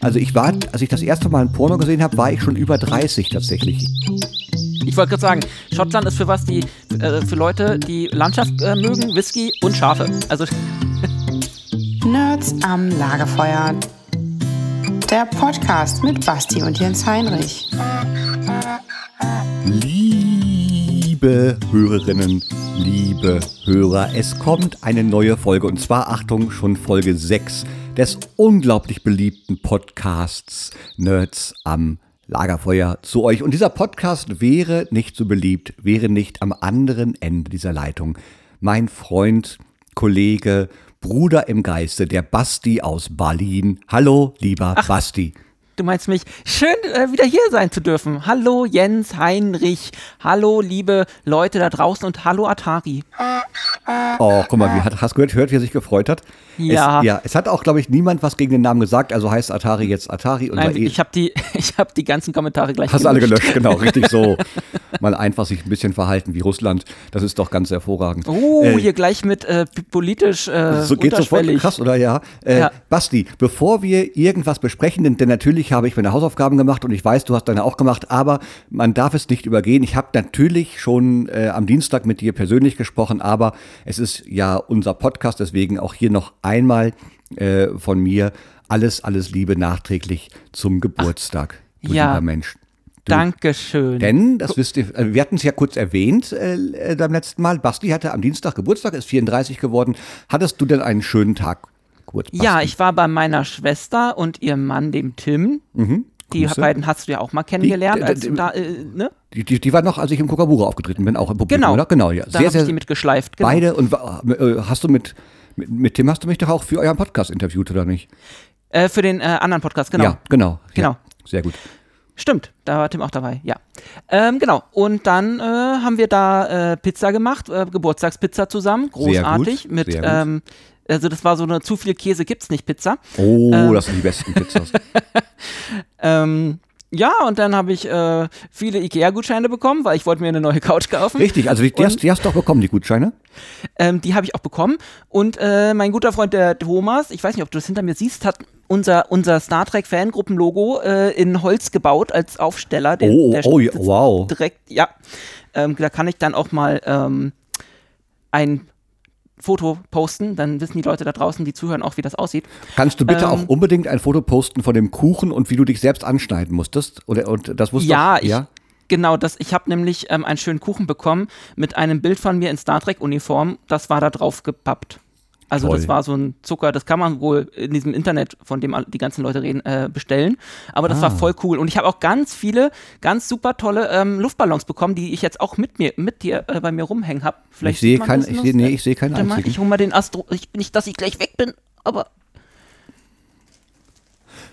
Also ich war, als ich das erste Mal ein Porno gesehen habe, war ich schon über 30 tatsächlich. Ich wollte gerade sagen, Schottland ist für was die äh, für Leute, die Landschaft äh, mögen, Whisky und Schafe. Also Nerds am Lagerfeuer. Der Podcast mit Basti und Jens Heinrich. Liebe Hörerinnen, liebe Hörer, es kommt eine neue Folge und zwar Achtung schon Folge 6 des unglaublich beliebten Podcasts Nerds am Lagerfeuer zu euch. Und dieser Podcast wäre nicht so beliebt, wäre nicht am anderen Ende dieser Leitung mein Freund, Kollege, Bruder im Geiste, der Basti aus Berlin. Hallo, lieber Ach. Basti. Du meinst mich. Schön, äh, wieder hier sein zu dürfen. Hallo Jens Heinrich. Hallo liebe Leute da draußen und hallo Atari. Oh, guck mal, wie hat, hast du gehört, hört, wie er sich gefreut hat? Ja. Es, ja, es hat auch, glaube ich, niemand was gegen den Namen gesagt, also heißt Atari jetzt Atari. Und Nein, ich habe die, ich hab die ganzen Kommentare gleich Hast du alle gelöscht. gelöscht, genau, richtig so. Mal einfach sich ein bisschen verhalten wie Russland, das ist doch ganz hervorragend. Oh, Äh, hier gleich mit äh, politisch äh, so geht sofort krass, oder ja? Äh, Ja. Basti, bevor wir irgendwas besprechen, denn, denn natürlich habe ich meine Hausaufgaben gemacht und ich weiß, du hast deine auch gemacht, aber man darf es nicht übergehen. Ich habe natürlich schon äh, am Dienstag mit dir persönlich gesprochen, aber es ist ja unser Podcast, deswegen auch hier noch einmal äh, von mir alles, alles Liebe nachträglich zum Geburtstag, du ja. lieber Mensch. Du, Dankeschön. Denn, das wisst ihr, äh, wir hatten es ja kurz erwähnt äh, äh, beim letzten Mal, Basti hatte am Dienstag Geburtstag, ist 34 geworden. Hattest du denn einen schönen Tag? Kurz, Basti. ja, ich war bei meiner Schwester und ihrem Mann, dem Tim. Die Mhm. Grüße. beiden hast du ja auch mal kennengelernt, Die- als d- du da, äh, ne? Die, die, die war noch, als ich im Kokabura aufgetreten bin, auch im Publikum, Genau. oder? Genau, ja. Da Sehr, ich sehr, die mitgeschleift. Genau. beide. Und äh, hast du mit, mit, mit Tim hast du mich doch auch für euren Podcast interviewt, oder nicht? Äh, für den äh, anderen Podcast, genau. Ja, genau. Genau. Ja, sehr gut. Stimmt, da war Tim auch dabei, ja. Ähm, genau, und dann äh, haben wir da äh, Pizza gemacht, äh, Geburtstagspizza zusammen, Sehr großartig. gut, mit, sehr gut. ähm, also das war so eine zu viel Käse gibt's nicht Pizza. Oh, Ähm. das sind die besten Pizzas. Ähm, ja, und dann habe ich äh, viele Ikea-Gutscheine bekommen, weil ich wollte mir eine neue Couch kaufen. Richtig, also die, die, hast, die hast du auch bekommen, die Gutscheine. Ähm, die habe ich auch bekommen. Und äh, mein guter Freund, der Thomas, ich weiß nicht, ob du das hinter mir siehst, hat unser, unser Star Trek Fangruppenlogo äh, in Holz gebaut als Aufsteller. Der, Oh, der oh, wow. Direkt, ja. Ähm, da kann ich dann auch mal ähm, ein Foto posten, dann wissen die Leute da draußen, die zuhören, auch wie das aussieht. Kannst du bitte Ähm. auch unbedingt ein Foto posten von dem Kuchen und wie du dich selbst anschneiden musstest? Oder, und das wusste Ja, doch, ich, ja? genau, das, ich habe nämlich ähm, einen schönen Kuchen bekommen mit einem Bild von mir in Star Trek-Uniform, das war da drauf gepappt. Also Toll. das war so ein Zucker, das kann man wohl in diesem Internet, von dem die ganzen Leute reden, äh, bestellen. Aber das Ah. war voll cool. Und ich habe auch ganz viele, ganz super tolle ähm, Luftballons bekommen, die ich jetzt auch mit mir, mit dir äh, bei mir rumhängen habe. Ich sehe keinen, ich sehe, nee, ich sehe keinen Warte mal, einzigen. ich hole mal den Astro. Ich, nicht, dass ich gleich weg bin, aber.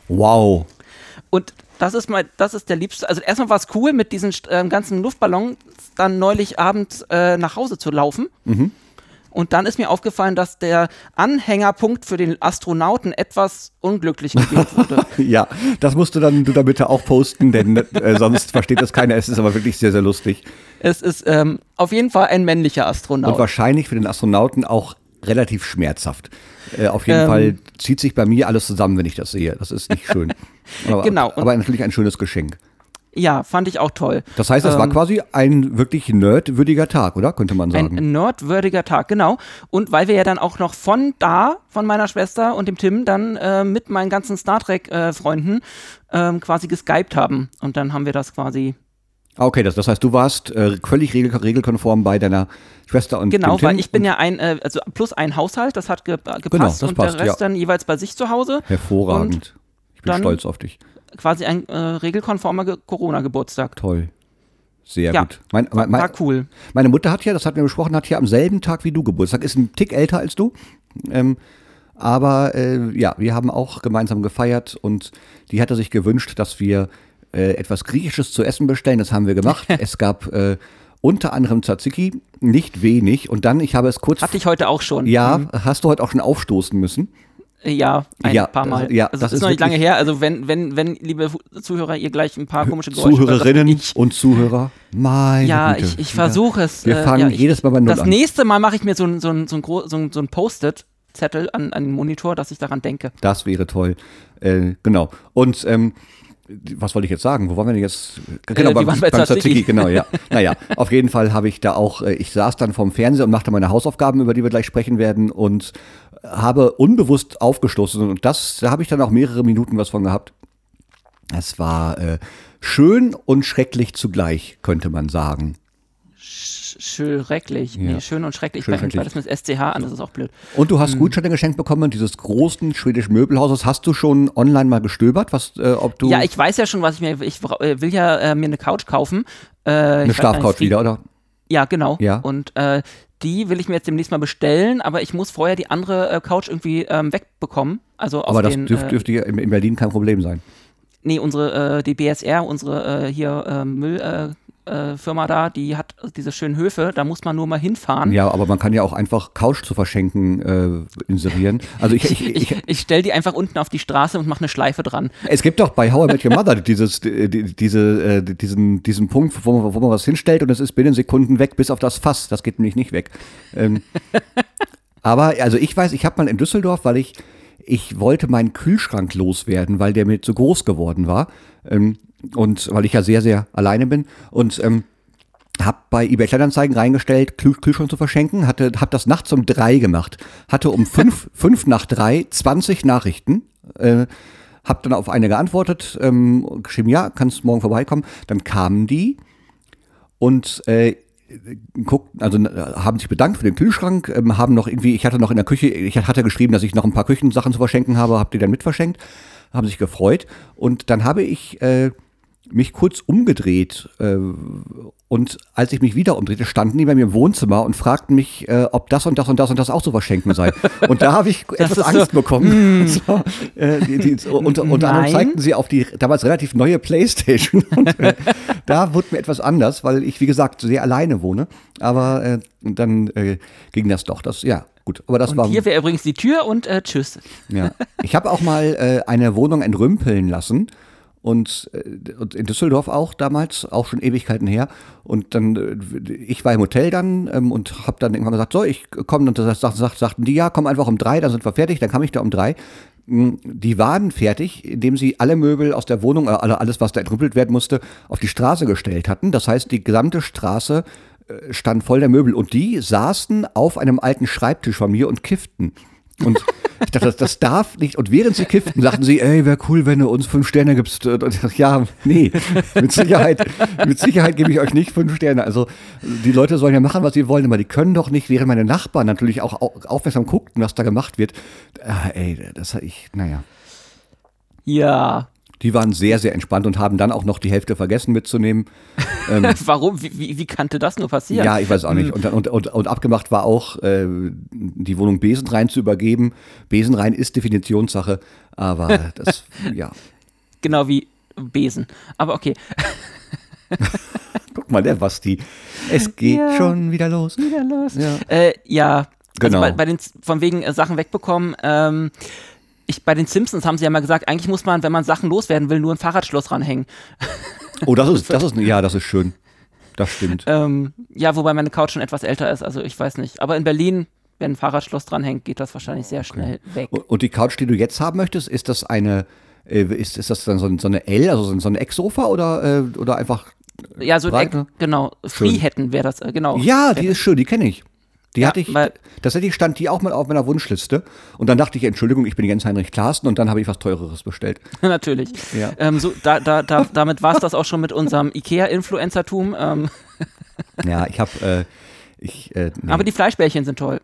Wow. Und das ist mal, das ist der liebste. Also erstmal war es cool, mit diesen ähm, ganzen Luftballons dann neulich abends äh, nach Hause zu laufen. Mhm. Und dann ist mir aufgefallen, dass der Anhängerpunkt für den Astronauten etwas unglücklich gewählt wurde. Ja, das musst du dann du da bitte auch posten, denn äh, sonst versteht das keiner. Es ist aber wirklich sehr, sehr lustig. es ist ähm, auf jeden Fall ein männlicher Und Astronaut. wahrscheinlich für den Astronauten auch relativ schmerzhaft. Äh, auf jeden Ähm. Fall zieht sich bei mir alles zusammen, wenn ich das sehe. Das ist nicht schön. Aber, Genau, und- aber natürlich ein schönes Geschenk. Ja, fand ich auch toll. Das heißt, das war Ähm, quasi ein wirklich nerdwürdiger Tag, oder? Könnte man sagen. Ein nerdwürdiger Tag, genau. Und weil wir ja dann auch noch von da, von meiner Schwester und dem Tim, dann äh, mit meinen ganzen Star Trek-Freunden ähm, quasi geskypt haben. Und dann haben wir das quasi Ah, okay, das, das heißt, du warst äh, völlig regel, regelkonform bei deiner Schwester und Genau, dem Tim weil ich bin ja ein, äh, also plus ein Haushalt, das hat ge äh, gepasst Genau, das und passt, der Rest ja. dann jeweils bei sich zu Hause. Hervorragend. ich bin stolz auf dich. Quasi ein äh, regelkonformer Ge Corona-Geburtstag. Toll. Sehr Ja, gut. Mein, mein, mein, War cool. Meine Mutter hat ja, das hatten wir besprochen, hat ja am selben Tag wie du Geburtstag, ist ein Tick älter als du. Ähm, aber äh, ja, wir haben auch gemeinsam gefeiert und die hatte sich gewünscht, dass wir äh, etwas Griechisches zu essen bestellen. Das haben wir gemacht. es gab äh, unter anderem Tzatziki, nicht wenig. Und dann, ich habe es kurz. Hatte ich heute auch schon. ja, Mhm. hast du heute auch schon aufstoßen müssen? Ja, ein Ja, paar Mal. ja, also das das ist ist noch nicht lange her. Also wenn, wenn, wenn, liebe Zuhörer, ihr gleich ein paar komische Geräusche Zuhörerinnen ich, und Zuhörer, meine ja, Güte. ich, ich versuche es. Wir äh, fangen ja, ich, jedes Mal bei Null Das an. nächste Mal mache ich mir so ein, so ein, so ein, so ein, so ein Post-it Zettel an, an den Monitor, dass ich daran denke. Das wäre toll. Äh, genau. Und ähm, was wollte ich jetzt sagen? Wo waren wir denn jetzt? Genau, die beim, bei beim Tzatziki. Tzatziki, genau, ja. Naja, auf jeden Fall habe ich da auch, äh, ich saß dann vorm Fernseher und machte meine Hausaufgaben, über die wir gleich sprechen werden und habe unbewusst aufgestoßen und das, da habe ich dann auch mehrere Minuten was von gehabt. Es war äh, schön und schrecklich zugleich, könnte man sagen. Sch- Schrecklich. Ja. Nee, schön und schrecklich. Schön Bei uns war schrecklich. das mit SCH an, das ist auch blöd. Und du hast Hm. Gutscheine geschenkt bekommen, dieses großen schwedischen Möbelhauses. Hast du schon online mal gestöbert, was, äh, ob du Ja, ich weiß ja schon, was ich mir. Ich äh, will ja äh, mir eine Couch kaufen. Äh, eine Schlafcouch wieder, oder? Ja, genau. Ja. Und äh, die will ich mir jetzt demnächst mal bestellen, aber ich muss vorher die andere äh, Couch irgendwie ähm, wegbekommen. Also Aber das den, dürfte äh, dürfte ja in in Berlin kein Problem sein. nee, unsere, äh, die BSR, unsere äh, hier äh, Müllfirma äh, Firma da, die hat diese schönen Höfe, da muss man nur mal hinfahren. Ja, aber man kann ja auch einfach Couch zu verschenken äh, inserieren. Also ich, ich, Ich, ich, ich stelle die einfach unten auf die Straße und mache eine Schleife dran. es gibt doch bei How I Met Your Mother dieses, die, die- diese, äh, diesen, diesen Punkt, wo man, wo man was hinstellt und es ist binnen Sekunden weg, bis auf das Fass. Das geht nämlich nicht weg. Ähm, aber also ich weiß, ich habe mal in Düsseldorf, weil ich ich wollte meinen Kühlschrank loswerden, weil der mir zu groß geworden war ähm, und weil ich ja sehr sehr alleine bin und ähm, hab bei eBay Kleinanzeigen reingestellt, Kühl Kühlschrank zu verschenken, hatte, hab das nachts um drei gemacht, hatte um fünf, fünf nach drei 20 Nachrichten, äh, hab dann auf eine geantwortet, ähm, geschrieben, ja, kannst morgen vorbeikommen. Dann kamen die und äh, guckten, also äh, haben sich bedankt für den Kühlschrank, ähm, haben noch irgendwie, ich hatte noch in der Küche, ich hatte geschrieben, dass ich noch ein paar Küchensachen zu verschenken habe, hab die dann mitverschenkt, haben sich gefreut und dann habe ich äh, mich kurz umgedreht äh, und als ich mich wieder umdrehte, standen die bei mir im Wohnzimmer und fragten mich, äh, ob das und das und das und das auch zu verschenken sei. Und da habe ich etwas ist so, Angst bekommen. So, äh, die, die, unter, unter anderem zeigten sie auf die damals relativ neue Playstation. Und, äh, da wurde mir etwas anders, weil ich, wie gesagt, sehr alleine wohne. Aber äh, dann äh, ging das doch. Das, ja, gut. Aber das Und war. hier wäre übrigens die Tür und äh, tschüss. Ja. Ich habe auch mal äh, eine Wohnung entrümpeln lassen. Und, äh, und in Düsseldorf auch damals, auch schon Ewigkeiten her. Und dann, äh, ich war im Hotel dann ähm, und habe dann irgendwann gesagt, so, ich komme. Und das sagt, sagt, sagten die, ja, komm einfach um drei, dann sind wir fertig. Dann kam ich da um drei. Mm, Die waren fertig, indem sie alle Möbel aus der Wohnung, äh, alle- alles, was da entrümpelt werden musste, auf die Straße gestellt hatten. Das heißt, die gesamte Straße stand voll der Möbel. Und die saßen auf einem alten Schreibtisch von mir und kifften. Und ich dachte, das, das darf nicht. Und während sie kifften, sagten sie, ey, wäre cool, wenn du uns fünf Sterne gibst. Und ich dachte, ja, nee, mit Sicherheit, mit Sicherheit gebe ich euch nicht fünf Sterne. Also die Leute sollen ja machen, was sie wollen, aber die können doch nicht, während meine Nachbarn natürlich auch au- aufmerksam guckten, was da gemacht wird. Ah, ey, das hatte ich, naja. Ja. Die waren sehr, sehr entspannt und haben dann auch noch die Hälfte vergessen mitzunehmen. Warum? Wie, wie, wie kannte das nur passieren? Ja, ich weiß auch nicht. Und, und, und, und abgemacht war auch, äh, die Wohnung Besenrein zu übergeben. Besenrein ist Definitionssache, aber das, ja. Genau wie Besen. Aber okay. Guck mal, der Basti. Es geht Ja. schon wieder los. Wieder los. Ja. Äh, ja. Genau. Also bei, bei den, von wegen äh, Sachen wegbekommen. Ähm, ich, bei den Simpsons haben sie ja mal gesagt, eigentlich muss man, wenn man Sachen loswerden will, nur ein Fahrradschloss ranhängen. Oh, das ist, das ist, ja, das ist schön. Das stimmt. Ähm, ja, wobei meine Couch schon etwas älter ist, also ich weiß nicht. Aber in Berlin, wenn ein Fahrradschloss dranhängt, geht das wahrscheinlich sehr schnell weg. Und die Couch, die du jetzt haben möchtest, ist das eine, äh, ist, ist das dann so, ein- so eine L, also so ein- so ein Ecksofa oder, äh, oder einfach Ja, so ein? Eck, genau. Free hätten wäre das, äh, genau. Ja, die ist schön, die kenne ich. Die Ja, hatte ich, tatsächlich stand die auch mal auf meiner Wunschliste. Und dann dachte ich, Entschuldigung, ich bin Jens Heinrich Klaassen und dann habe ich was Teureres bestellt. Natürlich. Ja. Ähm, so, da, da, da, damit war es das auch schon mit unserem IKEA-Influencertum. Ähm, Ja, ich habe, äh, ich, äh, nee. Aber die Fleischbällchen sind toll.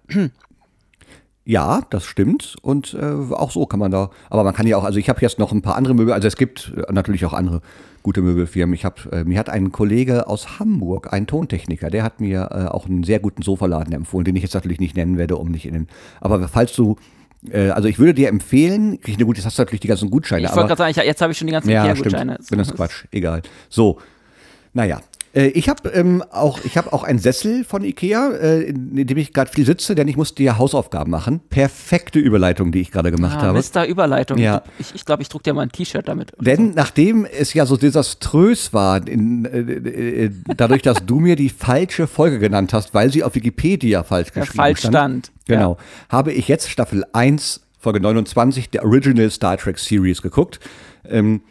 Ja, das stimmt. Und äh, auch so kann man da, aber man kann ja auch, also ich habe jetzt noch ein paar andere Möbel, also es gibt äh, natürlich auch andere gute Möbelfirmen. Ich habe, äh, mir hat ein Kollege aus Hamburg, ein Tontechniker, der hat mir äh, auch einen sehr guten Sofaladen empfohlen, den ich jetzt natürlich nicht nennen werde, um nicht in den, aber falls du, äh, also ich würde dir empfehlen, krieg ich eine gute, das hast du natürlich die ganzen Gutscheine, Ich wollte gerade sagen, ich, jetzt habe ich schon die ganzen Ja, IKEA-Gutscheine. stimmt. Wenn das Quatsch, egal. So, naja. Äh, ich habe ähm, auch, ich hab auch einen Sessel von Ikea, äh, in, in dem ich gerade viel sitze, denn ich musste ja Hausaufgaben machen. Perfekte Überleitung, die ich gerade gemacht Ah, habe. Mr. Überleitung. Ja. Ich glaube, ich, glaub, ich druck dir mal ein T-Shirt damit. Denn nachdem es ja so desaströs war, in, äh, äh, dadurch, dass du mir die falsche Folge genannt hast, weil sie auf Wikipedia falsch Ja, geschrieben falsch stand, stand. Genau. Habe ich jetzt Staffel 1, Folge 29 der Original Star Trek Series geguckt. Ähm, ähm,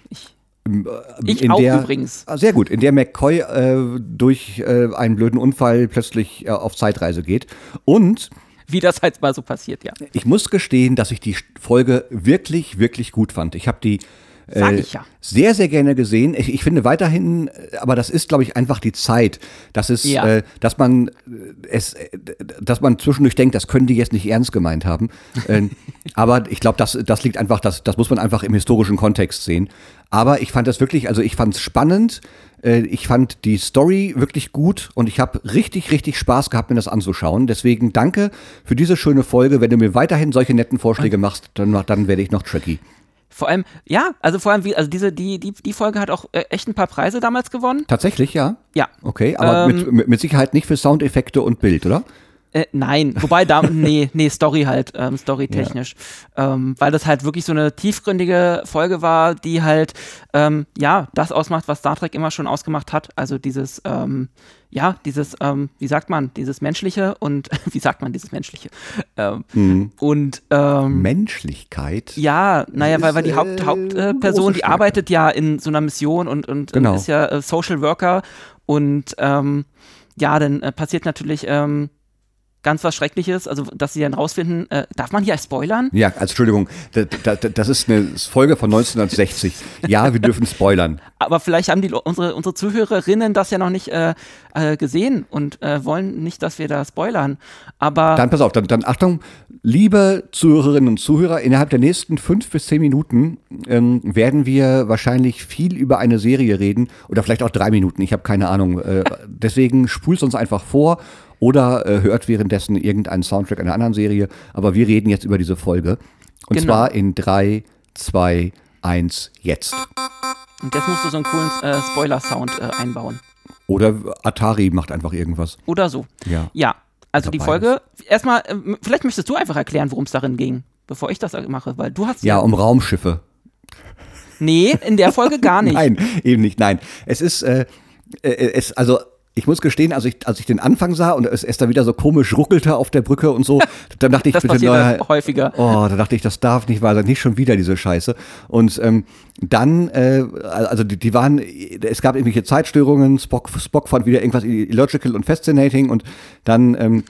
Ich in auch der, übrigens. Ah, Sehr gut, in der McCoy äh, durch äh, einen blöden Unfall plötzlich äh, auf Zeitreise geht. Und Wie das halt mal so passiert, ja. ich muss gestehen, dass ich die Folge wirklich, wirklich gut fand. Ich habe die Sag äh, ich ja. sehr, sehr gerne gesehen. Ich, ich finde weiterhin, äh, aber das ist, glaube ich, einfach die Zeit. Das ist, Ja. äh, dass man äh, es, äh, dass man zwischendurch denkt, das können die jetzt nicht ernst gemeint haben. ähm, aber ich glaube, das, das liegt einfach, das, das muss man einfach im historischen Kontext sehen. Aber ich fand das wirklich, also ich fand es spannend. Äh, Ich fand die Story wirklich gut und ich habe richtig, richtig Spaß gehabt, mir das anzuschauen. Deswegen danke für diese schöne Folge. Wenn du mir weiterhin solche netten Vorschläge machst, dann, dann werde ich noch tricky. Vor allem, ja, also vor allem, wie, also diese, die, die, die Folge hat auch äh, echt ein paar Preise damals gewonnen. Tatsächlich, ja. Ja. Okay, aber Ähm, mit, mit, mit Sicherheit nicht für Soundeffekte und Bild, oder? Äh, nein, wobei da, nee, nee, Story halt, ähm, storytechnisch. Ähm, weil das halt wirklich so eine tiefgründige Folge war, die halt, ähm, ja, das ausmacht, was Star Trek immer schon ausgemacht hat. Also dieses, ähm, ja, dieses, ähm, wie sagt man, dieses Menschliche und, wie sagt man, dieses Menschliche? Ähm, Mhm. Und, ähm, Menschlichkeit. ja, naja, weil, weil die ist, Haupt, äh, Hauptperson, große die arbeitet ja in so einer Mission und, und, Genau. ist ja äh, Social Worker und ähm, ja, dann äh, passiert natürlich ähm, ganz was Schreckliches, also dass sie dann rausfinden, äh, darf man hier spoilern? Ja, also Entschuldigung, da, da, da- das ist eine Folge von 1960. Ja, wir dürfen spoilern. Aber vielleicht haben die unsere, unsere Zuhörerinnen das ja noch nicht äh, äh, gesehen und äh, wollen nicht, dass wir da spoilern. Aber Dann pass auf, dann, dann Achtung, liebe Zuhörerinnen und Zuhörer, innerhalb der nächsten fünf bis zehn Minuten ähm, werden wir wahrscheinlich viel über eine Serie reden oder vielleicht auch drei Minuten, ich habe keine Ahnung. Äh, deswegen spult uns einfach vor oder äh, hört währenddessen irgendeinen Soundtrack einer anderen Serie. Aber wir reden jetzt über diese Folge. Und Genau. zwar in drei, zwei, eins, jetzt. und jetzt musst du so einen coolen äh, Spoiler-Sound äh, einbauen. Oder Atari macht einfach irgendwas. Oder so. Ja. Ja, also die Folge, erstmal, ähm, vielleicht möchtest du einfach erklären, worum es darin ging, bevor ich das mache, weil du hast Ja, um Raumschiffe. Nee, in der Folge gar nicht. Nein, eben nicht. Nein, es ist, äh, äh, es, also ich muss gestehen, als ich, als ich den Anfang sah und es, es da wieder so komisch ruckelte auf der Brücke und so, dann dachte ich, Das bitte, halt häufiger. Oh, da dachte ich, das darf nicht wahr sein, nicht schon wieder diese Scheiße. Und ähm, dann, äh, also die, die waren, es gab irgendwelche Zeitstörungen, Spock, Spock fand wieder irgendwas illogical und fascinating und dann, ähm,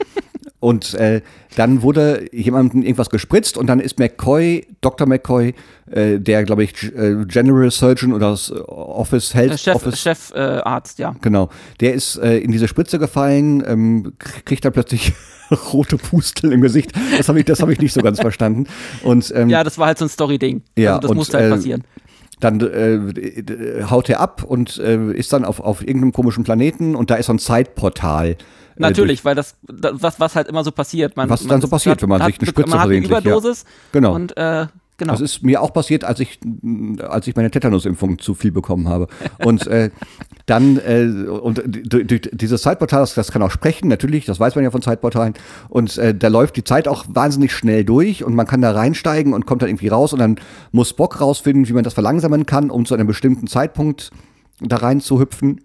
und äh, dann wurde jemandem irgendwas gespritzt und dann ist McCoy, Dr. McCoy, äh, der, glaube ich, äh, General Surgeon oder das Office Health Äh, Chef, Office Chefarzt, äh, Arzt, ja. Genau. Der ist äh, in diese Spritze gefallen, ähm, kriegt dann plötzlich rote Pustel im Gesicht. Das habe ich, das hab ich nicht so ganz verstanden. Und ähm, Ja, das war halt so ein Story-Ding. Ja, also das und, musste halt äh, passieren. dann äh, haut er ab und äh, ist dann auf, auf irgendeinem komischen Planeten und da ist so ein Zeitportal. Natürlich, weil das, das was, was halt immer so passiert. Man, Was man dann so passiert, wenn man hat, sich eine Spritze Man hat eine versehentlich, ja. Überdosis Genau. und äh, genau. Das ist mir auch passiert, als ich, als ich meine Tetanusimpfung zu viel bekommen habe. Und äh, dann, äh, und dieses Zeitportal, das, das kann auch sprechen, natürlich, das weiß man ja von Zeitportalen. Und äh, da läuft die Zeit auch wahnsinnig schnell durch und man kann da reinsteigen und kommt dann irgendwie raus und dann muss Spock rausfinden, wie man das verlangsamen kann, um zu einem bestimmten Zeitpunkt da rein zu hüpfen.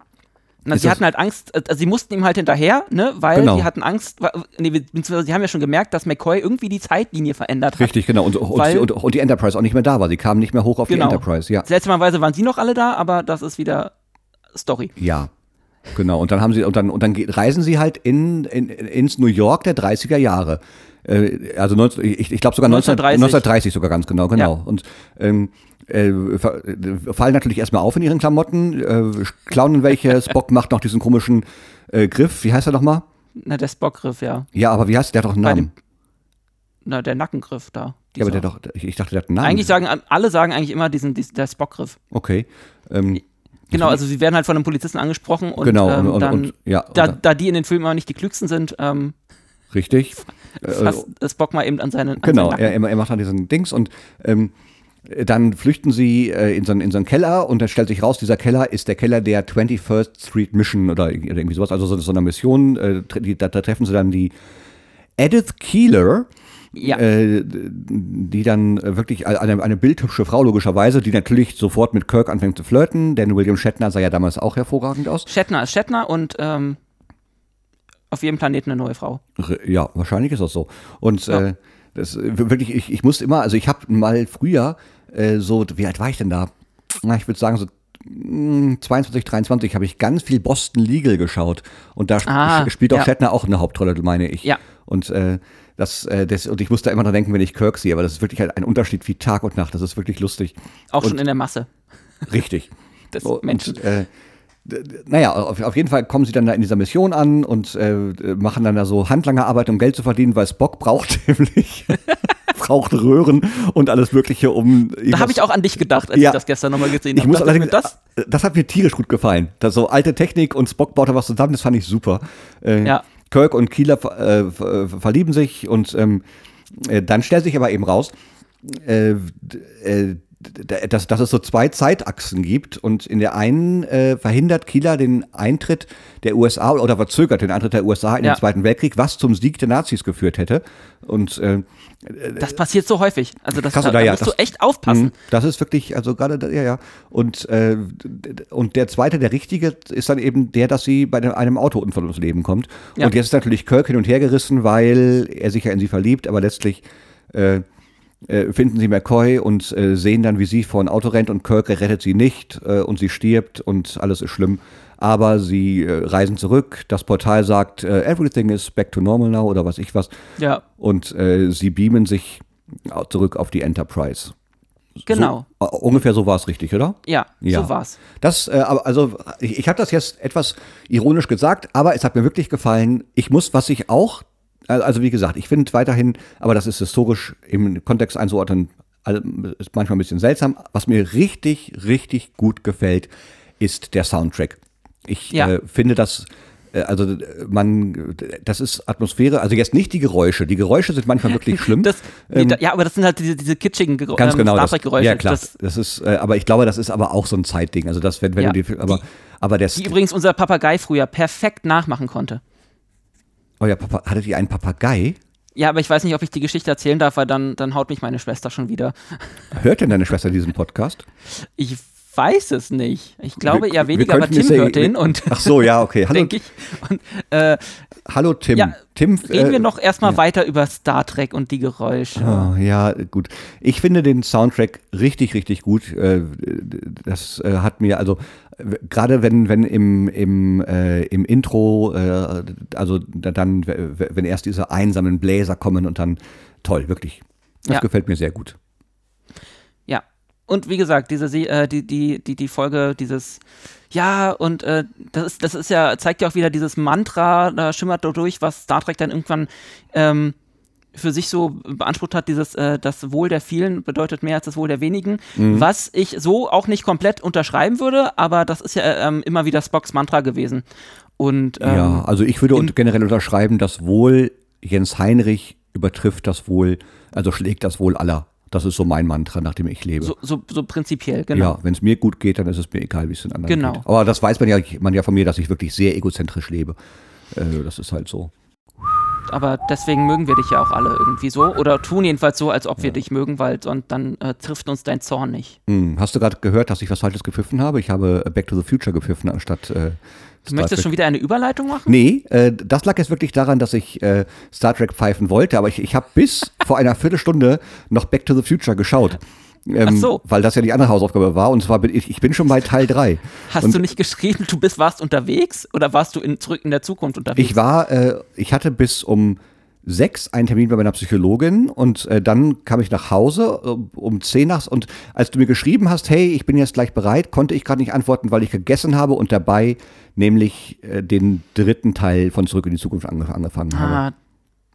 Na, sie hatten halt Angst, äh, sie mussten ihm halt hinterher, ne, weil Genau. die hatten Angst, nee, beziehungsweise sie haben ja schon gemerkt, dass McCoy irgendwie die Zeitlinie verändert hat. Richtig, genau. Und, Weil- die, und, und die Enterprise auch nicht mehr da war. Sie kamen nicht mehr hoch auf Genau. die Enterprise. Ja. Seltsamerweise waren sie noch alle da, aber das ist wieder Story. Ja, genau. Und dann haben sie und dann und dann reisen sie halt in, in ins New York der 30er Jahre. Äh, also 19, ich, ich glaube sogar 19, 1930. 1930 sogar ganz genau, genau. Ja. Und ähm, äh, äh, fallen natürlich erstmal auf in ihren Klamotten, äh, klauen welche. Spock macht noch diesen komischen äh, Griff. Wie heißt er nochmal? Na, der Spockgriff, ja. Ja, aber wie heißt der? Der hat doch einen Namen. Na, der Nackengriff da. Ja, aber der doch, ich, dachte, der hat einen Namen. Eigentlich sagen, alle sagen eigentlich immer diesen, diesen der Spockgriff. Okay. Ähm, Genau, also sie werden halt von einem Polizisten angesprochen und, Genau, ähm, und- und- dann, und- ja, da, da die in den Filmen immer nicht die klügsten sind, ähm, richtig. Äh, fasst Spock mal eben an seinen an Genau, er, er er macht dann diesen Dings und ähm, dann flüchten sie äh, in, so, einen- in so einen Keller und dann stellt sich raus, dieser Keller ist der Keller der 21st Street Mission oder, irgendwie sowas, also so, so einer Mission. Äh, die, da, da treffen sie dann die Edith Keeler, Ja. äh, die dann äh, wirklich eine, eine bildhübsche Frau logischerweise, die natürlich sofort mit Kirk anfängt zu flirten, denn William Shatner sah ja damals auch hervorragend aus. Shatner ist Shatner und ähm, auf jedem Planeten eine neue Frau. Ja, wahrscheinlich ist das so. Und Ja. äh, das äh, wirklich, ich, ich musste immer, also ich habe mal früher äh, so, wie alt war ich denn da? Na, ich würde sagen so mh, 22, 23 habe ich ganz viel Boston Legal geschaut und da sp Ah, spielt auch ja. Shatner auch eine Hauptrolle, meine ich. Ja. Und äh, das, äh, das, und ich muss da immer dran denken, wenn ich Kirk sehe, aber das ist wirklich halt ein Unterschied wie Tag und Nacht. Das ist wirklich lustig. Auch und, schon in der Masse Richtig. des Und, Menschen. äh, naja, auf, auf jeden Fall kommen sie dann da in dieser Mission an und äh, machen dann da so Handlangerarbeit, um Geld zu verdienen, weil Spock braucht nämlich braucht Röhren und alles Mögliche, um. Da habe ich auch an dich gedacht, als Ja. ich das gestern nochmal gesehen Ich habe. muss Dachte allerdings, das, das, das hat mir tierisch gut gefallen. Das so alte Technik und Spock baut da was zusammen, das fand ich super. Äh, Ja. Kirk und Keeler äh, ver- verlieben sich und ähm, äh, dann stellt sich aber eben raus, äh, äh, dass, dass es so zwei Zeitachsen gibt und in der einen äh, verhindert Kieler den Eintritt der USA oder verzögert den Eintritt der USA in Ja. den Zweiten Weltkrieg, was zum Sieg der Nazis geführt hätte. Und äh, das passiert so häufig. Also das, Krass, da, da ja, musst das- du echt aufpassen. Mhm, Das ist wirklich, also gerade, ja, ja. Und, äh, und der zweite, der richtige, ist dann eben der, dass sie bei einem- einem Autounfall ums Leben kommt. Ja. Und jetzt ist natürlich Kirk hin und her gerissen, weil er sich ja in sie verliebt, aber letztlich äh, äh, finden sie McCoy und äh, sehen dann, wie sie vor ein Auto rennt und Kirk rettet sie nicht äh, und sie stirbt und alles ist schlimm. Aber sie äh, reisen zurück, das Portal sagt, äh, everything is back to normal now oder was ich was. Ja, Und sie beamen sich zurück auf die Enterprise. genau. So, äh, ungefähr so war es richtig, oder? Ja, Ja. so war's. Das, äh, also ich, ich habe das jetzt etwas ironisch gesagt, aber es hat mir wirklich gefallen. Ich muss, was ich auch, also wie gesagt, ich finde weiterhin, aber das ist historisch im Kontext einzuordnen, ist manchmal ein bisschen seltsam. Was mir richtig, richtig gut gefällt, ist der Soundtrack. Ich Ja. äh, finde das, äh, also äh, man, das ist Atmosphäre, also jetzt nicht die Geräusche. Die Geräusche sind manchmal wirklich schlimm. Das, nee, da, ja, aber das sind halt diese, diese kitschigen Ähm, Ganz ähm, genau. Star Trek-Geräusche. ja, klar. Das, Das, ist, äh, aber ich glaube, das ist aber auch so ein Zeitding. Also, das, wenn, wenn Ja. du die, aber, aber der, die übrigens unser Papagei früher perfekt nachmachen konnte. Euer Papa, hattet ihr einen Papagei? Ja, aber ich weiß nicht, ob ich die Geschichte erzählen darf, weil dann, dann haut mich meine Schwester schon wieder. Hört denn deine Schwester diesen Podcast? Ich weiß es nicht. Ich glaube Wir- eher weniger, aber Tim ja- hört den und Ach so, ja, okay. Hallo, denke ich. Und, äh, hallo Tim. Ja, Tim, reden äh, wir noch erstmal weiter über Star Trek und die Geräusche. Oh, ja, gut. Ich finde den Soundtrack richtig, richtig gut. Äh, Das äh, hat mir, also gerade wenn, wenn im, im, äh, im Intro, äh, also da- dann, wenn erst diese einsamen Bläser kommen und dann toll, wirklich. Das Ja. gefällt mir sehr gut. Ja. Und wie gesagt, diese Se- äh, die, die, die, die Folge, dieses ja, und äh, das ist, das ist ja, zeigt ja auch wieder dieses Mantra, da schimmert da durch, was Star Trek dann irgendwann ähm, für sich so beansprucht hat, dieses äh, das Wohl der vielen bedeutet mehr als das Wohl der wenigen, Mhm. was ich so auch nicht komplett unterschreiben würde, aber das ist ja äh, ähm, immer wieder Spocks Mantra gewesen. Und ähm, ja, also ich würde generell unterschreiben, das Wohl Jens Heinrich übertrifft das Wohl, also schlägt das Wohl aller. Das ist so mein Mantra, nach dem ich lebe. so, so, so prinzipiell, genau. Ja, wenn es mir gut geht, dann ist es mir egal, wie es den anderen Genau. geht. Aber das weiß man ja, man ja von mir, dass ich wirklich sehr egozentrisch lebe. Äh, das ist halt so. Aber deswegen mögen wir dich ja auch alle irgendwie so oder tun jedenfalls so, als ob wir dich mögen, weil sonst dann äh, trifft uns dein Zorn nicht. Hm, hast du gerade gehört, dass ich was Falsches gepfiffen habe? Ich habe Back to the Future gepfiffen anstatt äh, Du möchtest schon wieder eine Überleitung machen? Nee, äh, das lag jetzt wirklich daran, dass ich äh, Star Trek pfeifen wollte, aber ich, ich habe bis vor einer Viertelstunde noch Back to the Future geschaut. Ähm, Ach so. Weil das ja die andere Hausaufgabe war und zwar bin ich, ich bin schon bei Teil 3. Hast und du nicht geschrieben, du bist warst unterwegs oder warst du in, zurück in der Zukunft unterwegs? Ich war, äh, ich hatte bis um sechs einen Termin bei meiner Psychologin und äh, dann kam ich nach Hause äh, um zehn nach und als du mir geschrieben hast, hey, ich bin jetzt gleich bereit, konnte ich gerade nicht antworten, weil ich gegessen habe und dabei nämlich äh, den dritten Teil von Zurück in die Zukunft ange angefangen habe.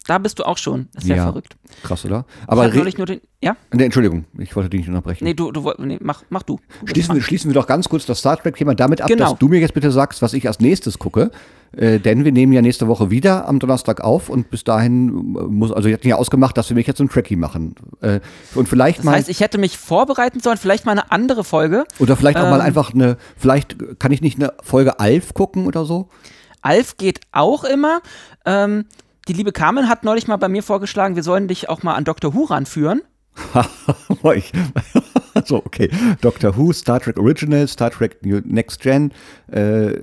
Da bist du auch schon. Ist ja, Ja. verrückt. Krass, oder? Ich Aber neulich nur den. Ja? nee, Entschuldigung, ich wollte dich nicht unterbrechen. Nee, du, du nee, mach, mach du. Schließen, wir- schließen wir doch ganz kurz das Star Trek-Thema damit ab, Genau. dass du mir jetzt bitte sagst, was ich als nächstes gucke. Äh, denn wir nehmen ja nächste Woche wieder am Donnerstag auf und bis dahin äh, muss, also wir hatten ja ausgemacht, dass wir mich jetzt so ein Trekkie machen. Äh, und vielleicht Das mal, heißt, ich hätte mich vorbereiten sollen, vielleicht mal eine andere Folge. oder vielleicht auch mal ähm, einfach eine, vielleicht kann ich nicht eine Folge Alf gucken oder so? Alf geht auch immer. Ähm, die liebe Carmen hat neulich mal bei mir vorgeschlagen, wir sollen dich auch mal an Dr. Who ranführen. So, okay. Doctor Who, Star Trek Original, Star Trek New, Next Gen, äh, äh,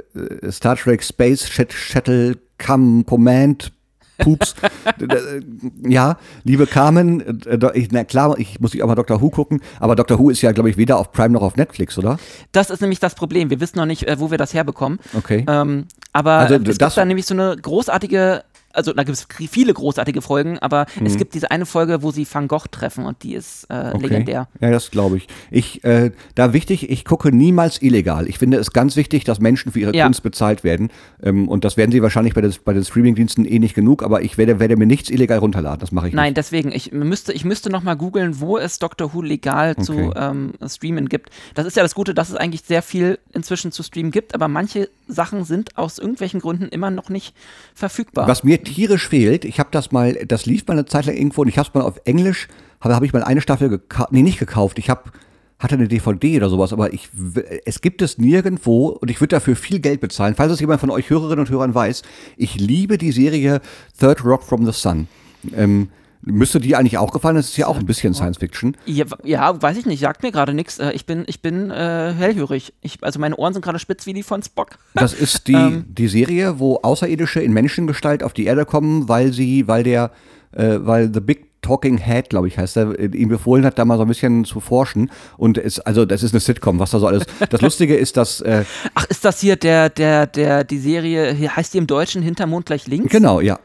Star Trek Space Shuttle Come Command. Pups. Äh, ja, liebe Carmen, äh, ich, na klar, ich muss ich auch mal Doctor Who gucken, aber Doctor Who ist ja, glaube ich, weder auf Prime noch auf Netflix, oder? Das ist nämlich das Problem. Wir wissen noch nicht, wo wir das herbekommen. Okay. Ähm, aber Also, es das- gibt da nämlich so eine großartige, also da gibt es viele großartige Folgen, aber es gibt diese eine Folge, wo sie Van Gogh treffen und die ist äh, legendär. Ja, das glaube ich. Ich, äh, da wichtig, ich gucke niemals illegal. Ich finde es ganz wichtig, dass Menschen für ihre Ja. Kunst bezahlt werden. Ähm, und das werden sie wahrscheinlich bei, des, bei den Streamingdiensten eh nicht genug, aber ich werde, werde mir nichts illegal runterladen. Das mache ich Nein, nicht. deswegen, ich müsste, ich müsste noch mal googeln, wo es Doctor Who legal zu Okay. ähm, streamen gibt. Das ist ja das Gute, dass es eigentlich sehr viel inzwischen zu streamen gibt, aber manche Sachen sind aus irgendwelchen Gründen immer noch nicht verfügbar. Was mir tierisch fehlt, ich habe das mal, das lief mal eine Zeit lang irgendwo und ich habe es mal auf Englisch, habe hab ich mal eine Staffel gekauft, nee, nicht gekauft, ich habe hatte eine DVD oder sowas, aber ich, es gibt es nirgendwo und ich würde dafür viel Geld bezahlen. Falls es jemand von euch Hörerinnen und Hörern weiß, ich liebe die Serie Third Rock from the Sun. Ähm, müsste die eigentlich auch gefallen? Das ist ja auch ein bisschen Science Fiction. Ja, ja, weiß ich nicht, sagt mir gerade nichts. Äh, Ich bin, ich bin äh, hellhörig. Ich, also meine Ohren sind gerade spitz wie die von Spock. Das ist die, Ähm. die Serie, wo Außerirdische in Menschengestalt auf die Erde kommen, weil sie, weil der, äh, weil The Big Talking Head, glaube ich, heißt er, äh, ihm befohlen hat, da mal so ein bisschen zu forschen. Und es, also das ist eine Sitcom, was da so alles. Das Lustige ist, dass äh, Ach, ist das hier der, der, der, die Serie, hier heißt die im Deutschen Hintermond gleich links? genau, ja.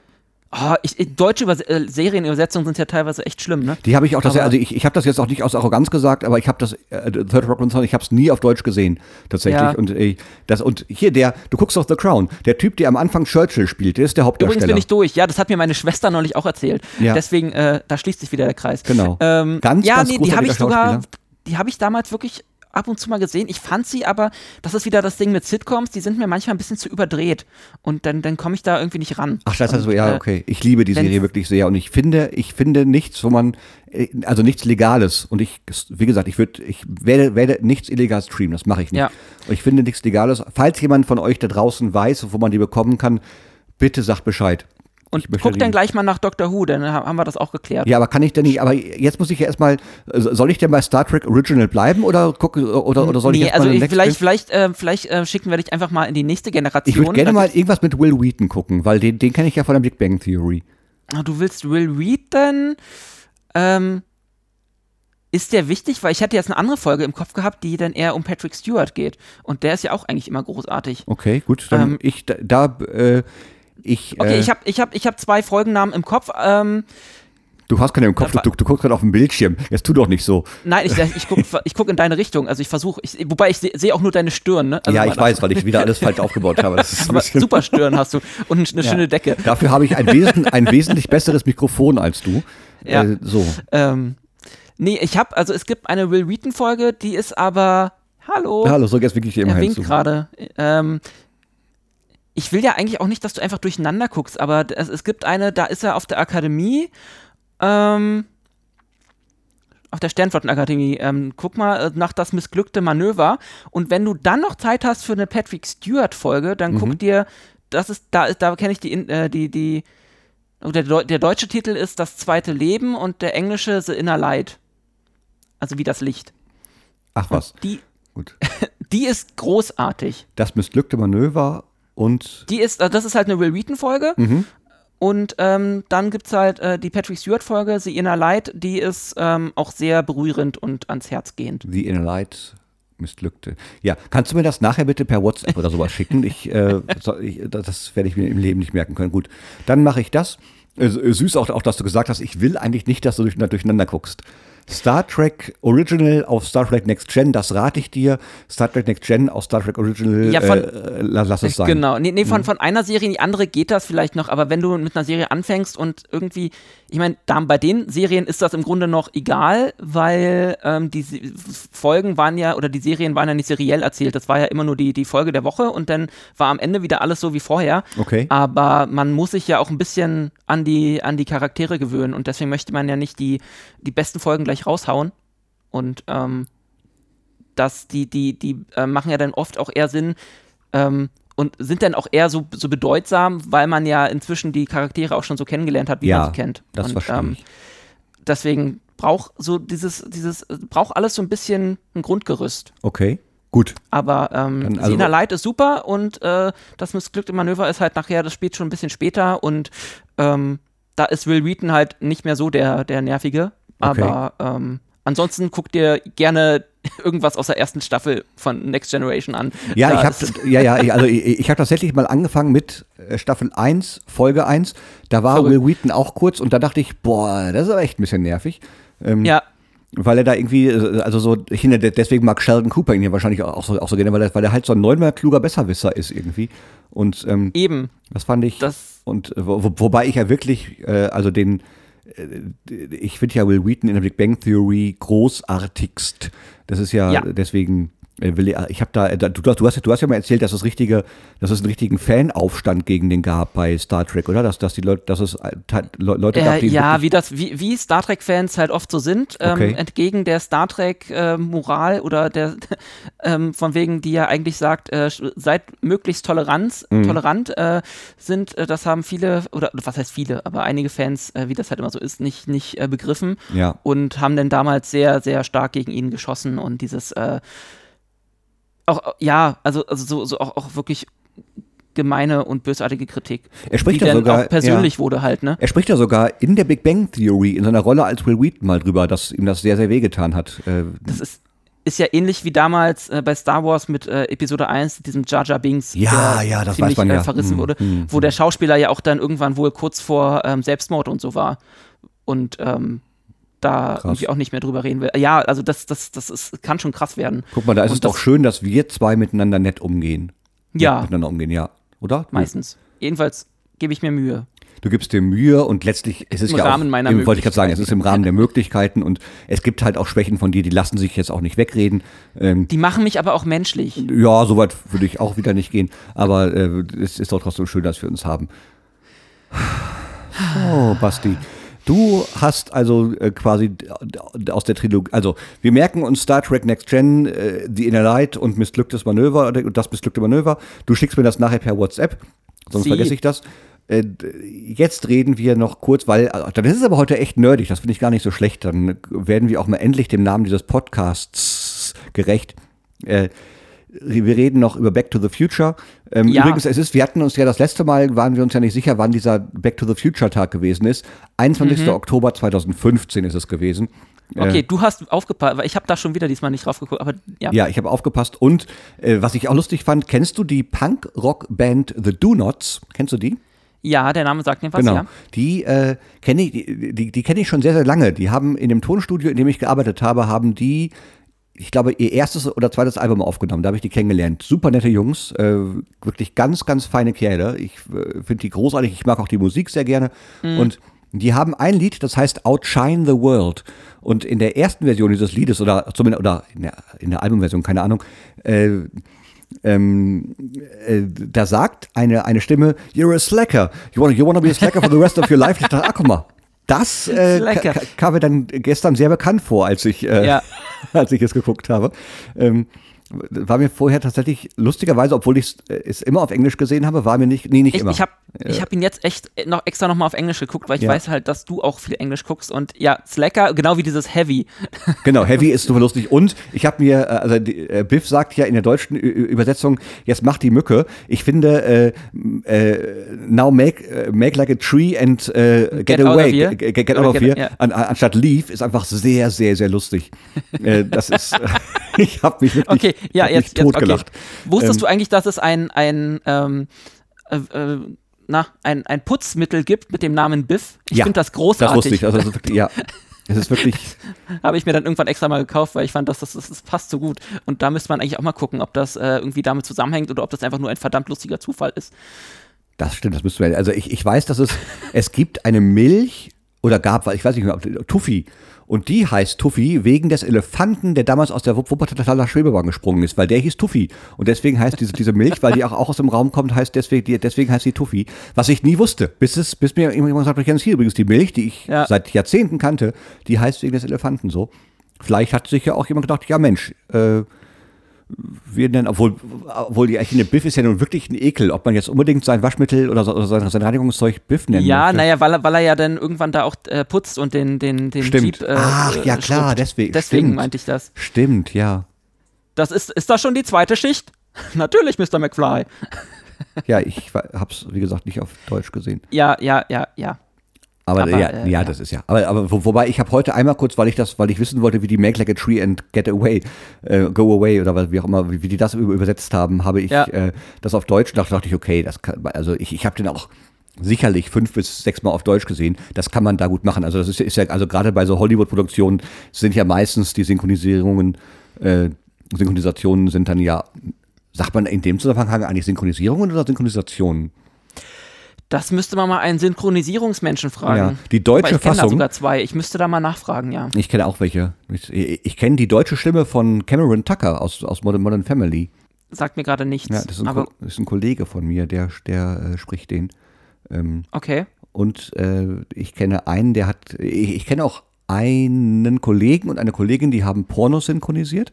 Oh, ich, deutsche Übers äh, Serienübersetzungen sind ja teilweise echt schlimm, ne? Die habe ich auch, das, also ich, ich habe das jetzt auch nicht aus Arroganz gesagt, aber ich habe das äh, Third Rock Sun, ich habe es nie auf Deutsch gesehen tatsächlich. Ja. Und äh, das und hier der, du guckst auf The Crown, der Typ, der am Anfang Churchill spielt, der ist der Übrigens Hauptdarsteller. bin ich durch. Ja, das hat mir meine Schwester neulich auch erzählt. Ja. Deswegen, äh, da schließt sich wieder der Kreis. Genau. Ähm, Ganz, ja, ganz nee, die habe ich sogar, die habe ich damals wirklich ab und zu mal gesehen. Ich fand sie aber, das ist wieder das Ding mit Sitcoms, die sind mir manchmal ein bisschen zu überdreht. Und dann, dann komme ich da irgendwie nicht ran. Ach, das heißt so, ja, äh, okay. Ich liebe die Serie wirklich sehr und ich finde, ich finde nichts, wo man, äh, also nichts Legales und ich, wie gesagt, ich würde, ich werde, werde nichts illegal streamen, das mache ich nicht. Ja. Und Ich finde nichts Legales. Falls jemand von euch da draußen weiß, wo man die bekommen kann, bitte sagt Bescheid. Und Ich guck dann gleich mal nach Doctor Who, dann ha- haben wir das auch geklärt. Ja, aber kann ich denn nicht, aber jetzt muss ich ja erstmal, äh, soll ich denn bei Star Trek Original bleiben oder gucke, oder, oder soll ich nee, also mal ich, Next vielleicht, Gen- vielleicht, äh, vielleicht äh, schicken wir dich einfach mal in die nächste Generation. Ich würde gerne mal irgendwas mit Will Wheaton gucken, weil den, den kenne ich ja von der Big Bang Theory. Ah, Du willst Will Wheaton? Ähm, ist der wichtig? Weil ich hätte jetzt eine andere Folge im Kopf gehabt, die dann eher um Patrick Stewart geht. Und der ist ja auch eigentlich immer großartig. Okay, gut, dann Ähm, ich, da, da äh, ich, Okay, äh, ich habe ich hab, ich hab zwei Folgennamen im Kopf. Ähm, Du hast keine im Kopf, du, du, du guckst gerade auf dem Bildschirm. Jetzt tu doch nicht so. nein, ich, ich gucke ich guck in deine Richtung. Also ich versuche, wobei ich sehe seh auch nur deine Stirn. Ne? Also ja, ich weiß, weil ich wieder alles falsch aufgebaut habe. Das ist Aber super Stirn hast du und eine Ja. schöne Decke. Dafür habe ich ein, wesen, ein wesentlich besseres Mikrofon als du. Ja. Äh, so. Ähm, nee, ich habe, also es gibt eine Will Wheaton Folge, die ist aber, hallo, Hallo, so jetzt wirklich dir im er winkt gerade. Ähm, ich will ja eigentlich auch nicht, dass du einfach durcheinander guckst, aber es, es gibt eine, da ist er auf der Akademie, ähm, auf der Sternflottenakademie. Ähm, guck mal äh, nach das missglückte Manöver. Und wenn du dann noch Zeit hast für eine Patrick Stewart-Folge, dann Mhm. guck dir, das ist, da, ist- da kenne ich die, äh, die, die, oh, der, der deutsche Titel ist Das zweite Leben und der englische The Inner Light. Also wie das Licht. Ach was, Die, gut. die ist großartig. Das missglückte Manöver und Die ist, äh, das ist halt eine Will Wheaton-Folge. Mhm. Und ähm, dann gibt es halt äh, die Patrick Stewart-Folge, The Inner Light, die ist ähm, auch sehr berührend und ans Herz gehend. The Inner Light missglückte. Ja, kannst du mir das nachher bitte per WhatsApp oder sowas schicken? Ich, äh, ich, das werde ich mir im Leben nicht merken können. Gut, dann mache ich das. Äh, Süß auch, auch, dass du gesagt hast, ich will eigentlich nicht, dass du durch- durcheinander guckst. Star Trek Original auf Star Trek Next Gen, das rate ich dir. Star Trek Next Gen auf Star Trek Original, Ja, von- äh, lass es sein. Genau. Nee, nee von, von einer Serie in die andere geht das vielleicht noch, aber wenn du mit einer Serie anfängst und irgendwie, ich meine, da- bei den Serien ist das im Grunde noch egal, weil ähm, die Se- Folgen waren ja, oder die Serien waren ja nicht seriell erzählt. Das war ja immer nur die, die Folge der Woche und dann war am Ende wieder alles so wie vorher. Okay. Aber man muss sich ja auch ein bisschen an die, an die Charaktere gewöhnen und deswegen möchte man ja nicht die, die besten Folgen gleich raushauen. Und ähm, das, die, die, die äh, machen ja dann oft auch eher Sinn ähm, und sind dann auch eher so, so bedeutsam, weil man ja inzwischen die Charaktere auch schon so kennengelernt hat, wie Ja, man sie kennt. das und, verstehe ähm, ich. Deswegen braucht so dieses, dieses, braucht alles so ein bisschen ein Grundgerüst. Okay, gut. Aber ähm, also- Sina Light ist super und äh, das missglückte Manöver ist halt nachher, das spielt schon ein bisschen später und ähm, da ist Will Wheaton halt nicht mehr so der, der Nervige. Okay. Aber ähm, ansonsten guck dir gerne irgendwas aus der ersten Staffel von Next Generation an. Ja, Da ich habe ja, ja, ich- also ich, ich habe tatsächlich mal angefangen mit äh, Staffel 1, Folge 1. Da war Verrückt. Will Wheaton auch kurz und da dachte ich, boah, das ist aber echt ein bisschen nervig. Ähm, Ja, Weil er da irgendwie, äh, also so, ich finde, deswegen mag Sheldon Cooper ihn ja wahrscheinlich auch so, auch so gerne, weil er, weil er halt so ein neunmal kluger Besserwisser ist irgendwie. Und ähm, eben. das fand ich. Das- und äh, wo, wo- wobei ich ja wirklich, äh, also den, ich finde ja Will Wheaton in der Big Bang Theory großartigst. Das ist ja, Ja. deswegen. Äh, Will ich habe da, da du, du, hast, du hast ja mal erzählt, dass es richtige, dass es einen richtigen Fanaufstand gegen den gab bei Star Trek, oder? Dass, dass die Leute, dass es äh, te- Le- Leute gab, Äh, die ja, wirklich- wie das, wie, wie Star Trek-Fans halt oft so sind, ähm, Okay. entgegen der Star Trek-Moral oder der ähm, von wegen, die ja eigentlich sagt, äh, seid möglichst Toleranz, Mhm. tolerant äh, sind, äh, das haben viele, oder was heißt viele, aber einige Fans, äh, wie das halt immer so ist, nicht, nicht äh, begriffen Ja. und haben dann damals sehr, sehr stark gegen ihn geschossen und dieses äh, auch, ja, also, also so, so auch, auch wirklich gemeine und bösartige Kritik. Er spricht die ja sogar- auch persönlich ja. wurde halt, ne? Er spricht ja sogar in der Big Bang Theory, in seiner Rolle als Will Wheaton mal drüber, dass ihm das sehr, sehr wehgetan hat. Äh, Das ist, ist ja ähnlich wie damals äh, bei Star Wars mit äh, Episode 1, diesem Jar Jar Binks, Ja, der ja, das ziemlich man ja. Äh, verrissen Mhm, wurde, mhm, wo der Schauspieler ja auch dann irgendwann wohl kurz vor ähm, Selbstmord und so war und ähm, da Krass. irgendwie auch nicht mehr drüber reden will. Ja, also das, das, das ist, kann schon krass werden. guck mal, da ist Und es doch schön, dass wir zwei miteinander nett umgehen. Ja. Nett miteinander umgehen, ja. Oder? Meistens. Jedenfalls gebe ich mir Mühe. Du gibst dir Mühe und letztlich ist es Im ja Rahmen auch, meiner eben, wollte ich gerade sagen, es ist im Rahmen der Möglichkeiten und es gibt halt auch Schwächen von dir, die lassen sich jetzt auch nicht wegreden. Ähm, Die machen mich aber auch menschlich. ja, soweit würde ich auch wieder nicht gehen, aber äh, es ist doch trotzdem schön, dass wir uns haben. Oh, Basti. Du hast also äh, quasi aus der Trilogie, also wir merken uns Star Trek Next Gen, äh, The Inner Light und missglücktes Manöver, das missglückte Manöver. Du schickst mir das nachher per WhatsApp, sonst Sie. vergesse ich das. Äh, jetzt reden wir noch kurz, weil, äh, dann ist es aber heute echt nerdig, das finde ich gar nicht so schlecht. Dann werden wir auch mal endlich dem Namen dieses Podcasts gerecht. Äh, wir reden noch über Back to the Future. Ähm, Ja. Übrigens, es ist, wir hatten uns ja das letzte Mal, waren wir uns ja nicht sicher, wann dieser Back to the Future Tag gewesen ist. 21. Oktober 2015 ist es gewesen. Okay, Äh, du hast aufgepasst, weil ich habe da schon wieder diesmal nicht drauf geguckt, aber ja. ja, ich habe aufgepasst. Und äh, was ich auch lustig fand, kennst du die Punk-Rock-Band The Do Nots? Kennst du die? Ja, der Name sagt mir was, Genau. ja. Die äh, kenne ich, die, die, die kenne ich schon sehr, sehr lange. Die haben in dem Tonstudio, in dem ich gearbeitet habe, haben die, ich glaube, ihr erstes oder zweites Album aufgenommen. Da habe ich die kennengelernt. Super nette Jungs, äh, wirklich ganz, ganz feine Kerle. Ich äh, finde die großartig. Ich mag auch die Musik sehr gerne. Und die haben ein Lied, das heißt Outshine the World. Und in der ersten Version dieses Liedes, oder zumindest, oder in der, in der Albumversion, keine Ahnung, äh, ähm, äh, da sagt eine, eine Stimme, you're a slacker. You wanna, you wanna be a slacker for the rest of your life. Ich dachte, ach guck mal, das äh, kam mir dann gestern sehr bekannt vor, als ich, äh, Ja. als ich es geguckt habe. Ähm, war mir vorher tatsächlich lustigerweise, obwohl ich es immer auf Englisch gesehen habe, war mir nicht, nee, nicht Ich, immer. ich habe ich hab ihn jetzt echt noch extra nochmal auf Englisch geguckt, weil ich Ja. weiß halt, dass du auch viel Englisch guckst und ja, Slacker, genau wie dieses Heavy. Genau, Heavy ist super lustig. Und ich habe mir, äh, also äh, Biff sagt ja in der deutschen Übersetzung, jetzt mach die Mücke. Ich finde, äh, äh, now make, äh, make like a tree and äh, get, Get out away, here. Get, get, out of here, an, an, anstatt leave, ist einfach sehr, sehr, sehr lustig. äh, das ist, ich habe mich wirklich, Okay, ja, hab mich jetzt, jetzt. Okay. Wusstest Ähm, du eigentlich, dass es ein, ein, ähm, äh, äh, na, ein, ein Putzmittel gibt mit dem Namen Biff? Ich Ja, finde das Das großartig. wusste ich. Also, das ist wirklich, ja. Es ist wirklich. Habe ich mir dann irgendwann extra mal gekauft, weil ich fand, dass das, das, das passt so gut. Und da müsste man eigentlich auch mal gucken, ob das äh, irgendwie damit zusammenhängt oder ob das einfach nur ein verdammt lustiger Zufall ist. Das stimmt, das müssten wir. Also ich, ich weiß, dass es, es gibt eine Milch oder gab, weil ich weiß nicht mehr, ob- Tuffy. Und die heißt Tuffy wegen des Elefanten, der damals aus der Wuppertaler Schwebebahn gesprungen ist, weil der hieß Tuffy. Und deswegen heißt diese, diese Milch, weil die auch, auch aus dem Raum kommt, heißt deswegen, die, deswegen heißt sie Tuffy. Was ich nie wusste, bis es, bis mir jemand gesagt hat, Jens, hier übrigens die Milch, die ich Ja. seit Jahrzehnten kannte, die heißt wegen des Elefanten so. Vielleicht hat sich ja auch jemand gedacht, ja Mensch, äh, wir nennen, obwohl, obwohl die Echine Biff ist ja nun wirklich ein Ekel, ob man jetzt unbedingt sein Waschmittel oder, so, oder sein, sein Reinigungszeug Biff nennen Ja, möchte. naja, weil er, weil er ja dann irgendwann da auch äh, putzt und den, den, den Stimmt. Jeep. Äh, Ach, ja äh, klar, schrubbt. deswegen. Deswegen stimmt. meinte ich das. Stimmt, ja. Das ist, ist das schon die zweite Schicht? Natürlich, Mr. McFly. Ja, ich hab's, wie gesagt, nicht auf Deutsch gesehen. Ja, ja, ja, ja. Aber, Aber, ja, äh, ja, das ist ja. Aber, aber wo, wobei ich habe heute einmal kurz, weil ich das, weil ich wissen wollte, wie die Make Like a Tree and Get Away, äh, Go Away oder was- wie auch immer, wie, wie die das über- übersetzt haben, habe ich Ja. äh, das auf Deutsch dachte, dachte ich, okay, das kann, also ich, ich habe den auch sicherlich fünf bis sechs Mal auf Deutsch gesehen. Das kann man da gut machen. Also das ist, ist ja, also gerade bei so Hollywood-Produktionen sind ja meistens die Synchronisierungen, äh, Synchronisationen sind dann ja, sagt man in dem Zusammenhang eigentlich Synchronisierungen oder Synchronisationen? Das müsste man mal einen Synchronisierungsmenschen fragen. Ja, die deutsche Weil ich kenne da Fassung- sogar zwei. Ich müsste da mal nachfragen, ja. Ich kenne auch welche. Ich, ich kenne die deutsche Stimme von Cameron Tucker aus, aus Modern, Modern Family. Sagt mir gerade nichts. Ja, das ist ein, aber das ist ein Kollege von mir, der, der äh, spricht den. Ähm, okay. und äh, ich kenne einen, der hat, ich, ich kenne auch einen Kollegen und eine Kollegin, die haben Pornos synchronisiert.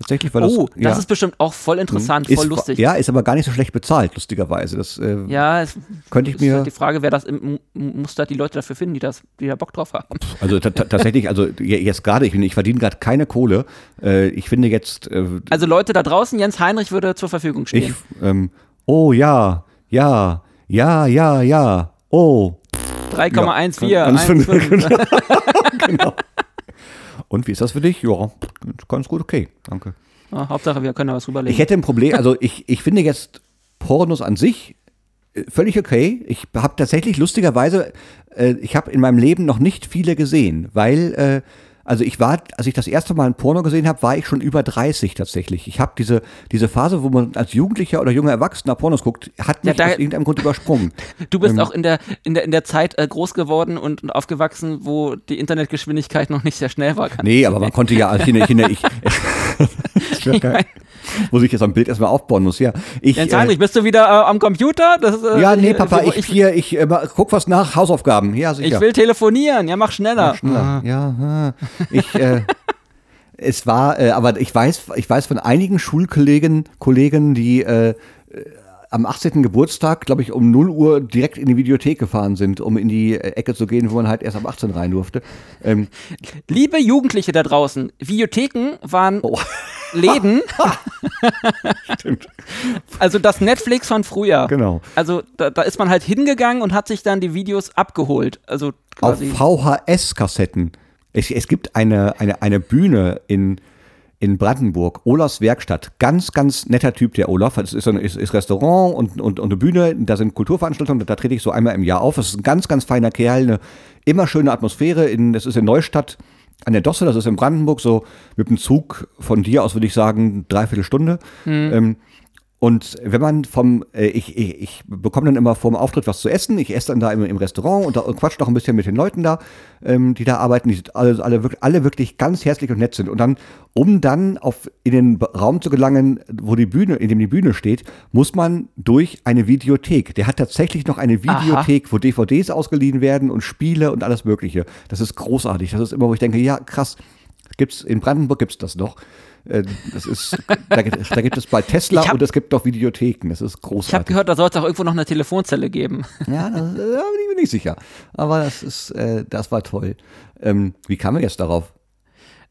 Tatsächlich, weil das, oh, das ja, ist bestimmt auch voll interessant, voll ist, lustig. Ja, ist aber gar nicht so schlecht bezahlt, lustigerweise. Das äh, Ja, es könnte ich ist halt mir, die Frage, wer das im, muss da die Leute dafür finden, die das, die da Bock drauf haben. also ta- ta- tatsächlich, also je- jetzt gerade, ich, ich verdiene gerade keine Kohle. Äh, ich finde jetzt, äh, Also Leute da draußen, Jens Heinrich würde zur Verfügung Ich, stehen. ähm, oh ja, ja, ja, ja, ja, oh. 3,14, Ja, ganz- 1,5. Genau. Und wie ist das für dich? Ja, ganz gut, okay, danke. Ja, Hauptsache, wir können da was rüberlegen. Ich hätte ein Problem, also ich, ich finde jetzt Pornos an sich äh, völlig okay. Ich habe tatsächlich lustigerweise, äh, ich habe in meinem Leben noch nicht viele gesehen, weil, äh, also ich war, als ich das erste Mal ein Porno gesehen habe, war ich schon über 30 tatsächlich. Ich habe diese, diese Phase, wo man als Jugendlicher oder junger Erwachsener Pornos guckt, hat mich Ja, da- aus irgendeinem Grund übersprungen. Du bist Ähm, auch in der, in der, in der Zeit äh, groß geworden und, und aufgewachsen, wo die Internetgeschwindigkeit noch nicht sehr schnell war. Nee, aber man konnte ja, ich ich ich, Ich mein, muss ich jetzt am Bild erstmal aufbauen muss, ja. Ich, Jens äh, Heinrich, bist du wieder äh, am Computer? Das äh, ja, nee, Papa, ich, ich, hier, ich äh, guck was nach, Hausaufgaben. Ja, sicher. ich will telefonieren. Ja, mach schneller. Schneller. Ja, ah. ich, äh, es war, äh, aber ich weiß, ich weiß von einigen Schulkollegen, Kollegen, die äh, äh, am 18. Geburtstag, glaube ich, um 0 Uhr direkt in die Videothek gefahren sind, um in die äh, Ecke zu gehen, wo man halt erst ab 18 rein durfte. Ähm, Liebe Jugendliche da draußen, Videotheken waren Oh. Läden. Also das Netflix von früher. Genau. Also da, da ist man halt hingegangen und hat sich dann die Videos abgeholt. Also auf. VHS-Kassetten. Es, es gibt eine, eine, eine Bühne in, in Brandenburg, Olafs Werkstatt. Ganz, ganz netter Typ, der Olaf. Es ist, ein, ist, ist Restaurant und, und, und eine Bühne. Da sind Kulturveranstaltungen. Da trete ich so einmal im Jahr auf. Das ist ein ganz, ganz feiner Kerl. Eine immer schöne Atmosphäre. In, das ist in Neustadt an der Dosse. Das ist in Brandenburg. So mit dem Zug von dir aus würde ich sagen, dreiviertel Stunde. Ähm, und wenn man vom, äh, ich, ich, ich bekomme dann immer vorm Auftritt was zu essen, ich esse dann da im, im Restaurant und, da, und quatsch noch ein bisschen mit den Leuten da, ähm, die da arbeiten, die sind alle, alle, wirklich, alle wirklich ganz herzlich und nett sind. Und dann, um dann auf, in den Raum zu gelangen, wo die Bühne, in dem die Bühne steht, muss man durch eine Videothek. Der hat tatsächlich noch eine Aha. Videothek, wo DVDs ausgeliehen werden und Spiele und alles Mögliche. Das ist großartig. Das ist immer, wo ich denke, ja, krass, gibt's, in Brandenburg gibt's das noch. Äh, Das ist, da, gibt- da gibt es bald Tesla hab- und es gibt noch Videotheken. Das ist Ich habe großartig. gehört, da soll es auch irgendwo noch eine Telefonzelle geben. Ja, das, da bin ich mir nicht sicher. Aber das ist, äh, das war toll. Ähm, wie kam er jetzt darauf?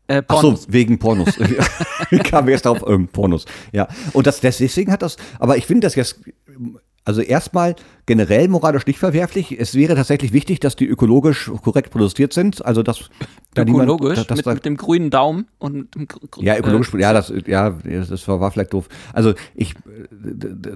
Äh, Ach Pornos. so, wegen Pornos. wie kam er jetzt darauf? Ähm, Pornos. Ja. Und das, deswegen hat das, aber ich finde das jetzt, Also erstmal generell moralisch nicht verwerflich. Es wäre tatsächlich wichtig, dass die ökologisch korrekt produziert sind. Also dass da niemand- Ökologisch, dass- dass mit, da- mit dem grünen Daumen und dem ja, ökologisch, äh, ja, das, ja, das war, war vielleicht doof. Also ich, äh,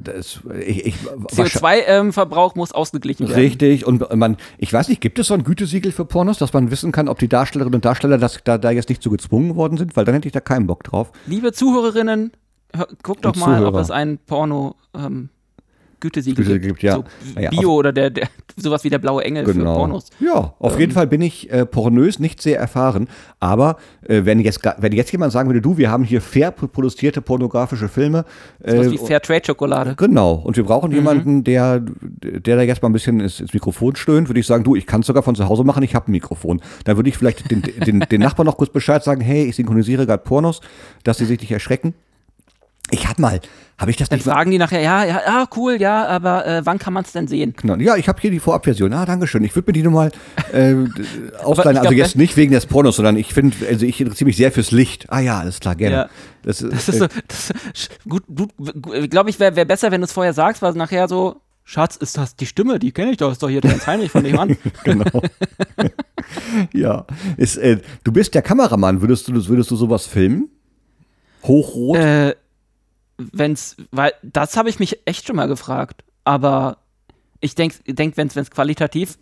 das, ich, ich wahrscheinlich- CO2-Verbrauch muss ausgeglichen werden. Richtig, und man, ich weiß nicht, gibt es so ein Gütesiegel für Pornos, dass man wissen kann, ob die Darstellerinnen und Darsteller das, da, da jetzt nicht so gezwungen worden sind, weil dann hätte ich da keinen Bock drauf. Liebe Zuhörerinnen, hör, guckt doch mal, ob Zuhörer. es ein Porno ähm, Gütesiegel Gütesiegel gibt. ja. So Bio oder der, der sowas wie der blaue Engel für Genau. Pornos. Ja, auf jeden Fall bin ich äh, pornös nicht sehr erfahren. Aber äh, wenn, jetzt, wenn jetzt jemand sagen würde, du, wir haben hier fair produzierte pornografische Filme. Äh, wie Fairtrade-Schokolade. Genau. Und wir Mhm. brauchen jemanden, der, der da jetzt mal ein bisschen ins, ins Mikrofon stöhnt, würde ich sagen, du, ich kann es sogar von zu Hause machen, ich habe ein Mikrofon. Dann würde ich vielleicht den, den, den Nachbarn noch kurz Bescheid sagen, hey, ich synchronisiere gerade Pornos, dass sie sich nicht erschrecken. Ich hab mal, habe ich das Dann nicht fragen die nachher, ja, ja, ah, cool, ja, aber äh, wann kann man es denn sehen? Genau. Ja, ich habe hier die Vorabversion. Ah, danke schön. Ich würde mir die nochmal äh, ausleihen. Also jetzt nicht wegen des Pornos, sondern ich finde, also ich interessiere mich sehr fürs Licht. Ah ja, alles klar, gerne. Ja. Das, Das ist so, das ist gut, gut, glaube ich, wäre wär besser, wenn du es vorher sagst, weil nachher so, Schatz, ist das die Stimme? Die kenne ich doch, ist doch hier der Jens Heinrich von dem Mann. genau. ja. Ist, äh, du bist der Kameramann. Würdest du, würdest du sowas filmen? Hochrot? äh, wenn's, weil das habe ich mich echt schon mal gefragt. Aber ich denke, denk, wenn es qualitativ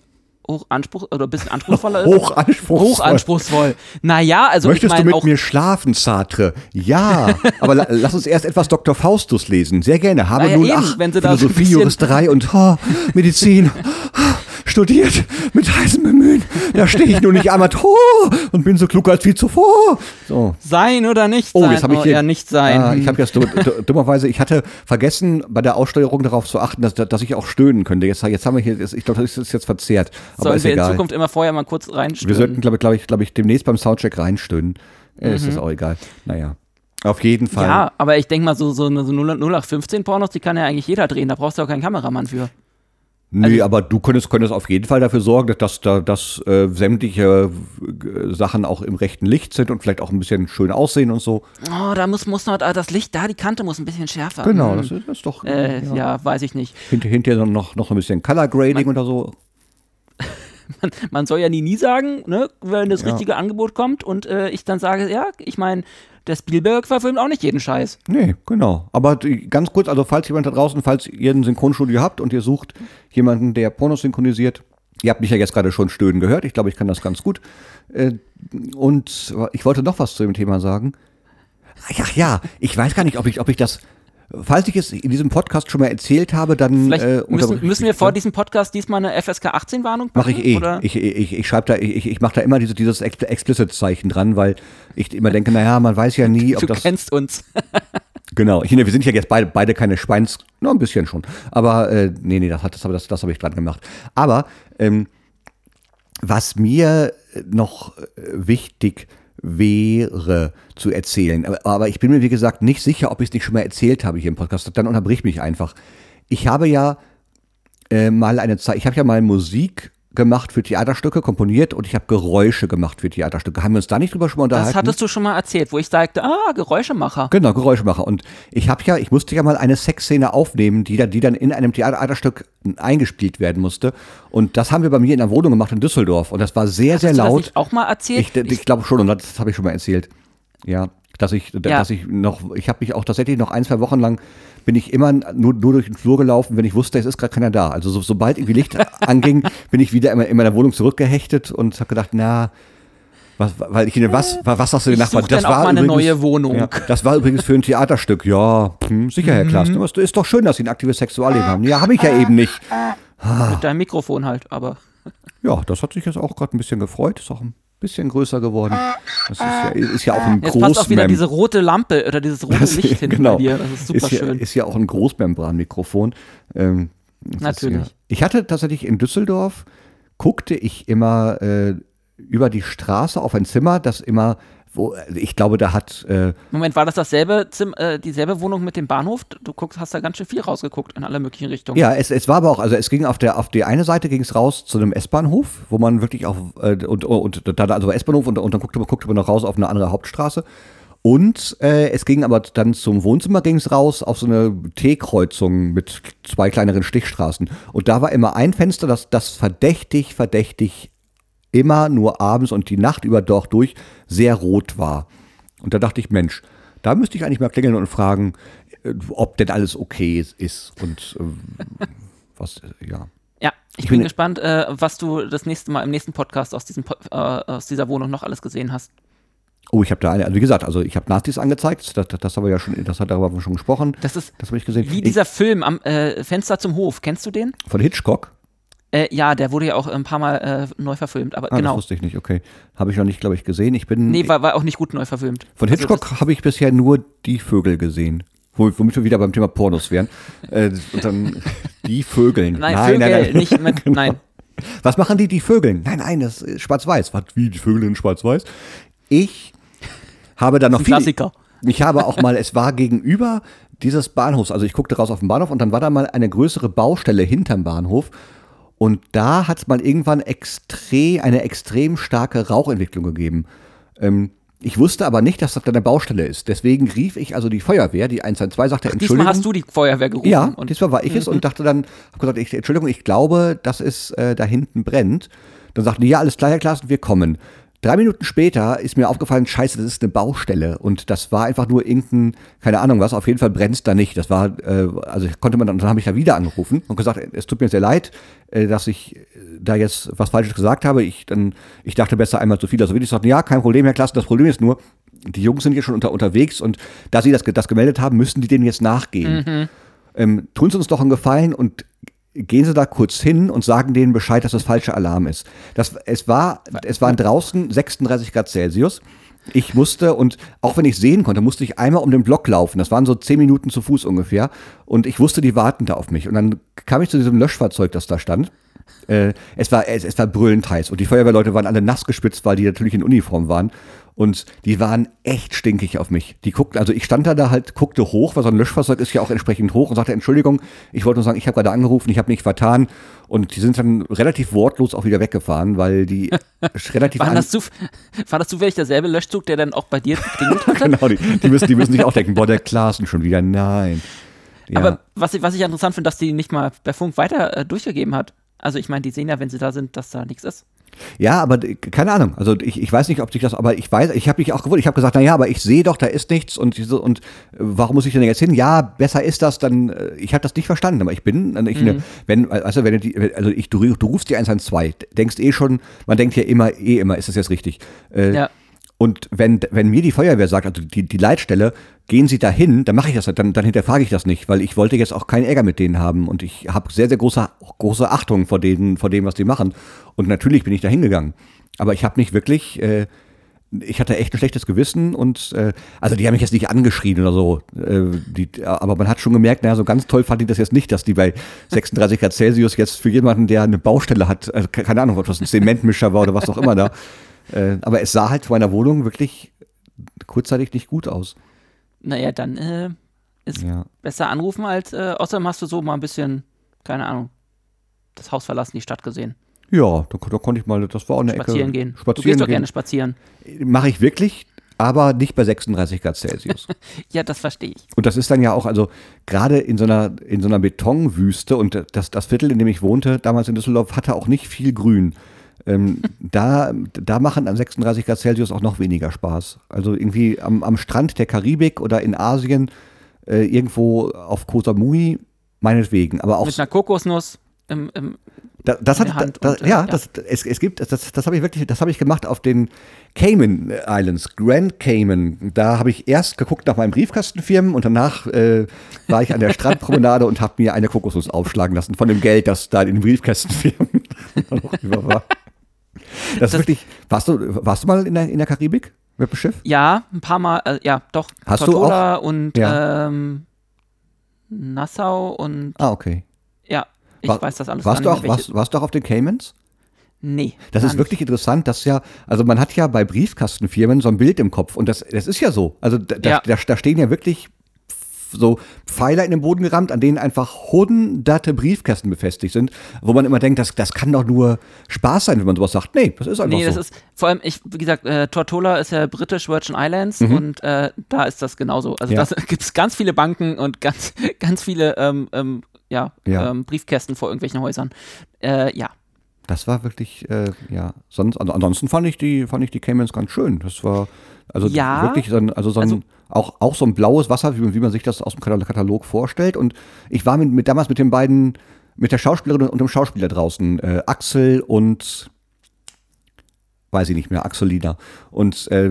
hoch Anspruch oder ein bisschen anspruchsvoller ist. Hochanspruchsvoll. Hochanspruchsvoll. Naja, also Möchtest ich du meine mit auch. mir schlafen, Sartre? Ja, aber la lass uns erst etwas Dr. Faustus lesen. Sehr gerne. Habe Na ja, nun eben, ach, wenn sie da so ein Philosophie, bisschen- Juristerei und oh, Medizin studiert mit heißem Bemühen. Da stehe ich nur nicht einmal oh, und bin so klug als wie zuvor. So. Sein oder nicht Oh, sein? jetzt habe ich oh, hier eher nicht sein. Ah, ich habe jetzt du- du- dummerweise, ich hatte vergessen, bei der Aussteuerung darauf zu achten, dass, dass ich auch stöhnen könnte. Jetzt, jetzt haben wir hier, ich glaube, das ist jetzt verzerrt. Aber Sollen ist wir in egal. Zukunft immer vorher mal kurz Wir reinstören? sollten, glaube glaub ich, glaube ich, demnächst beim Soundcheck reinstöhnen. Äh, Ist das auch egal. Naja. Auf jeden Fall. Mhm. ja, aber ich denke mal, so, so so 0815 Pornos, die kann ja eigentlich jeder drehen. Da brauchst du auch keinen Kameramann für. Nee, Also- aber du könntest, könntest auf jeden Fall dafür sorgen, dass, da, dass äh, sämtliche äh, Sachen auch im rechten Licht sind und vielleicht auch ein bisschen schön aussehen und so. Oh, da muss, muss noch, ah, das Licht da, die Kante muss ein bisschen schärfer. Genau, Hm. das ist, das ist doch. Äh, ja. weiß ich nicht. Hint, hinterher noch, noch ein bisschen Color Grading oder so. Man soll ja nie, nie sagen, ne, wenn das Ja. richtige Angebot kommt und äh, ich dann sage, ja, ich meine, der Spielberg verfilmt auch nicht jeden Scheiß. Nee, genau. Aber ganz kurz, also falls jemand da draußen, falls ihr ein Synchronstudio habt und ihr sucht jemanden, der Pornos synchronisiert, ihr habt mich ja jetzt gerade schon stöhnen gehört, ich glaube, ich kann das ganz gut. Äh, und ich wollte noch was zu dem Thema sagen. Ach ja, ich weiß gar nicht, ob ich, ob ich das, falls ich es in diesem Podcast schon mal erzählt habe, dann äh, müssen, müssen wir vor diesem Podcast diesmal eine FSK 18 Warnung Mache machen? ich eh. Oder? Ich, ich, ich schreibe da, ich, ich mache da immer diese, dieses Ex- Explicit-Zeichen dran, weil ich immer denke, naja, man weiß ja nie, ob du das. kennst uns. Genau, ich, wir sind ja jetzt beide, beide keine Schweins, noch ein bisschen schon. Aber äh, nee, nee, das, hat, das, habe- das, das habe ich dran gemacht. Aber ähm, was mir noch äh, wichtig wäre zu erzählen, aber, ich bin mir wie gesagt nicht sicher, ob ich es nicht schon mal erzählt habe hier im Podcast, dann unterbrich mich einfach. Ich habe ja äh, mal eine Zeit, ich habe ja mal Musik gemacht für Theaterstücke, komponiert und ich habe Geräusche gemacht für Theaterstücke. Haben wir uns da nicht drüber schon mal unterhalten? Das hattest du schon mal erzählt, wo ich sagte, ah, Geräuschemacher. Genau, Geräuschemacher. Und ich habe ja, ich musste ja mal eine Sexszene aufnehmen, die, da, die dann in einem Theaterstück eingespielt werden musste. Und das haben wir bei mir in der Wohnung gemacht in Düsseldorf. Und das war sehr, sehr Hast du das laut. auch mal erzählt? Ich, ich glaube schon, und das habe ich schon mal erzählt. Ja, dass ich, Ja. dass ich noch, ich habe mich auch tatsächlich noch ein, zwei Wochen lang bin ich immer nur, nur durch den Flur gelaufen, wenn ich wusste, es ist gerade keiner da. Also so, sobald irgendwie Licht anging, bin ich wieder in, in meiner Wohnung zurückgehechtet und habe gedacht, na, was, weil ich was, was sagst du den Nachbarn? auch mal eine neue Wohnung. Ja, das war übrigens für ein Theaterstück. Ja, hm, sicher, Herr Klaas. Mhm. Ist doch schön, dass Sie ein aktives Sexualleben haben. Ja, habe ich ja eben nicht. Mit deinem Mikrofon halt, aber. Ja, das hat sich jetzt auch gerade ein bisschen gefreut. Ist auch ein bisschen größer geworden. Das ist ja, ist ja auch ein Jetzt passt auch wieder diese rote Lampe oder dieses rote Das- Licht hinter genau. dir. Das ist super ja, schön. Ist ja auch ein Großmembranmikrofon. Ähm, Natürlich. Ist ja, ich hatte tatsächlich in Düsseldorf, guckte ich immer äh, über die Straße auf ein Zimmer, das immer, wo, ich glaube, da hat, äh, Moment, war das dasselbe Zim äh, dieselbe Wohnung mit dem Bahnhof? Du guckst, hast da ganz schön viel rausgeguckt in alle möglichen Richtungen. ja, es, es war aber auch, also es ging auf der, auf die eine Seite ging es raus zu einem S-Bahnhof, wo man wirklich auch, äh, und, und, da, also S-Bahnhof und, und dann guckte man, guckte man noch raus auf eine andere Hauptstraße. Und äh, es ging aber dann zum Wohnzimmer ging es raus auf so eine T-Kreuzung mit zwei kleineren Stichstraßen. Und da war immer ein Fenster, das, das verdächtig, verdächtig immer nur abends und die Nacht über doch durch sehr rot war. Und da dachte ich, Mensch, da müsste ich eigentlich mal klingeln und fragen, äh, ob denn alles okay ist und äh, was, äh, ja. Ja, ich, Ich bin bin- gespannt, äh, was du das nächste Mal im nächsten Podcast aus, diesem, äh, aus dieser Wohnung noch alles gesehen hast. Oh, ich habe da eine, also wie gesagt, also ich habe Nazis angezeigt, das, das, das haben wir ja schon, das hat darüber haben wir schon gesprochen. Das ist Das habe ich gesehen. wie Ich- dieser Film am äh, Fenster zum Hof. Kennst du den? von Hitchcock. Äh, ja, der wurde ja auch ein paar Mal äh, neu verfilmt, aber Ah, Das genau. wusste ich nicht, okay. Habe ich noch nicht, glaube ich, gesehen. Ich bin. Nee, war, war auch nicht gut neu verfilmt. von Also Hitchcock habe ich bisher nur die Vögel gesehen. Wo- Womit wir wieder beim Thema Pornos wären. äh, und dann die Vögeln. Das, nein, Vögel, nicht mit, Genau. nein. Was machen die, die Vögeln? Nein, nein, das ist schwarz-weiß. Was, wie die Vögel in schwarz-weiß? Ich habe da noch Ein viele. Klassiker. Ich habe auch mal, es war gegenüber dieses Bahnhofs, also ich guckte raus auf den Bahnhof und dann war da mal eine größere Baustelle hinterm Bahnhof und da hat es mal irgendwann extrem, eine extrem starke Rauchentwicklung gegeben. Ähm, ich wusste aber nicht, dass das da eine Baustelle ist. Deswegen rief ich also die Feuerwehr, die 112 sagte, Entschuldigung. Diesmal hast du die Feuerwehr gerufen. Ja, und diesmal war ich es und dachte dann, hab gesagt, ich, Entschuldigung, ich glaube, dass es äh, da hinten brennt. Dann sagten die, ja, alles klar, Herr Klassen, wir kommen. Drei Minuten später ist mir aufgefallen, scheiße, das ist eine Baustelle. Und das war einfach nur irgendein, keine Ahnung was, auf jeden Fall brennt da nicht. Das war, äh, also konnte man, dann, dann habe ich da wieder angerufen und gesagt, es tut mir sehr leid, äh, dass ich äh, da jetzt was Falsches gesagt habe. Ich, dann, ich dachte besser einmal zu viel. Also wirklich sagten, ja, kein Problem, Herr Klassen, das Problem ist nur, die Jungs sind hier schon unter, unterwegs und da sie das, das gemeldet haben, müssen die denen jetzt nachgehen ähm, tun Sie uns doch einen Gefallen und gehen Sie da kurz hin und sagen denen Bescheid, dass das falsche Alarm ist. Das, es, war, es waren draußen 36 Grad Celsius. Ich musste, und auch wenn ich sehen konnte, musste ich einmal um den Block laufen. Das waren so zehn Minuten zu Fuß ungefähr. Und ich wusste, die warten da auf mich. Und dann kam ich zu diesem Löschfahrzeug, das da stand. Äh, es, war, es, es war brüllend heiß. Und die Feuerwehrleute waren alle nass gespitzt, weil die natürlich in Uniform waren. Und die waren echt stinkig auf mich. Die guckten, also ich stand da, da halt, guckte hoch, weil so ein Löschfahrzeug ist ja auch entsprechend hoch und sagte, Entschuldigung, ich wollte nur sagen, ich habe gerade angerufen, ich habe mich vertan. Und die sind dann relativ wortlos auch wieder weggefahren, weil die relativ War das, zuf war das zufällig derselbe Löschzug, der dann auch bei dir geklingelt hat? genau, die, die, müssen, die müssen sich auch denken, boah, der Klaassen schon wieder, nein. Ja. Aber was ich, was ich interessant finde, dass die nicht mal per Funk weiter äh, durchgegeben hat. Also ich meine, die sehen ja, wenn sie da sind, dass da nichts ist. Ja, aber keine Ahnung. Also ich, ich weiß nicht, ob sich das, aber ich weiß, ich habe mich auch gewundert. Ich habe gesagt, na ja, aber ich sehe doch, da ist nichts und und äh, warum muss ich denn jetzt hin? Ja, besser ist das. Dann, äh, ich habe das nicht verstanden. Aber ich bin, dann ich, ne, wenn, also wenn du die, also ich, du, du rufst die 112, denkst eh schon, man denkt ja immer, eh immer, ist das jetzt richtig? Äh, Ja. Und wenn, wenn mir die Feuerwehr sagt, also die, die Leitstelle, gehen Sie dahin, dann mache ich das, dann, dann hinterfrage ich das nicht, weil ich wollte jetzt auch keinen Ärger mit denen haben und ich habe sehr, sehr große, große Achtung vor denen, vor dem, was die machen. Und natürlich bin ich da hingegangen. Aber ich habe nicht wirklich, äh, ich hatte echt ein schlechtes Gewissen und äh, also die haben mich jetzt nicht angeschrien oder so, äh, die, aber man hat schon gemerkt, naja, so ganz toll fand ich das jetzt nicht, dass die bei 36 Grad Celsius jetzt für jemanden, der eine Baustelle hat, also ke- keine Ahnung, ob das ein Zementmischer war oder was auch immer da, äh, aber es sah halt vor meiner Wohnung wirklich kurzzeitig nicht gut aus. Naja, dann äh, ist Ja. besser anrufen als, äh, außerdem hast du so mal ein bisschen, keine Ahnung, das Haus verlassen, die Stadt gesehen. Ja, da, da konnte ich mal, das war auch eine Spazieren Ecke. gehen. du Spazieren gehst doch gehen. gerne spazieren. Mache ich wirklich, aber nicht bei 36 Grad Celsius. Ja, das verstehe ich. Und das ist dann ja auch, also gerade in so einer, in so einer Betonwüste und das, das Viertel, in dem ich wohnte, damals in Düsseldorf, hatte auch nicht viel Grün. Ähm, da, da machen an 36 Grad Celsius auch noch weniger Spaß. Also irgendwie am, am Strand der Karibik oder in Asien, äh, irgendwo auf Koh Samui, meinetwegen. Aber auch Mit einer Kokosnuss im, im da, das hat, Hand da, und, äh, ja, ja. Das, es, es gibt, das, das habe ich wirklich, das habe ich gemacht auf den Cayman Islands, Grand Cayman. Da habe ich erst geguckt nach meinen Briefkastenfirmen und danach äh, war ich an der Strandpromenade und habe mir eine Kokosnuss aufschlagen lassen von dem Geld, das da in den Briefkastenfirmen noch über war. Das, ist wirklich, warst du, warst du mal in der, in der Karibik mit dem Schiff? Ja, ein paar Mal, äh, ja, doch. Hast du Tortola und Ja. ähm, Nassau und Ah, okay. ja, ich War- weiß das alles Warst du auch, nicht warst, warst du auch auf den Caymans? Nee. Das ist nicht. wirklich interessant, dass ja, also man hat ja bei Briefkastenfirmen so ein Bild im Kopf und das, das ist ja so. Also da, Ja. da, da stehen ja wirklich so Pfeiler in den Boden gerammt, an denen einfach hunderte Briefkästen befestigt sind, wo man immer denkt, das, das kann doch nur Spaß sein, wenn man sowas sagt. Nee, das ist einfach Nee, so. das ist vor allem, ich, wie gesagt, äh, Tortola ist ja britisch Virgin Islands Mhm. und äh, da ist das genauso. Also Ja. da gibt es ganz viele Banken und ganz, ganz viele ähm, ähm, ja, Ja. Ähm, Briefkästen vor irgendwelchen Häusern. Äh, ja. Das war wirklich, äh, ja, sonst, also ansonsten fand ich die, fand ich die Caymans ganz schön. Das war, also Ja. wirklich so ein, also so ein, Also- auch, auch so ein blaues Wasser, wie, man- wie man sich das aus dem Katal- Katalog vorstellt. Und ich war mit, mit damals mit den beiden, mit der Schauspielerin und dem Schauspieler draußen, äh, Axel und weiß ich nicht mehr, Axelina. Und äh,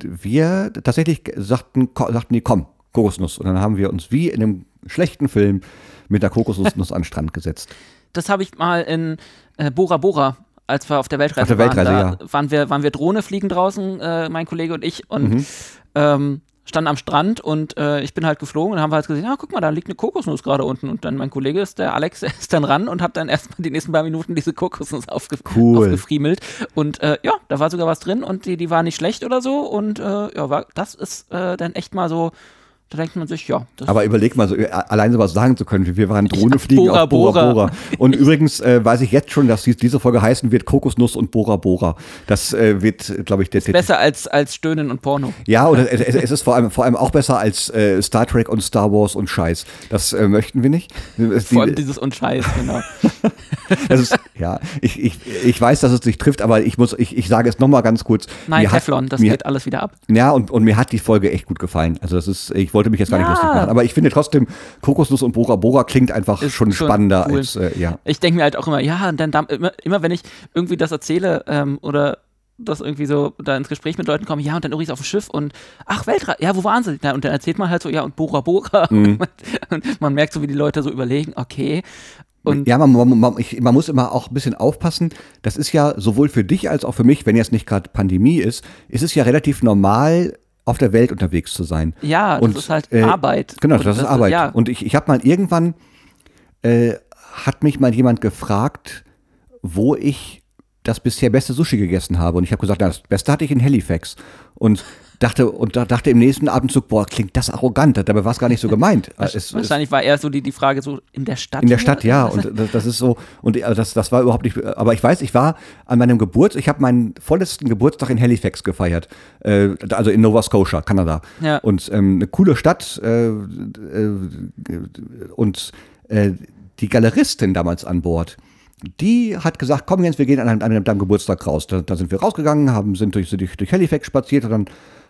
wir tatsächlich sagten, sagten die, komm, Kokosnuss. Und dann haben wir uns wie in einem schlechten Film mit der Kokosnuss an den Strand gesetzt. Das habe ich mal in äh, Bora Bora, als wir auf der Weltreise, Auf der Weltreise, waren. Da ja. waren, wir, waren wir Drohne fliegen draußen, äh, mein Kollege und ich, und Mhm. ähm, standen am Strand und äh, ich bin halt geflogen und haben wir halt gesehen, ah, guck mal, da liegt eine Kokosnuss gerade unten. Und dann mein Kollege ist, der Alex, der ist dann ran und hat dann erstmal die nächsten paar Minuten diese Kokosnuss aufge Cool. aufgefriemelt. Und äh, ja, da war sogar was drin und die, die war nicht schlecht oder so. Und äh, ja, war, das ist äh, dann echt mal so, da denkt man sich, ja, das Aber überleg mal, so, äh, allein sowas sagen zu können. Wir waren Drohne fliegen Bora auf Bora Bora. Bora. Und übrigens äh, weiß ich jetzt schon, dass dies, diese Folge heißen wird Kokosnuss und Bora Bora. Das äh, wird, glaube ich, der, der besser als, als Stöhnen und Porno. Ja, oder es, es ist vor allem, vor allem auch besser als äh, Star Trek und Star Wars und Scheiß. Das äh, möchten wir nicht. Vor allem die- dieses Unscheiß, genau. das ist, ja, ich, ich, ich weiß, dass es sich trifft, aber ich muss, ich, ich sage es nochmal ganz kurz. Nein, Mir hat- Teflon, das mir, geht alles wieder ab. Ja, und, und mir hat die Folge echt gut gefallen. Also das ist, ich wollte mich jetzt gar nicht Ja. lustig machen, aber ich finde trotzdem, Kokosnuss und Bora Bora klingt einfach Ist schon spannender cool. als, äh, ja. Ich denke mir halt auch immer, ja, und dann da, immer, immer wenn ich irgendwie das erzähle ähm, oder das irgendwie so da ins Gespräch mit Leuten komme, ja, und dann übrigens auf dem Schiff und ach, Weltreise, ja, wo waren sie? Ja, und dann erzählt man halt so, ja, und Bora Bora. Mhm. Und man merkt so, wie die Leute so überlegen, okay. Und ja, man, man, man, ich, man muss immer auch ein bisschen aufpassen. Das ist ja sowohl für dich als auch für mich, wenn jetzt nicht gerade Pandemie ist, ist es ja relativ normal, auf der Welt unterwegs zu sein. ja, das Und, ist halt äh, Arbeit. Genau, Und das, ist Arbeit. Ja, Und ich, ich habe mal irgendwann, äh, hat mich mal jemand gefragt, wo ich das bisher beste Sushi gegessen habe. Und ich habe gesagt, na, das Beste hatte ich in Halifax. Und dachte, und da dachte im nächsten Atemzug, boah, klingt das arrogant. Dabei war es gar nicht so gemeint. Es- es- wahrscheinlich war eher so die, die Frage so in der Stadt. in der Stadt, ja. Und das, das ist so, und äh, das, das war überhaupt nicht, aber ich weiß, ich war an meinem Geburtstag, ich habe meinen vorletzten Geburtstag in Halifax gefeiert, äh, also in Nova Scotia, Kanada. Ja. Und ähm, eine coole Stadt äh, äh, und äh, die Galeristin damals an Bord, die hat gesagt, komm Jens, wir gehen an, einem- an Geburtstag raus. Da, da sind wir rausgegangen, haben, sind durch, durch, durch Halifax spaziert und dann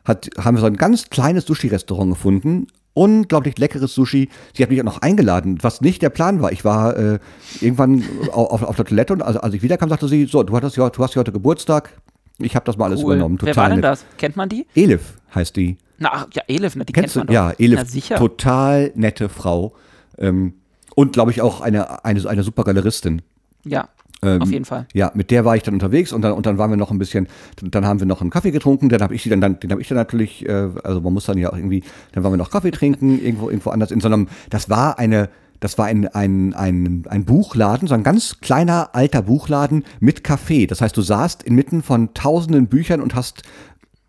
hat, haben wir so ein ganz kleines Sushi-Restaurant gefunden. Unglaublich leckeres Sushi. Sie hat mich auch noch eingeladen, was nicht der Plan war. Ich war äh, irgendwann au- auf, auf der Toilette und als, als ich wiederkam, sagte sie, so, du, hattest, ja- du hast ja heute Geburtstag. Ich habe das mal alles Cool. übernommen. Total Wer war denn nett. das? Kennt man die? Elif heißt die. Na, ach, ja, Elif, ne, die Kennst du? kennt man doch. Ja, Elif. Na, sicher. Total nette Frau. Ähm, und glaube ich auch eine, eine, eine super Galeristin. Ja, Ähm, auf jeden Fall. Ja, mit der war ich dann unterwegs und dann, und dann waren wir noch ein bisschen, dann haben wir noch einen Kaffee getrunken, dann habe ich sie dann, dann den habe ich dann natürlich, äh, also man muss dann ja auch irgendwie, dann waren wir noch Kaffee trinken, irgendwo, irgendwo anders in so einem, das war eine, das war ein, ein, ein, ein Buchladen, so ein ganz kleiner alter Buchladen mit Kaffee. Das heißt, du saßt inmitten von tausenden Büchern und hast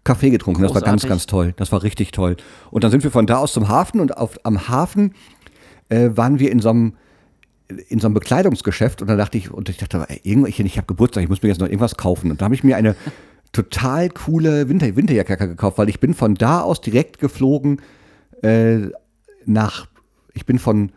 Kaffee getrunken. Das war ganz, Großartig. ganz toll. Das war richtig toll. Und dann sind wir von da aus zum Hafen und auf, am Hafen äh, waren wir in so einem in so einem Bekleidungsgeschäft und dann dachte ich, und ich dachte, ey, ich, ich habe Geburtstag, ich muss mir jetzt noch irgendwas kaufen. Und da habe ich mir eine total coole Winter, Winterjacke gekauft, weil ich bin von da aus direkt geflogen äh, nach, ich bin von,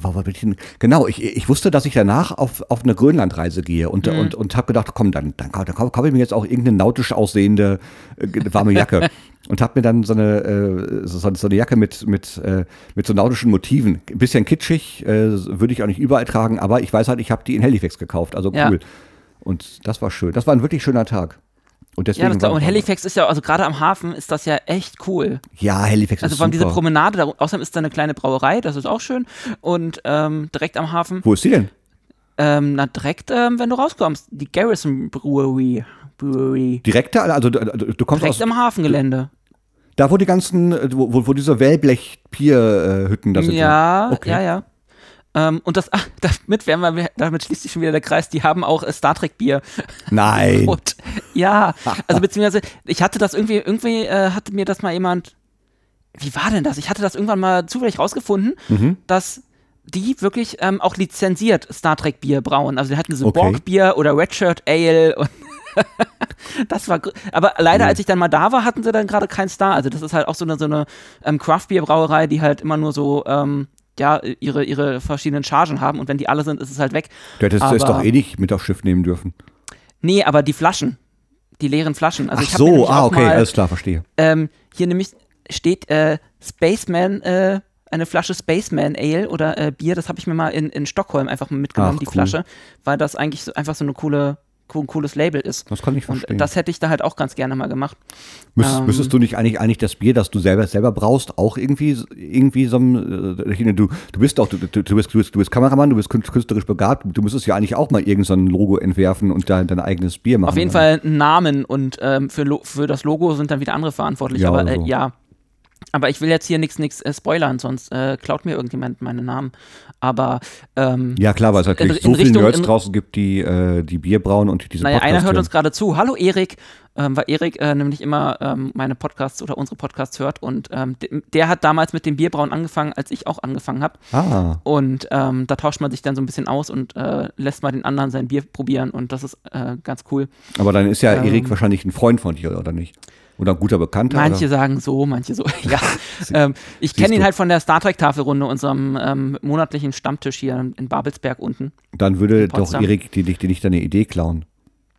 wo war ich denn? Genau, ich, ich wusste, dass ich danach auf, auf eine Grönlandreise gehe und, und, und habe gedacht, komm, dann, dann, dann kaufe ich mir jetzt auch irgendeine nautisch aussehende äh, warme Jacke. und habe mir dann so eine, äh, so, so eine Jacke mit, mit, äh, mit so nautischen Motiven. Ein bisschen kitschig, äh, würde ich auch nicht überall tragen, aber ich weiß halt, ich habe die in Halifax gekauft, also Ja. cool. Und das war schön. Das war ein wirklich schöner Tag. Und deswegen Ja, das und Halifax ist ja, also gerade am Hafen ist das ja echt cool. Ja, Halifax Also ist vor allem diese super. Promenade, da, außerdem ist da eine kleine Brauerei, das ist auch schön. Und ähm, direkt am Hafen, Wo ist die denn? ähm, na direkt, ähm, wenn du rauskommst, die Garrison Brewery. Brewery. Direkt da? Also du, du kommst Direkt aus, am Hafengelände. da, wo die ganzen, wo, wo- diese Wellblech-Pier-Hütten da sind. Ja, Okay. ja, ja. Ähm, und das, ach, damit, werden wir, damit schließt sich schon wieder der Kreis, die haben auch äh, Star Trek Bier. Nein. Und, ja, also beziehungsweise, ich hatte das irgendwie, irgendwie äh, hatte mir das mal jemand wie war denn das? Ich hatte das irgendwann mal zufällig rausgefunden, Mhm. dass die wirklich ähm, auch lizenziert Star Trek Bier brauen. Also die hatten so Okay. Borg Bier oder Redshirt Ale und das war aber leider Mhm. als ich dann mal da war, hatten sie dann gerade keinen Star. Also das ist halt auch so eine so eine ähm, Craft Bier Brauerei, die halt immer nur so ähm, ja, ihre, ihre verschiedenen Chargen haben und wenn die alle sind, ist es halt weg. Du hättest Aber- es doch eh nicht mit aufs Schiff nehmen dürfen. Nee, aber die Flaschen, die leeren Flaschen. Also Ach so, ah, okay, mal, alles klar, verstehe. ähm, hier nämlich steht äh, Spaceman, äh, eine Flasche Spaceman Ale oder äh, Bier, das habe ich mir mal in, in Stockholm einfach mitgenommen, Ach, die cool. Flasche, weil das eigentlich so, einfach so eine coole, cool, cooles Label ist. Das kann ich Und verstehen. das hätte ich da halt auch ganz gerne mal gemacht. Müsstest, ähm, müsstest du nicht eigentlich, eigentlich das Bier, das du selber, selber brauchst, auch irgendwie, irgendwie so ein, äh, du, du bist doch, du, du, du, bist, du, bist, du bist Kameramann, du bist kün- künstlerisch begabt, du müsstest ja eigentlich auch mal irgend so ein Logo entwerfen und dein, dein eigenes Bier machen. Auf jeden Fall einen Namen und ähm, für, für das Logo sind dann wieder andere verantwortlich. Ja, aber oder äh, so. ja. Aber ich will jetzt hier nichts nichts äh, spoilern, sonst äh, klaut mir irgendjemand meinen Namen. Aber ähm, Ja klar, weil es natürlich so viele Richtung- Nerds in- draußen gibt, die, äh, die Bier brauen und die diese Naja, einer Podcasts hört hören. uns gerade zu. Hallo Erik, ähm, weil Erik äh, nämlich immer ähm, meine Podcasts oder unsere Podcasts hört und ähm, de- der hat damals mit dem Bierbrauen angefangen, als ich auch angefangen habe. Ah, Und ähm, da tauscht man sich dann so ein bisschen aus und äh, lässt mal den anderen sein Bier probieren und das ist äh, ganz cool. aber dann ist ja Ähm, Erik wahrscheinlich ein Freund von dir, oder nicht? Oder ein guter Bekannter? Manche oder? sagen so, manche so. ja. ähm, ich kenne ihn du. halt von der Star Trek Tafelrunde, unserem ähm, monatlichen Stammtisch hier in Babelsberg unten. Dann würde doch. Erik dir nicht, nicht deine Idee klauen.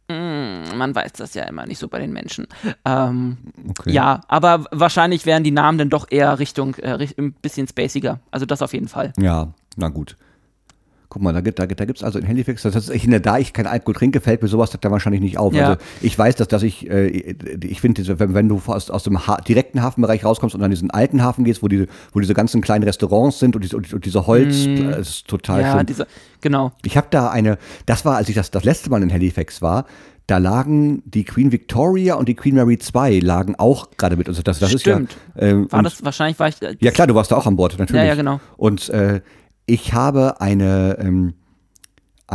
Mm, Man weiß das ja immer nicht so bei den Menschen. Ähm, Okay. Ja, aber wahrscheinlich wären die Namen dann doch eher Richtung äh, ein bisschen spaciger. Also das auf jeden Fall. Ja, na gut. Guck mal, da gibt da, gibt- da gibt's also in Halifax, das ist, ich, da ich kein Alkohol trinke, fällt mir sowas da wahrscheinlich nicht auf. Ja. Also ich weiß, dass, dass ich, äh, ich finde, wenn, wenn du aus, aus dem ha direkten Hafenbereich rauskommst und an diesen alten Hafen gehst, wo diese, wo diese ganzen kleinen Restaurants sind und diese, und diese Holz, das ist total Mm. ja, schön. diese, genau. Ich habe da eine, das war, als ich das, das letzte Mal in Halifax war, da lagen die Queen Victoria und die Queen Mary 2 lagen auch gerade mit uns. Das, das Stimmt. ist ja, ähm, War das wahrscheinlich, war ich. Äh, ja klar, du warst da auch an Bord, natürlich. Ja, ja, genau. Und äh, ich habe eine, ähm,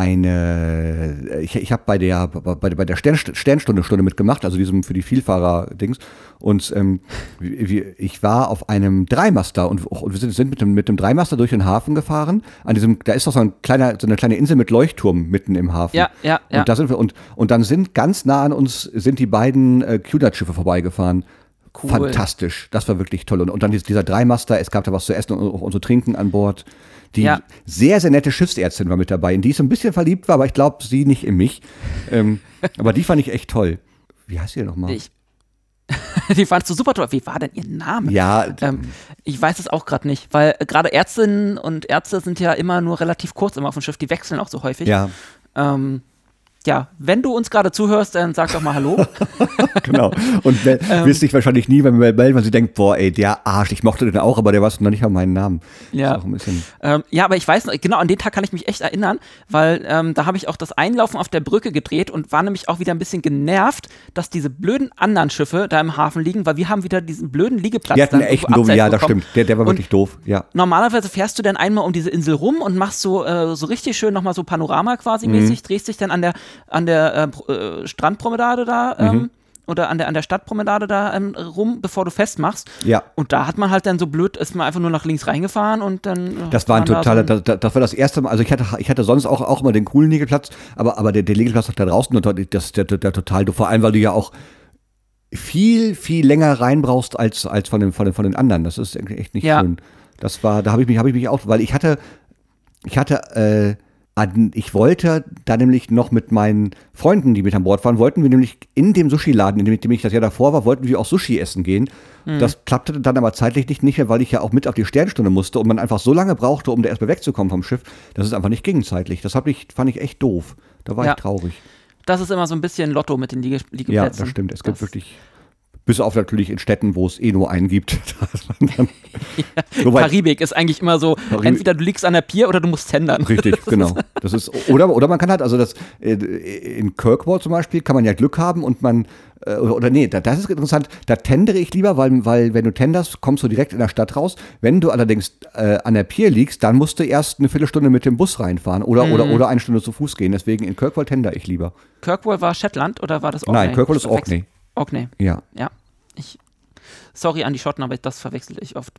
eine, ich, ich habe bei der, bei, der- bei der Stern, Sternstunde Stunde mitgemacht, also diesem für die Vielfahrer-Dings. Und ähm, ich war auf einem Dreimaster und, und wir sind, sind mit, dem, mit dem Dreimaster durch den Hafen gefahren. An diesem, da ist doch so, ein kleiner, so eine kleine Insel mit Leuchtturm mitten im Hafen. Ja, ja, ja. Und da sind wir, und, und dann sind ganz nah an uns sind die beiden äh, QNAT-Schiffe vorbeigefahren. Cool. Fantastisch. Das war wirklich toll. Und, und dann dies- dieser Dreimaster, es gab da was zu essen und, und zu trinken an Bord. Die Ja. sehr, sehr nette Schiffsärztin war mit dabei, in die ich so ein bisschen verliebt war, aber ich glaube, sie nicht in mich. ähm, aber die fand ich echt toll. Wie heißt sie denn nochmal? ich, die fandst du super toll. Wie war denn ihr Name? Ja, Ähm, ich weiß es auch gerade nicht, weil äh, gerade Ärztinnen und Ärzte sind ja immer nur relativ kurz immer auf dem Schiff. Die wechseln auch so häufig. ja, Ähm, ja, wenn du uns gerade zuhörst, dann sag doch mal Hallo. genau. Und Ähm. wirst dich wahrscheinlich nie bei mir melden, weil sie denkt, boah, ey, der Arsch, ich mochte den auch, aber der weiß noch nicht mal meinen Namen. Ja. Ähm, ja, aber ich weiß noch, genau an den Tag kann ich mich echt erinnern, weil ähm, da habe ich auch das Einlaufen auf der Brücke gedreht und war nämlich auch wieder ein bisschen genervt, dass diese blöden anderen Schiffe da im Hafen liegen, weil wir haben wieder diesen blöden Liegeplatz. die hatten dann echt einen doofen, ja, das bekommen. stimmt. Der, der war Und wirklich doof, ja. Normalerweise fährst du dann einmal um diese Insel rum und machst so, äh, so richtig schön nochmal so Panorama quasi Mhm. mäßig, drehst dich dann an der, an der äh, äh, Strandpromenade da ähm, Mhm. oder an der, an der Stadtpromenade da ähm, rum, bevor du festmachst. Ja. Und da hat man halt dann so blöd, ist man einfach nur nach links reingefahren und dann. äh, Das war ein waren da totaler, so das, das war das erste Mal, also ich hatte, ich hatte sonst auch, auch immer den coolen Liegeplatz, aber, aber der, der Liegeplatz da draußen, und das, der, der, der total doof, vor allem, weil du ja auch viel, viel länger rein brauchst als, als von den, von den, von den anderen. Das ist echt nicht Ja. schön. Das war, da habe ich mich, habe ich mich auch, weil ich hatte, ich hatte, äh, ich wollte da nämlich noch mit meinen Freunden, die mit an Bord waren, wollten wir nämlich in dem Sushi-Laden, in dem, ich das Jahr davor war, wollten wir auch Sushi essen gehen. Das klappte dann aber zeitlich nicht, nicht mehr, weil ich ja auch mit auf die Sternstunde musste und man einfach so lange brauchte, um da erstmal wegzukommen vom Schiff, dass es einfach nicht ging zeitlich. Das ich, fand ich echt doof. Da war Ja. ich traurig. Das ist immer so ein bisschen Lotto mit den Liege Liegeplätzen. Ja, das stimmt. Es gibt Das- wirklich, bis auf natürlich in Städten, wo es eh nur einen gibt. weit- Karibik ist eigentlich immer so, Karibik- entweder du liegst an der Pier oder du musst tendern. Richtig, genau. Das ist, oder, oder man kann halt, also das, äh, in Kirkwall zum Beispiel kann man ja Glück haben und man, äh, oder, nee, da, das ist interessant, da tendere ich lieber, weil, weil wenn du tenderst, kommst du direkt in der Stadt raus. Wenn du allerdings äh, an der Pier liegst, dann musst du erst eine Viertelstunde mit dem Bus reinfahren oder, Mhm. oder, oder eine Stunde zu Fuß gehen. Deswegen in Kirkwall tender ich lieber. Kirkwall war Shetland oder war das Orkney? Nein, Kirkwall ist Orkney. Orkney, Ja. ja. Ich, Sorry an die Schotten, aber das verwechsel ich oft.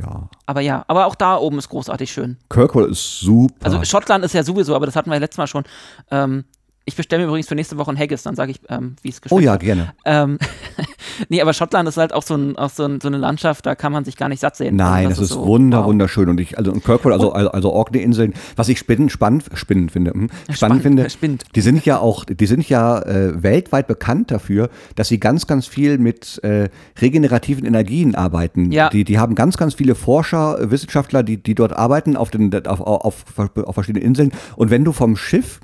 Ja. Aber ja, aber auch da oben ist großartig schön. Kirkwall ist super. Also Schottland ist ja sowieso, aber das hatten wir ja letztes Mal schon. Ähm, ich bestelle mir übrigens für nächste Woche ein Haggis, dann sage ich, ähm, wie es geschmeckt oh ja, hat. gerne. Ähm, nee, aber Schottland ist halt auch so, ein, auch so, ein, so eine Landschaft, da kann man sich gar nicht satt sehen. Nein, Also das, ist so, wunder, wow. wunderschön. Und ich, also und Kirkwall, also, also, also Orkney-Inseln, was ich spannend, spannend, spannend finde, hm, spannend spannend, finde, spannend. die sind ja auch, die sind ja äh, weltweit bekannt dafür, dass sie ganz, ganz viel mit äh, regenerativen Energien arbeiten. Ja. Die, die haben ganz, ganz viele Forscher, Wissenschaftler, die, die dort arbeiten auf, den, auf, auf, auf verschiedenen Inseln. Und wenn du vom Schiff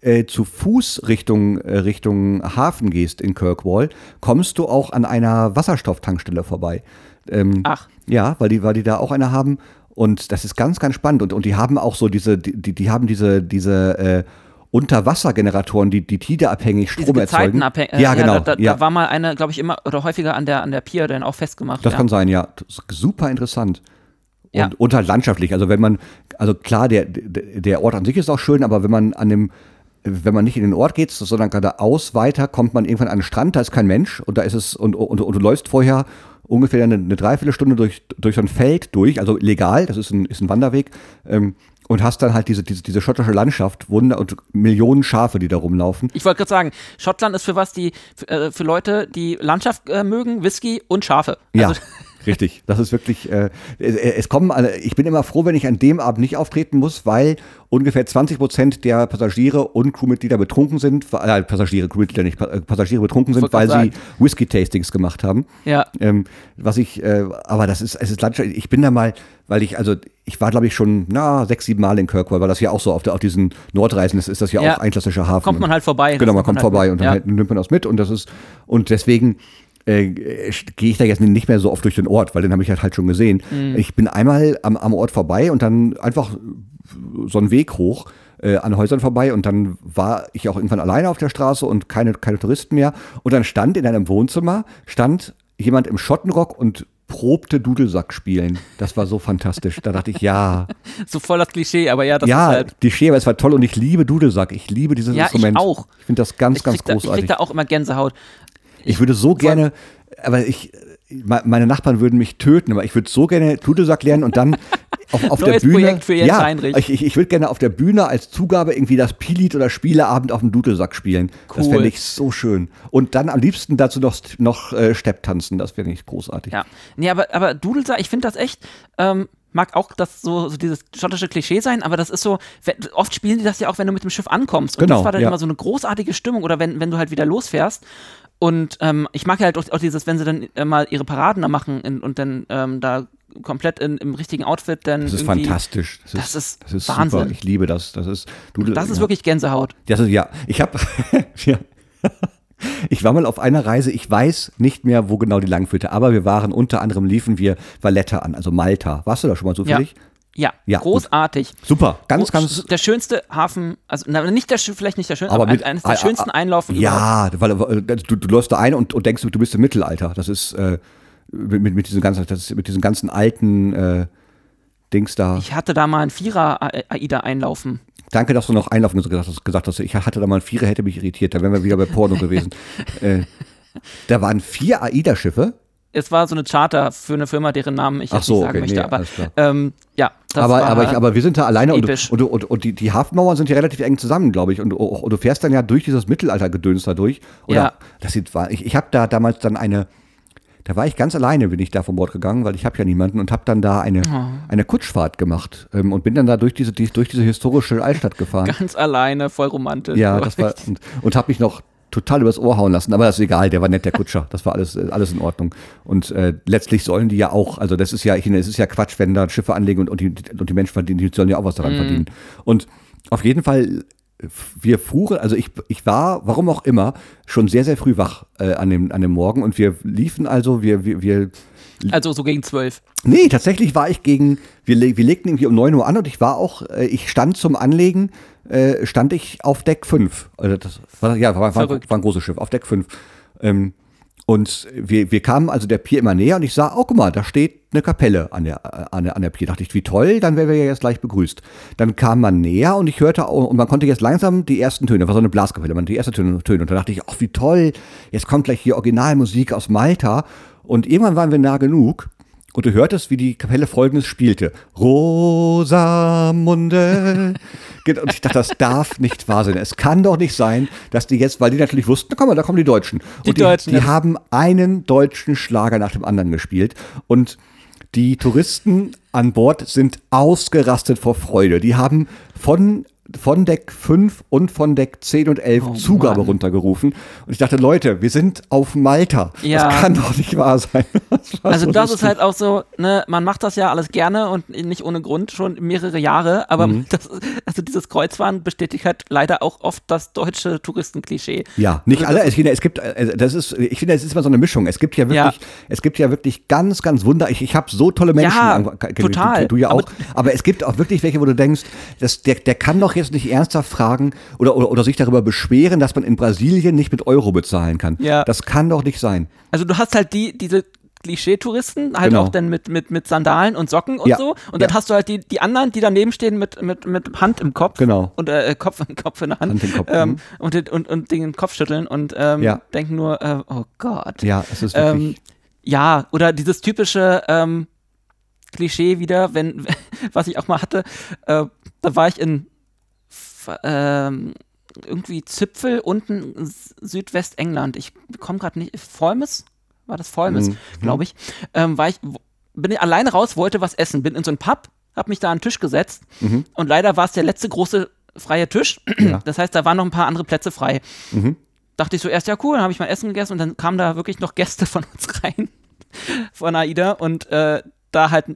äh, zu Fuß Richtung, äh, Richtung Hafen gehst in Kirkwall, kommst du auch an einer Wasserstofftankstelle vorbei. Ähm, Ach. Ja, weil die, weil die da auch eine haben. Und das ist ganz, ganz spannend. Und, und die haben auch so diese, die, die haben diese, diese äh, Unterwassergeneratoren, die, die tideabhängig Diese Strom erzeugen. Gezeitenabhängig. äh, ja, genau. Da, da, ja. war mal eine, glaube ich, immer oder häufiger an der, an der Pier dann auch festgemacht. Das ja. kann sein, ja. Super interessant. Und, Ja. und halt landschaftlich. Also wenn man, also klar, der der Ort an sich ist auch schön, aber wenn man an dem, wenn man nicht in den Ort geht, sondern geradeaus weiter, kommt man irgendwann an den Strand, da ist kein Mensch und da ist es, und, und, und du läufst vorher ungefähr eine, eine Dreiviertelstunde durch, durch so ein Feld durch, also legal, das ist ein, ist ein Wanderweg, ähm, und hast dann halt diese, diese, diese schottische Landschaft, Wunder und Millionen Schafe, die da rumlaufen. Ich wollte gerade sagen, Schottland ist für was die für, äh, für Leute, die Landschaft äh, mögen, Whisky und Schafe. Ja, Also, richtig. Das ist wirklich, äh, es, kommen alle, ich bin immer froh, wenn ich an dem Abend nicht auftreten muss, weil ungefähr 20 Prozent der Passagiere und Crewmitglieder betrunken sind, äh, Passagiere, Crewmitglieder nicht, äh, Passagiere betrunken sind, weil grad sie Whisky-Tastings gemacht haben. ja. Ähm, was ich, äh, aber das ist, es ist Landschaft, ich bin da mal, weil ich, also, ich war, glaube ich, schon, na, sechs, sieben Mal in Kirkwall, weil das ja auch so auf, der, auf diesen Nordreisen ist, ist das ja, Ja. auch ein klassischer Hafen. Kommt man halt vorbei. Genau, man kommt halt vorbei mit. und dann ja. nimmt man das mit und das ist, und deswegen äh, gehe ich da jetzt nicht mehr so oft durch den Ort, weil den habe ich halt, halt schon gesehen. Mhm. Ich bin einmal am, am Ort vorbei und dann einfach so einen Weg hoch äh, an Häusern vorbei und dann war ich auch irgendwann alleine auf der Straße und keine, keine Touristen mehr. Und dann stand in einem Wohnzimmer, stand jemand im Schottenrock und probte Dudelsack spielen. Das war so fantastisch. Da dachte ich, ja, So voll das Klischee, aber ja, das ja, ist halt. die Schere, es war toll und ich liebe Dudelsack. Ich liebe dieses Ja, ich Instrument. auch. Ich finde das ganz, Ich ganz krieg, da, ich großartig. krieg da auch immer Gänsehaut. Ich würde so gerne, aber ich, me- meine Nachbarn würden mich töten, aber ich würde so gerne Dudelsack lernen und dann auf, auf der Bühne. Projekt für Jens ja, Heinrich. Ich, ich, ich würde gerne auf der Bühne als Zugabe irgendwie das Pielied oder Spieleabend auf dem Dudelsack spielen. Das Cool. fände ich so schön. Und dann am liebsten dazu noch, noch äh, Stepptanzen, das wäre nicht großartig. Ja. Nee, aber, aber Dudelsack, ich finde das echt, ähm, mag auch das so, so dieses schottische Klischee sein, aber das ist so, oft spielen die das ja auch, wenn du mit dem Schiff ankommst. Und Genau, das war dann ja. immer so eine großartige Stimmung oder wenn, wenn du halt wieder losfährst. Und ähm, ich mag ja halt auch, auch dieses, wenn sie dann äh, mal ihre Paraden da machen in, und dann ähm, da komplett in, im richtigen Outfit dann Das ist fantastisch. Das ist, das ist das ist Wahnsinn. super. Ich liebe das. Das ist, Dudel, Das ist ja. wirklich Gänsehaut. Das ist, ja, ich habe, ja. Ich war mal auf einer Reise, ich weiß nicht mehr, wo genau die lang führte, aber wir waren unter anderem liefen wir Valletta an, also Malta. Warst du da schon mal zufällig? Ja, Ja, großartig. Super, ganz, ganz. Der schönste Hafen, also na, nicht der, vielleicht nicht der schönste, Aber aber, mit- eines der schönsten Einlaufen Ja, weil, weil du, du läufst da ein und, und denkst, du bist im Mittelalter. Das ist äh, mit, mit, diesen ganzen, das ist mit diesen ganzen alten äh, Dings da. Ich hatte da mal einen Vierer-AIDA einlaufen. Danke, dass du noch einlaufen gesagt hast. Gesagt hast. Ich hatte da mal ein Vierer, hätte mich irritiert. Da wären wir wieder bei Porno gewesen. Äh, da waren vier AIDA-Schiffe. Es war so eine Charter für eine Firma, deren Namen ich jetzt so, nicht sagen okay, möchte. nee, aber ähm, ja, das aber, war aber, ich, aber wir sind da alleine und, episch. und, und, und die, die Hafenmauern sind ja relativ eng zusammen, glaube ich. Und, und du fährst dann ja durch dieses Mittelaltergedöns da durch. Oder Ja. das sieht, ich, ich habe da damals dann eine, da war ich ganz alleine, bin ich da vom Bord gegangen, weil ich habe ja niemanden und habe dann da eine, Oh. eine Kutschfahrt gemacht ähm, und bin dann da durch diese, die, durch diese historische Altstadt gefahren. ganz alleine, voll romantisch. Ja, das war und, und habe mich noch total übers Ohr hauen lassen, aber das ist egal, der war nett, der Kutscher, das war alles äh, alles in Ordnung. Und äh, letztlich sollen die ja auch, also das ist ja, ich finde, es ist ja Quatsch, wenn da Schiffe anlegen und, und, die, und die Menschen verdienen, die sollen ja auch was Mhm. daran verdienen. Und auf jeden Fall, wir fuhren, also ich, ich war, warum auch immer, schon sehr, sehr früh wach äh, an, dem, an dem Morgen und wir liefen also, wir, wir, wir Also so gegen zwölf. Nee, tatsächlich war ich gegen, wir, wir legten irgendwie um 9 Uhr an und ich war auch, äh, ich stand zum Anlegen, äh, stand ich auf Deck 5. Also das war, ja, war, war, war ein großes Schiff, auf Deck 5. Ähm, Und wir, wir kamen also der Pier immer näher und ich sah, oh guck mal, da steht eine Kapelle an der, an der, an der Pier. Dachte ich, wie toll, dann wären wir ja jetzt gleich begrüßt. Dann kam man näher und ich hörte und man konnte jetzt langsam die ersten Töne, das war so eine Blaskapelle, man die ersten Töne, Töne. Und da dachte ich, ach wie toll, jetzt kommt gleich hier Originalmusik aus Malta. Und irgendwann waren wir nah genug und du hörtest, wie die Kapelle folgendes spielte. Rosamunde. und ich dachte, das darf nicht wahr sein. Es kann doch nicht sein, dass die jetzt, weil die natürlich wussten, da kommen, da kommen die Deutschen. Die und Deutschen, die haben einen deutschen Schlager nach dem anderen gespielt. Und die Touristen an Bord sind ausgerastet vor Freude. Die haben von von Deck 5 und von Deck 10 und 11 Oh Zugabe Mann. runtergerufen. Und ich dachte, Leute, wir sind auf Malta. Ja. Das kann doch nicht wahr sein. Das Also so das ist lustig. halt auch so, ne, man macht das ja alles gerne und nicht ohne Grund schon mehrere Jahre, aber Mhm. das, also dieses Kreuzfahren bestätigt halt leider auch oft das deutsche Touristenklischee. Ja, nicht Also alle. Ich finde, es gibt, äh, das ist, ich finde, es ist immer so eine Mischung. Es gibt ja wirklich, Ja. es gibt ja wirklich ganz, ganz wunder. Ich, ich habe so tolle Menschen. Ja, an- total. Du, du ja Aber- auch. Aber, es gibt auch wirklich welche, wo du denkst, das, der, der kann doch jetzt nicht ernsthaft fragen oder, oder, oder sich darüber beschweren, dass man in Brasilien nicht mit Euro bezahlen kann. Ja. Das kann doch nicht sein. Also du hast halt die, diese Klischee-Touristen, halt Genau. auch dann mit, mit, mit Sandalen und Socken und Ja. so. Und dann Ja. hast du halt die, die anderen, die daneben stehen mit, mit, mit Hand im Kopf. Genau. Und äh, Kopf, Kopf in der Hand. Hand im Kopf, ähm, mhm. und, den- und, und den Kopf schütteln und ähm, Ja. denken nur, äh, oh Gott. Ja, es ist Ähm, wirklich. ja, oder dieses typische ähm, Klischee wieder, wenn, was ich auch mal hatte, äh, da war ich in ähm, irgendwie Zipfel unten in Südwestengland. Ich komme gerade nicht, Folmes? War das Folmes, Mhm. glaube ich. Ähm, war ich, bin ich alleine raus, wollte was essen, bin in so einen Pub, habe mich da an den Tisch gesetzt Mhm. und leider war es der letzte große freie Tisch. Ja. Das heißt, da waren noch ein paar andere Plätze frei Mhm. dachte ich so erst, ja cool, dann habe ich mal Essen gegessen und dann kamen da wirklich noch Gäste von uns rein, von AIDA und äh, da halt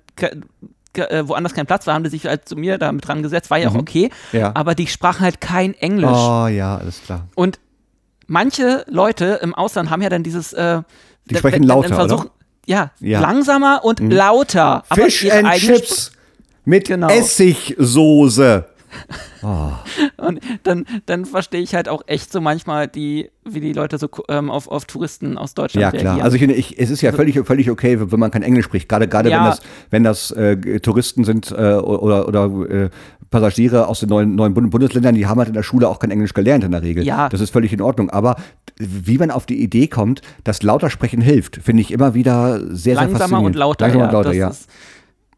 äh, woanders kein Platz war, haben die sich halt zu mir da mit dran gesetzt, war ja auch okay, Ja. aber die sprachen halt kein Englisch. Oh ja, alles klar. Und manche Leute im Ausland haben ja dann dieses äh, Die sprechen lauter, versuchen, oder? Ja, Ja. Mhm. langsamer und lauter. aber Fish and Chips mit Genau. Essigsoße. Und dann, dann verstehe ich halt auch echt so manchmal, die, wie die Leute so ähm, auf, auf Touristen aus Deutschland Ja, klar. reagieren. Also ich ich, es ist ja völlig, völlig okay, wenn man kein Englisch spricht. Gerade, gerade Ja. wenn das, wenn das äh, Touristen sind äh, oder, oder äh, Passagiere aus den neuen, neuen Bund Bundesländern, die haben halt in der Schule auch kein Englisch gelernt in der Regel. Ja. Das ist völlig in Ordnung. Aber wie man auf die Idee kommt, dass lauter sprechen hilft, finde ich immer wieder sehr, sehr langsamer faszinierend. und lauter. Langsamer ja, und lauter, das ja. Ist,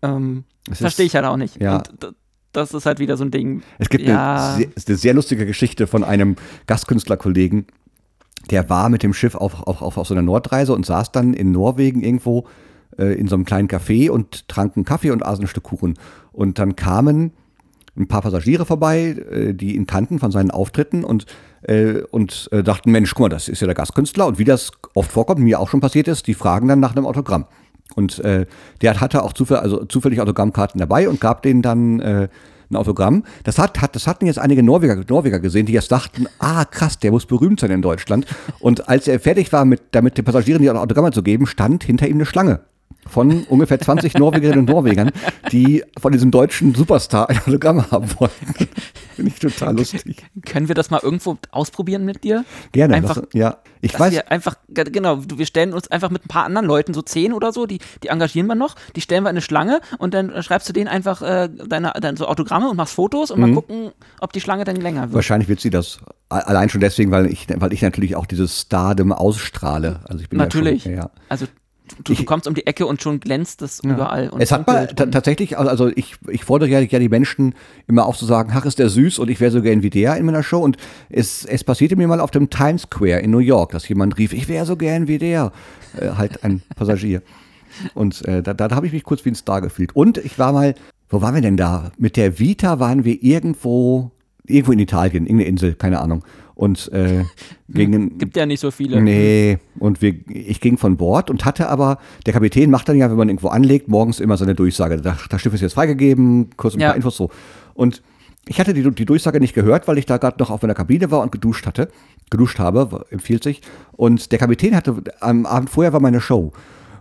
ähm, verstehe ich halt auch nicht. ja. Und das ist halt wieder so ein Ding. Es gibt ja, eine, sehr, eine sehr lustige Geschichte von einem Gastkünstlerkollegen, der war mit dem Schiff auf, auf, auf, auf so einer Nordreise und saß dann in Norwegen irgendwo äh, in so einem kleinen Café und trank einen Kaffee und aß ein Stück Kuchen. Und dann kamen ein paar Passagiere vorbei, äh, die ihn kannten von seinen Auftritten und, äh, und äh, dachten, Mensch, guck mal, das ist ja der Gastkünstler. Und wie das oft vorkommt, mir auch schon passiert ist, die fragen dann nach einem Autogramm. Und äh, der hatte auch zufällig, also zufällig Autogrammkarten dabei und gab denen dann äh, ein Autogramm. Das, hat, hat, das hatten jetzt einige Norweger, Norweger gesehen, die jetzt dachten, ah krass, der muss berühmt sein in Deutschland. Und als er fertig war, mit, damit den Passagieren die Autogramme zu geben, stand hinter ihm eine Schlange von ungefähr 20 Norwegerinnen und Norwegern, die von diesem deutschen Superstar ein Autogramm haben wollten. Finde ich total lustig. können wir das mal irgendwo ausprobieren mit dir? Gerne. Einfach, das, ja, ich dass weiß. wir einfach, ge- genau, wir stellen uns einfach mit ein paar anderen Leuten, so zehn oder so, die, die engagieren wir noch, die stellen wir in eine Schlange und dann schreibst du denen einfach äh, deine, deine so Autogramme und machst Fotos und Mhm. mal gucken, ob die Schlange dann länger wird. Wahrscheinlich wird sie das allein schon deswegen, weil ich, weil ich natürlich auch dieses Stardom ausstrahle. Also ich bin Natürlich. Ja, schon, ja. Also du, du kommst um die Ecke und schon glänzt das überall. Und Es hat mal tatsächlich, also ich, ich fordere ja, ja die Menschen immer auf zu sagen, ach, ist der süß und ich wäre so gern wie der in meiner Show. Und es, es passierte mir mal auf dem Times Square in New York, dass jemand rief, ich wäre so gern wie der. Äh, halt ein Passagier. Und äh, da, da habe ich mich kurz wie ein Star gefühlt. Und ich war mal, wo waren wir denn da? Mit der Vita waren wir irgendwo, irgendwo in Italien, irgendeine Insel, keine Ahnung. Und äh, gegen, Gibt ja nicht so viele. Nee, und wir, ich ging von Bord und hatte aber, der Kapitän macht dann ja, wenn man irgendwo anlegt, morgens immer seine Durchsage. Das, das Schiff ist jetzt freigegeben, kurz ein Ja. paar Infos so. Und ich hatte die, die Durchsage nicht gehört, weil ich da gerade noch auf meiner Kabine war und geduscht hatte. Geduscht habe, empfiehlt sich. Und der Kapitän hatte, am Abend vorher war meine Show.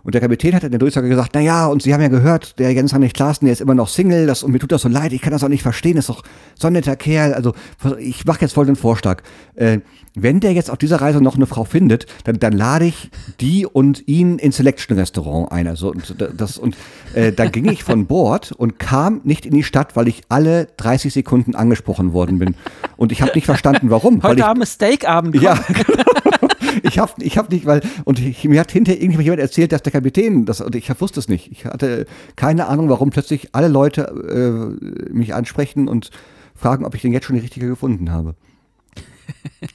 Und der Kapitän hat in der Durchsage gesagt, na ja, und Sie haben ja gehört, der Jens Heinrich Klaassen, der ist immer noch Single, das, und mir tut das so leid, ich kann das auch nicht verstehen, ist doch so ein netter Kerl. Also ich mache jetzt voll den Vorschlag. Äh, wenn der jetzt auf dieser Reise noch eine Frau findet, dann, dann lade ich die und ihn ins Selection-Restaurant ein. Also, und, das, und äh, dann ging ich von Bord und kam nicht in die Stadt, weil ich alle 30 Sekunden angesprochen worden bin. Und ich habe nicht verstanden, warum. Heute ich, Abend ist Steakabend. Ja, genau. Ich habe ich hab nicht, weil, und ich, mir hat hinterher irgendjemand erzählt, dass der Kapitän, das, und ich wusste es nicht. Ich hatte keine Ahnung, warum plötzlich alle Leute äh, mich ansprechen und fragen, ob ich den jetzt schon die richtige gefunden habe.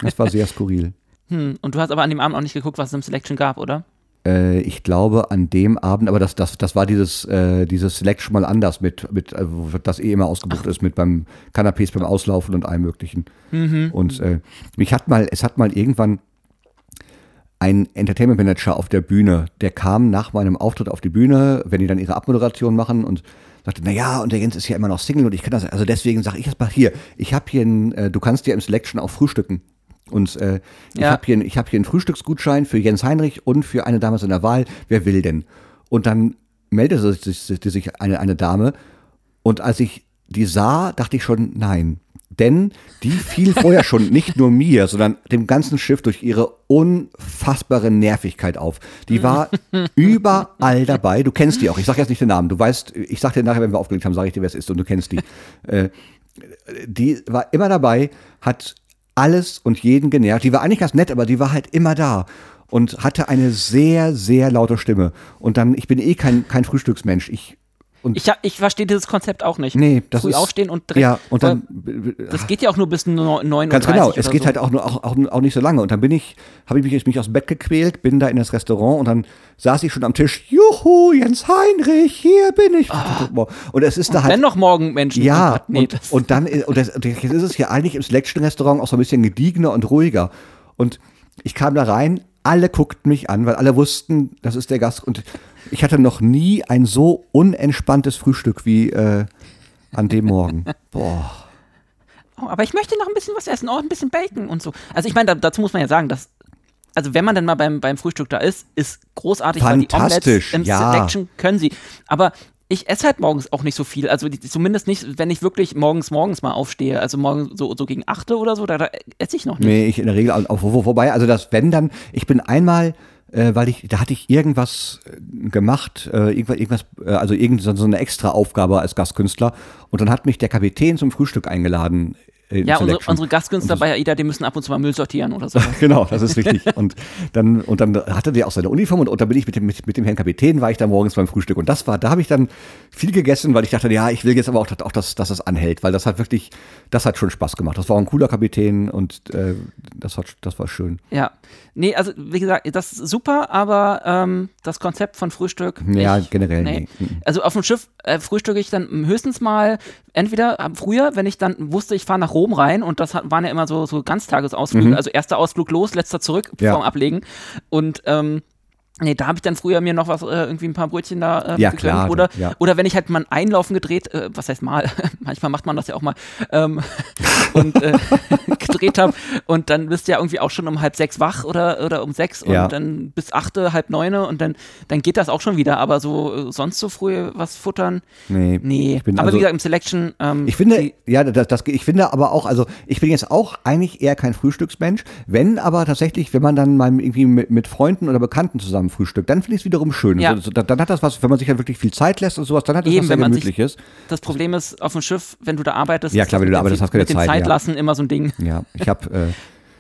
Das war sehr skurril. Hm, und du hast aber an dem Abend auch nicht geguckt, was es im Selection gab, oder? Äh, ich glaube an dem Abend, aber das, das, das war dieses, äh, dieses Selection mal anders mit, mit äh, das eh immer ausgebucht Ach. ist, mit beim Canapés beim Auslaufen und allem möglichen. Mhm. Und äh, mich hat mal, es hat mal irgendwann ein Entertainment Manager auf der Bühne, der kam nach meinem Auftritt auf die Bühne, wenn die dann ihre Abmoderation machen und sagte, na ja, und der Jens ist ja immer noch Single und ich kann das, also deswegen sage ich jetzt mal hier, ich habe hier ein, äh, du kannst ja im Selection auch frühstücken. Und äh, ich ja. habe hier, ich hab hier einen Frühstücksgutschein für Jens Heinrich und für eine Dame seiner Wahl. Wer will denn? Und dann meldete sich, sich eine, eine Dame. Und als ich die sah, dachte ich schon, nein. Denn die fiel vorher schon nicht nur mir, sondern dem ganzen Schiff durch ihre unfassbare Nervigkeit auf. Die war überall dabei. Du kennst die auch. Ich sage jetzt nicht den Namen. Du weißt, ich sage dir nachher, wenn wir aufgelegt haben, sage ich dir, wer es ist und du kennst die. Äh, die war immer dabei, hat alles und jeden genervt. Die war eigentlich ganz nett, aber die war halt immer da und hatte eine sehr, sehr laute Stimme. Und dann, ich bin eh kein, kein Frühstücksmensch. Ich und ich, ich verstehe dieses Konzept auch nicht. Nee, das Früh ist, aufstehen und direkt. Ja, und dann. Das geht ja auch nur bis 9 Uhr. Ganz genau, es geht so. halt auch, nur, auch, auch, auch nicht so lange. Und dann bin ich, habe ich mich, mich aus dem Bett gequält, bin da in das Restaurant und dann saß ich schon am Tisch. Juhu, Jens Heinrich, hier bin ich. Oh. Und es ist da halt. Wenn noch morgen Menschen. Ja, nee, und, und, dann, und das, jetzt ist es ja eigentlich im Selection-Restaurant auch so ein bisschen gediegener und ruhiger. Und ich kam da rein, alle guckten mich an, weil alle wussten, das ist der Gast. Und ich hatte noch nie ein so unentspanntes Frühstück wie äh, an dem Morgen. Boah. Oh, aber ich möchte noch ein bisschen was essen, auch ein bisschen Bacon und so. Also ich meine, da, dazu muss man ja sagen, dass also wenn man dann mal beim, beim Frühstück da ist, ist großartig, Fantastisch, weil die Omelettes im ja. Selection können sie. Aber ich esse halt morgens auch nicht so viel. Also die, zumindest nicht, wenn ich wirklich morgens morgens mal aufstehe. Also morgens so, so gegen 8 oder so, da, da esse ich noch nicht. Nee, ich in der Regel auch wo, vorbei. Also das, wenn dann, ich bin einmal, äh, weil ich, da hatte ich irgendwas äh, gemacht, äh, irgendwas, irgendwas äh, also irgend so eine extra Aufgabe als Gastkünstler. Und dann hat mich der Kapitän zum Frühstück eingeladen ja, unsere, unsere, Gastkünstler bei AIDA, die müssen ab und zu mal Müll sortieren oder so. genau, das ist richtig. und dann, und dann hatte der auch seine Uniform und, und dann bin ich mit dem, mit, mit, dem Herrn Kapitän, war ich dann morgens beim Frühstück. Und das war, da habe ich dann viel gegessen, weil ich dachte, ja, ich will jetzt aber auch, auch dass, dass das anhält, weil das hat wirklich, das hat schon Spaß gemacht. Das war ein cooler Kapitän und äh, das, hat, das war schön. Ja. Nee, also wie gesagt, das ist super, aber ähm, das Konzept von Frühstück. Ja, ich, generell nee. nee. Also auf dem Schiff äh, frühstücke ich dann höchstens mal, entweder früher, wenn ich dann wusste, ich fahre nach Rom rein und das waren ja immer so, so Ganztagesausflüge, mhm. also erster Ausflug los, letzter zurück, ja. vorm Ablegen. Und ähm, Nee, da habe ich dann früher mir noch was, äh, irgendwie ein paar Brötchen da äh, ja, klar, oder, ja. oder wenn ich halt mal ein Einlaufen gedreht, äh, was heißt mal, manchmal macht man das ja auch mal, ähm, und äh, gedreht habe und dann bist du ja irgendwie auch schon um halb sechs wach oder, oder um sechs ja. und dann bis achte, halb neune und dann, dann geht das auch schon wieder, aber so äh, sonst so früh was futtern, nee. nee. aber also, wie gesagt, im Selection ähm, Ich finde, ja, das, das, ich finde aber auch, also ich bin jetzt auch eigentlich eher kein Frühstücksmensch, wenn aber tatsächlich, wenn man dann mal irgendwie mit, mit Freunden oder Bekannten zusammen Frühstück. Dann finde ich es wiederum schön. Ja. So, dann, dann, hat das was, wenn man sich halt wirklich viel Zeit lässt und sowas, dann hat das Eben, was sehr Gemütliches. das Problem ist, auf dem Schiff, wenn du da arbeitest, ja klar, wenn du da arbeitest, hast du keine mit Zeit. Zeit ja. lassen immer so ein Ding. Ja, ich habe, äh,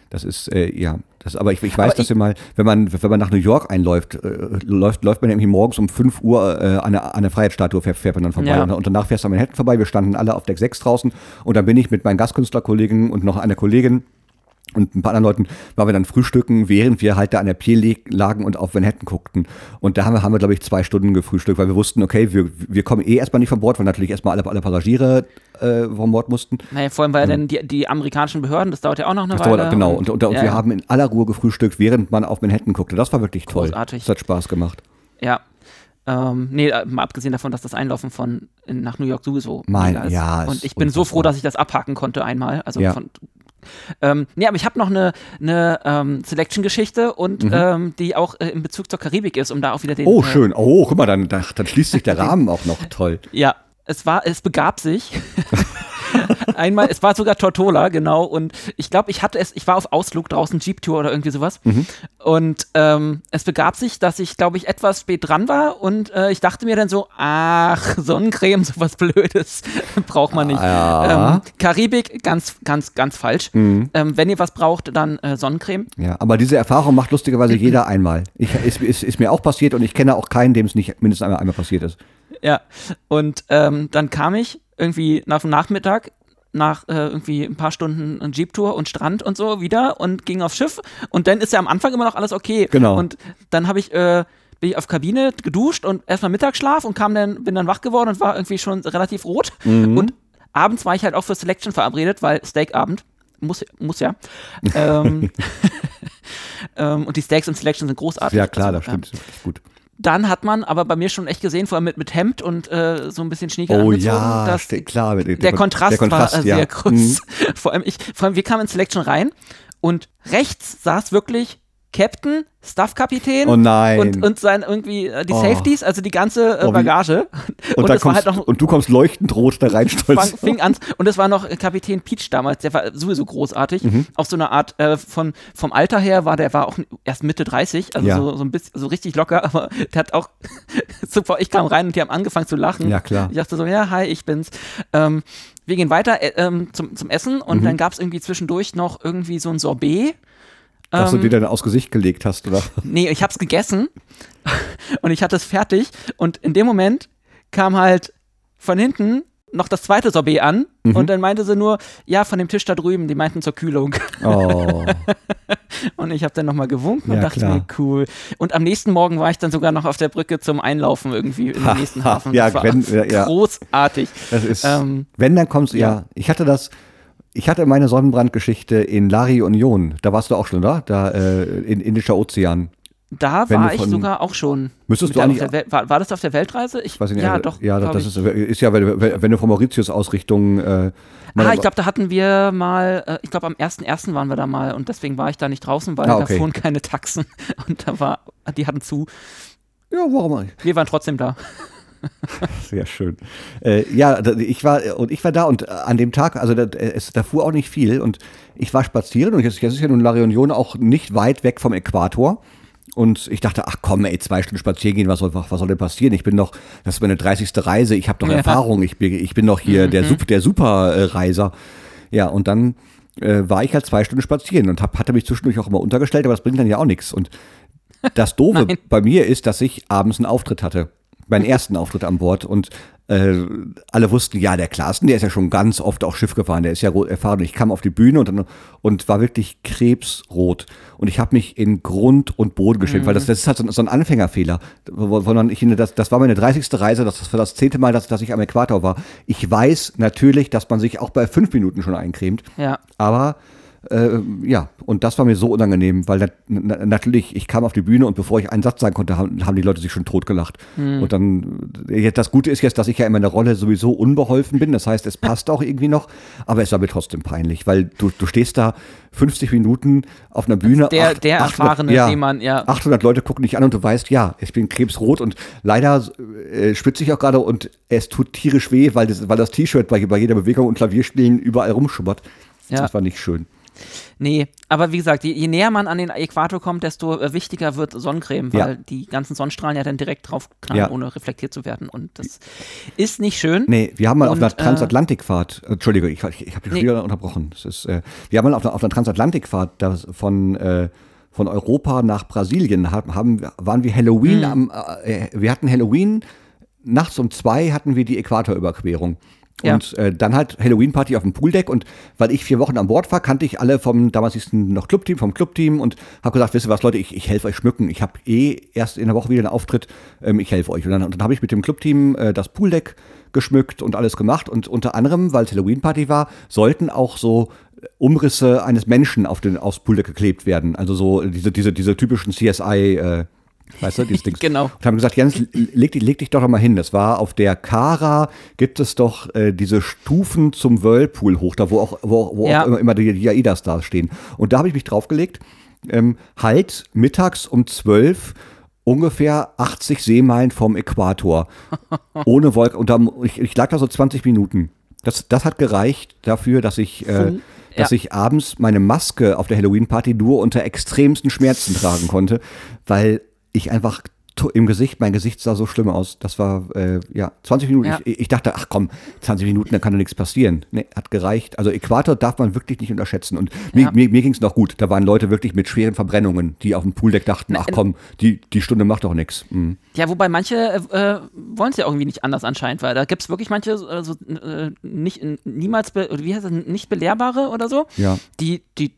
das ist, äh, ja, das, aber ich, ich weiß, aber dass wir mal, wenn man, wenn man nach New York einläuft, äh, läuft, läuft man nämlich morgens um 5 Uhr äh, an, der, an der Freiheitsstatue, fährt, fährt man dann vorbei. Ja. Und, und, danach fährst du an Manhattan vorbei. Wir standen alle auf Deck 6 draußen und dann bin ich mit meinen Gastkünstlerkollegen und noch einer Kollegin und ein paar anderen Leuten waren wir dann frühstücken, während wir halt da an der Pier lagen und auf Manhattan guckten. Und da haben wir, haben wir glaube ich, zwei Stunden gefrühstückt, weil wir wussten, okay, wir, wir kommen eh erstmal nicht von Bord, weil natürlich erstmal alle, alle Passagiere äh, von Bord mussten. Naja, vor allem, weil ähm, dann die, die amerikanischen Behörden, das dauert ja auch noch eine das Weile. Dauert, genau, und, und, und ja, wir ja. haben in aller Ruhe gefrühstückt, während man auf Manhattan guckte. Das war wirklich toll. Großartig. Das hat Spaß gemacht. Ja. Ähm, nee, äh, mal abgesehen davon, dass das Einlaufen von nach New York sowieso mein, ist. Ja, und ich bin so froh, dass ich das abhaken konnte einmal. Also ja. von Ähm, nee, aber ich habe noch eine, eine ähm, Selection-Geschichte und Mhm. ähm, die auch äh, in Bezug zur Karibik ist, um da auch wieder den. Oh, äh, schön. Oh, guck mal, dann, dann, dann schließt sich der Rahmen auch noch toll. Ja, es war, es begab sich. Einmal, es war sogar Tortola, genau. Und ich glaube, ich hatte es, ich war auf Ausflug draußen, Jeep-Tour oder irgendwie sowas. Mhm. Und ähm, es begab sich, dass ich, glaube ich, etwas spät dran war und äh, ich dachte mir dann so, ach, Sonnencreme, sowas Blödes, braucht man nicht. Ja. Ähm, Karibik, ganz, ganz, ganz falsch. Mhm. Ähm, wenn ihr was braucht, dann äh, Sonnencreme. Ja, aber diese Erfahrung macht lustigerweise jeder einmal. Ich, ist, ist, ist mir auch passiert und ich kenne auch keinen, dem es nicht mindestens einmal, einmal passiert ist. Ja, und ähm, dann kam ich irgendwie nach dem Nachmittag nach äh, irgendwie ein paar Stunden Jeep-Tour und Strand und so wieder und ging aufs Schiff und dann ist ja am Anfang immer noch alles okay. Genau. Und dann habe ich äh, bin ich auf Kabine geduscht und erstmal Mittagsschlaf und kam dann bin dann wach geworden und war irgendwie schon relativ rot Mhm. und abends war ich halt auch für Selection verabredet, weil Steakabend muss muss ja. ähm, ähm, und die Steaks und Selection sind großartig. Ja, klar, Also, das stimmt. Ist gut. Dann hat man aber bei mir schon echt gesehen, vor allem mit, mit Hemd und äh, so ein bisschen Schnieger Oh angezogen, ja, dass klar. Der, der Kontrast, der Kontrast war äh, ja. sehr groß. Mhm. Vor allem ich, vor allem wir kamen in Selection rein und rechts saß wirklich Captain, Staff-Kapitän Oh nein. und, und sein irgendwie äh, die Oh. Safeties, also die ganze äh, Oh, Bagage. Und, da es war kommst, halt noch und du kommst leuchtend rot da rein, stolz. fang, fing an und es war noch äh, Kapitän Peach damals, der war sowieso großartig. Mhm. Auf so eine Art äh, von vom Alter her war der war auch erst Mitte 30, also Ja. so, so ein bisschen so richtig locker, aber der hat auch super. Ich kam rein und die haben angefangen zu lachen. Ja, klar. Ich dachte so, ja, hi, ich bin's. Ähm, wir gehen weiter äh, ähm, zum, zum Essen Mhm. und dann gab es irgendwie zwischendurch noch irgendwie so ein Sorbet. Dass du Ähm, dir dann aufs Gesicht gelegt hast, oder? Nee, ich hab's gegessen und ich hatte es fertig und in dem Moment kam halt von hinten noch das zweite Sorbet an Mhm. und dann meinte sie nur, ja, von dem Tisch da drüben, die meinten zur Kühlung. Oh. Und ich habe dann nochmal gewunken und Ja, dachte klar. mir, cool. Und am nächsten Morgen war ich dann sogar noch auf der Brücke zum Einlaufen irgendwie in den nächsten Hafen. Ja, wenn- ja, ja. großartig. Das ist, Ähm, wenn, dann kommst du, ja. ja. Ich hatte das, ich hatte meine Sonnenbrandgeschichte in Lari Union. Da warst du auch schon, oder? Da, äh, in Indischer Ozean. Da Wenn war ich sogar auch schon. Müsstest du eigentlich- war, war das auf der Weltreise? Ich, Weiß ich nicht, ja, äh, doch. Ja, das ist, ist ja, wenn, du von Mauritius aus Richtung. Äh, Ah, ich glaube, da hatten wir mal, äh, ich glaube, am 1.1. waren wir da mal und deswegen war ich da nicht draußen, weil Ah, da okay. fuhren keine Taxen und da war, die hatten zu. ja, warum nicht? Wir waren trotzdem da. Sehr schön. Äh, ja, ich war und ich war da und äh, an dem Tag, also da, es, da fuhr auch nicht viel und ich war spazieren und jetzt, jetzt ist ja nun La Reunion auch nicht weit weg vom Äquator. Und ich dachte, ach komm, ey, zwei Stunden spazieren gehen, was soll, was soll denn passieren? Ich bin doch, das ist meine 30. Reise, ich habe doch Ja. Erfahrung, ich bin, ich bin doch hier der, Sup- der Superreiser. Ja, und dann äh, war ich halt zwei Stunden spazieren und hab, hatte mich zwischendurch auch immer untergestellt, aber das bringt dann ja auch nichts. Und das Doofe bei mir ist, dass ich abends einen Auftritt hatte. Meinen ersten Auftritt an Bord und äh, alle wussten, ja, der Klaassen, der ist ja schon ganz oft auch Schiff gefahren, der ist ja erfahren. Ich kam auf die Bühne und, dann, und war wirklich krebsrot. Und ich habe mich in Grund und Boden geschämt, weil das, das ist halt so, ein- so ein Anfängerfehler. Sondern ich, das, das war meine 30. Reise, das war das zehnte Mal, dass, dass ich am Äquator war. Ich weiß natürlich, dass man sich auch bei fünf Minuten schon eincremt. Ja. Aber äh, ja, und das war mir so unangenehm, weil nat na natürlich, ich kam auf die Bühne und bevor ich einen Satz sagen konnte, haben, haben die Leute sich schon totgelacht. Und dann, äh, das Gute ist jetzt, dass ich ja in meiner Rolle sowieso unbeholfen bin, das heißt, es passt auch irgendwie noch, aber es war mir trotzdem peinlich, weil du, du stehst da 50 Minuten auf einer Bühne. Der, acht- der 800 Erfahrene, ja, den man, ja. 800 Leute gucken dich an und du weißt, ja, ich bin krebsrot und leider äh, schwitze ich auch gerade und es tut tierisch weh, weil das, weil das T-Shirt bei, bei jeder Bewegung und Klavierspielen überall rumschubbert. Ja. Das war nicht schön. Nee, aber wie gesagt, je, je näher man an den Äquator kommt, desto äh, wichtiger wird Sonnencreme, weil Ja. die ganzen Sonnenstrahlen ja dann direkt drauf knallen, Ja. ohne reflektiert zu werden. Und das ist nicht schön. Nee, wir haben mal auf Und, einer äh, Transatlantikfahrt, äh, Entschuldige, ich, ich, ich habe dich Nee. wieder unterbrochen. Ist, äh, wir haben mal auf einer, auf einer Transatlantikfahrt von, äh, von Europa nach Brasilien, haben, haben, waren wir Halloween, Hm. am, äh, wir hatten Halloween, nachts um zwei hatten wir die Äquatorüberquerung. Ja. Und äh, dann halt Halloween-Party auf dem Pooldeck und weil ich vier Wochen an Bord war, kannte ich alle vom, damals hieß es noch Clubteam, vom Clubteam und habe gesagt, wisst ihr was, Leute, ich, ich helfe euch schmücken. Ich habe eh erst in der Woche wieder einen Auftritt, ähm, ich helfe euch. Und dann, und dann habe ich mit dem Clubteam äh, das Pooldeck geschmückt und alles gemacht und unter anderem, weil es Halloween-Party war, sollten auch so Umrisse eines Menschen auf den, aufs Pooldeck geklebt werden. Also so diese, diese, diese typischen CSI- äh, Weißt du, dieses Ding. Genau. Und haben gesagt, Jens, leg, dich- leg dich doch mal hin. Das war auf der Kara, gibt es doch äh, diese Stufen zum Whirlpool hoch, da wo auch, wo, wo Ja. auch immer, immer die, die AIDA-Stars stehen. Und da habe ich mich draufgelegt, ähm, halt mittags um 12 ungefähr 80 Seemeilen vom Äquator. ohne Wolke. Und da, ich, ich lag da so 20 Minuten. Das, das hat gereicht dafür, dass ich, äh, dass ja. ich abends meine Maske auf der Halloween-Party nur unter extremsten Schmerzen tragen konnte, weil ich einfach im Gesicht, mein Gesicht sah so schlimm aus. Das war, äh, ja, 20 Minuten. Ja. Ich, ich dachte, ach komm, 20 Minuten, da kann doch nichts passieren. Nee, hat gereicht. Also Äquator darf man wirklich nicht unterschätzen. Und mir, Ja. mir, mir ging es noch gut. Da waren Leute wirklich mit schweren Verbrennungen, die auf dem Pooldeck dachten, ach komm, die, die Stunde macht doch nichts. Mhm. Ja, wobei manche äh, äh, wollen es ja irgendwie nicht anders anscheinend, weil da gibt es wirklich manche, äh, so, äh, nicht, niemals, wie heißt das, nicht belehrbare oder so, Ja. die, die,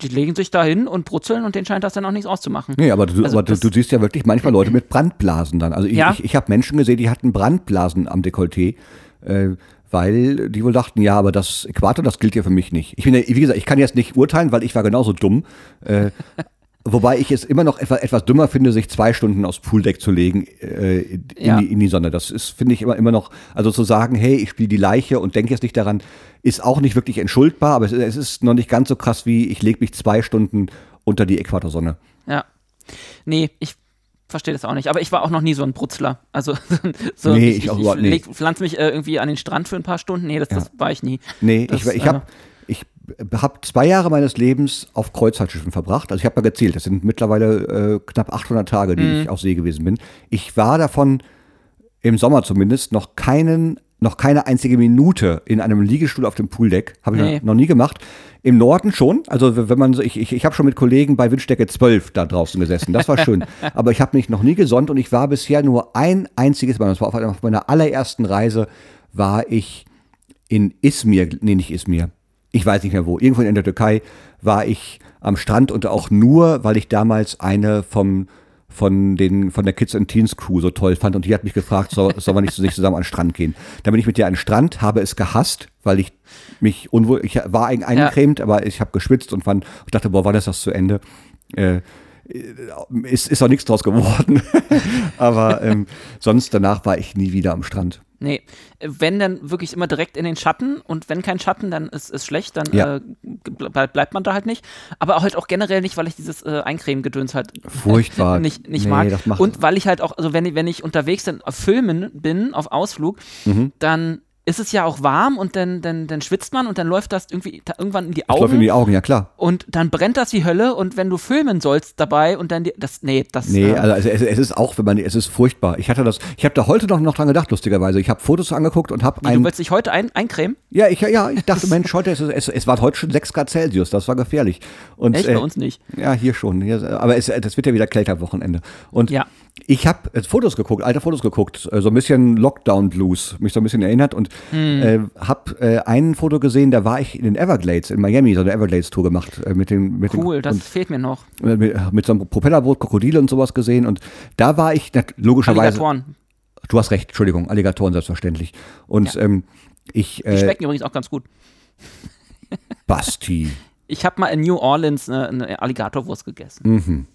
die legen sich da hin und brutzeln und denen scheint das dann auch nichts auszumachen. Nee, aber, du, Also aber du, du siehst ja wirklich manchmal Leute mit Brandblasen dann. Also ich, Ja. ich, ich habe Menschen gesehen, die hatten Brandblasen am Dekolleté, äh, weil die wohl dachten, ja, aber das Äquator, das gilt ja für mich nicht. Ich bin ja, wie gesagt, ich kann jetzt nicht urteilen, weil ich war genauso dumm. Äh, wobei ich es immer noch etwas, etwas dümmer finde, sich zwei Stunden aufs Pooldeck zu legen äh, in, Ja. die, in die Sonne. Das ist, finde ich, immer, immer noch, also zu sagen, hey, ich spiele die Leiche und denke jetzt nicht daran, ist auch nicht wirklich entschuldbar, aber es, ist- es ist noch nicht ganz so krass wie, ich lege mich zwei Stunden unter die Äquatorsonne. Ja. Nee, ich verstehe das auch nicht. Aber ich war auch noch nie so ein Brutzler. Also, so, Nee, ich, ich auch ich, ich pflanze mich äh, irgendwie an den Strand für ein paar Stunden. Nee, das, das war ich nie. Nee, Das, ich, ich äh, habe zwei Jahre meines Lebens auf Kreuzfahrtschiffen verbracht. Also ich habe mal gezählt, das sind mittlerweile äh, knapp 800 Tage, die Mhm. ich auf See gewesen bin. Ich war davon im Sommer zumindest noch keinen noch keine einzige Minute in einem Liegestuhl auf dem Pooldeck. Habe ich Nee. noch- nie gemacht. Im Norden schon. Also wenn man so, ich, ich, ich habe schon mit Kollegen bei Windstärke 12 da draußen gesessen. Das war schön. Aber ich habe mich noch nie gesonnt und ich war bisher nur ein einziges Mal. Das war auf meiner allerersten Reise war ich in Izmir, nee, nicht Izmir. Ich weiß nicht mehr wo. Irgendwo in der Türkei war ich am Strand und auch nur, weil ich damals eine vom von den von der Kids and Teens Crew so toll fand und die hat mich gefragt, soll, soll man nicht, nicht zusammen an den Strand gehen. Dann bin ich mit ihr an den Strand, habe es gehasst, weil ich mich unwohl, ich war ein- eingecremt, aber ich habe geschwitzt und fand, ich dachte, boah, wann ist das zu Ende? Äh, ist, ist auch nichts draus geworden. aber ähm, sonst danach war ich nie wieder am Strand. Nee, wenn dann wirklich immer direkt in den Schatten und wenn kein Schatten, dann ist es schlecht, dann Ja. äh, ble bleibt man da halt nicht. Aber halt auch generell nicht, weil ich dieses äh, Eincremen-Gedöns halt Furchtbar. nicht, nicht Nee, mag. und weil ich halt auch, also wenn, ich- wenn ich unterwegs dann auf Filmen bin, auf Ausflug, Mhm. dann ist es ja auch warm und dann, dann, dann schwitzt man und dann läuft das irgendwie ta- irgendwann in die Das läuft in Augen die Augen, ja klar. und dann brennt das wie Hölle und wenn du filmen sollst dabei und dann die, das, nee, das, Nee, äh, also es, es ist auch, wenn man, es ist furchtbar. Ich hatte das, ich habe da heute noch, noch dran gedacht, lustigerweise. Ich habe Fotos angeguckt und habe nee, du ein, willst dich heute ein, eincremen? ja, ich, ja, ich dachte, Mensch, heute ist es, es, es war heute schon 6 Grad Celsius, das war gefährlich. Und, Echt? äh, Bei uns nicht. Ja, hier schon. Hier, aber es, das wird ja wieder kälter Wochenende. Und Ja. Ich habe Fotos geguckt, alte Fotos geguckt, äh, so ein bisschen Lockdown Blues, mich so ein bisschen erinnert und Hm. äh, habe äh, ein Foto gesehen, da war ich in den Everglades in Miami, so eine Everglades Tour gemacht äh, mit den mit Cool, den, das und, fehlt mir noch. äh, mit, mit so einem Propellerboot, Krokodile und sowas gesehen und da war ich na, logischerweise Alligatoren. Du hast recht, Entschuldigung, Alligatoren selbstverständlich. Und ähm, ich Die äh, schmecken übrigens auch ganz gut. Basti. Ich habe mal in New Orleans eine, eine Alligatorwurst gegessen.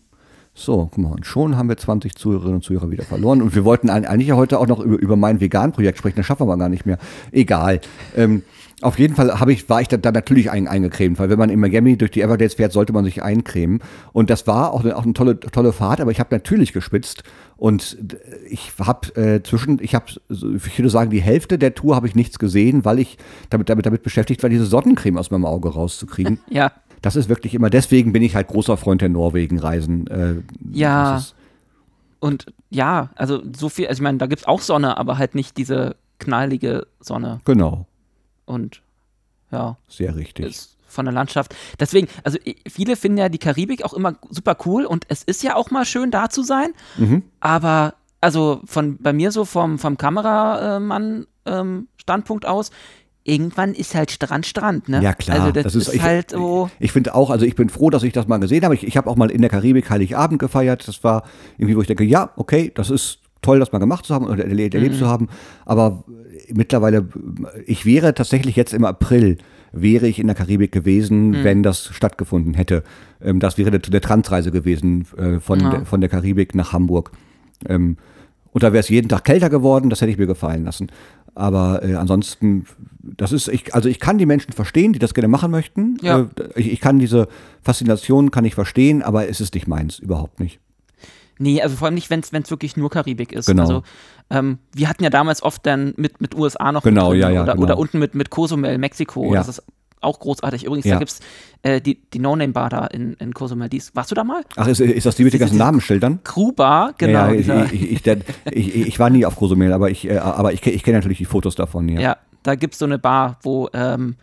So, guck mal, und schon haben wir 20 Zuhörerinnen und Zuhörer wieder verloren. Und wir wollten eigentlich ja heute auch noch über, über mein Vegan-Projekt sprechen, das schaffen wir aber gar nicht mehr. Egal. Ähm, auf jeden Fall ich, war ich da, da natürlich ein, eingecremt, weil wenn man in Miami durch die Everglades fährt, sollte man sich eincremen. Und das war auch eine, auch eine tolle, tolle Fahrt, aber ich habe natürlich gespitzt. Und ich habe äh, zwischen, ich habe, ich würde sagen, die Hälfte der Tour habe ich nichts gesehen, weil ich damit, damit, damit beschäftigt war, diese Sonnencreme aus meinem Auge rauszukriegen. Ja, Das ist wirklich immer, deswegen bin ich halt großer Freund der Norwegen-Reisen. Äh, Ja. und ja, also so viel, also ich meine, da gibt es auch Sonne, aber halt nicht diese knallige Sonne. Genau, Und ja, sehr richtig. ist von der Landschaft. Deswegen, also viele finden ja die Karibik auch immer super cool und es ist ja auch mal schön da zu sein, Mhm. aber also von bei mir so vom, vom Kameramann-Standpunkt aus, irgendwann ist halt Strand Strand, ne? Ja klar, Also das, ist, ich, halt so. Ich, ich finde auch, also ich bin froh, dass ich das mal gesehen habe. Ich, ich habe auch mal in der Karibik Heiligabend gefeiert. Das war irgendwie, wo ich denke, ja, okay, das ist toll, das mal gemacht zu haben oder erle- erlebt Mhm. zu haben. Aber mittlerweile, ich wäre tatsächlich jetzt im April wäre ich in der Karibik gewesen, wenn das stattgefunden hätte. Ähm, das wäre eine, Transreise gewesen äh, von, Ja. der, von der Karibik nach Hamburg. Und da wäre es jeden Tag kälter geworden, das hätte ich mir gefallen lassen. Aber äh, ansonsten, das ist, ich, also ich kann die Menschen verstehen, die das gerne machen möchten. Ja. Äh, ich, ich kann diese Faszination kann ich verstehen, aber es ist nicht meins, überhaupt nicht. Nee, also vor allem nicht, wenn es wirklich nur Karibik ist. Genau. Also ähm, wir hatten ja damals oft dann mit, mit USA noch Genau, mit drin ja, ja, oder, genau. oder unten mit, mit Cozumel, Mexiko. Ja. Das ist auch großartig. Übrigens, Ja. da gibt's äh, die, die No-Name-Bar da in, in Cozumel. Die ist, warst du da mal? Ach, ist, ist das die mit den ganzen Namensschildern? Crew-Bar, genau. ja, ja, dieser- ich, ich, ich, ich, war nie auf Cozumel, aber ich, äh, aber ich, kenne natürlich die Fotos davon. Ja. Ja, da gibt es so eine Bar, wo, ähm,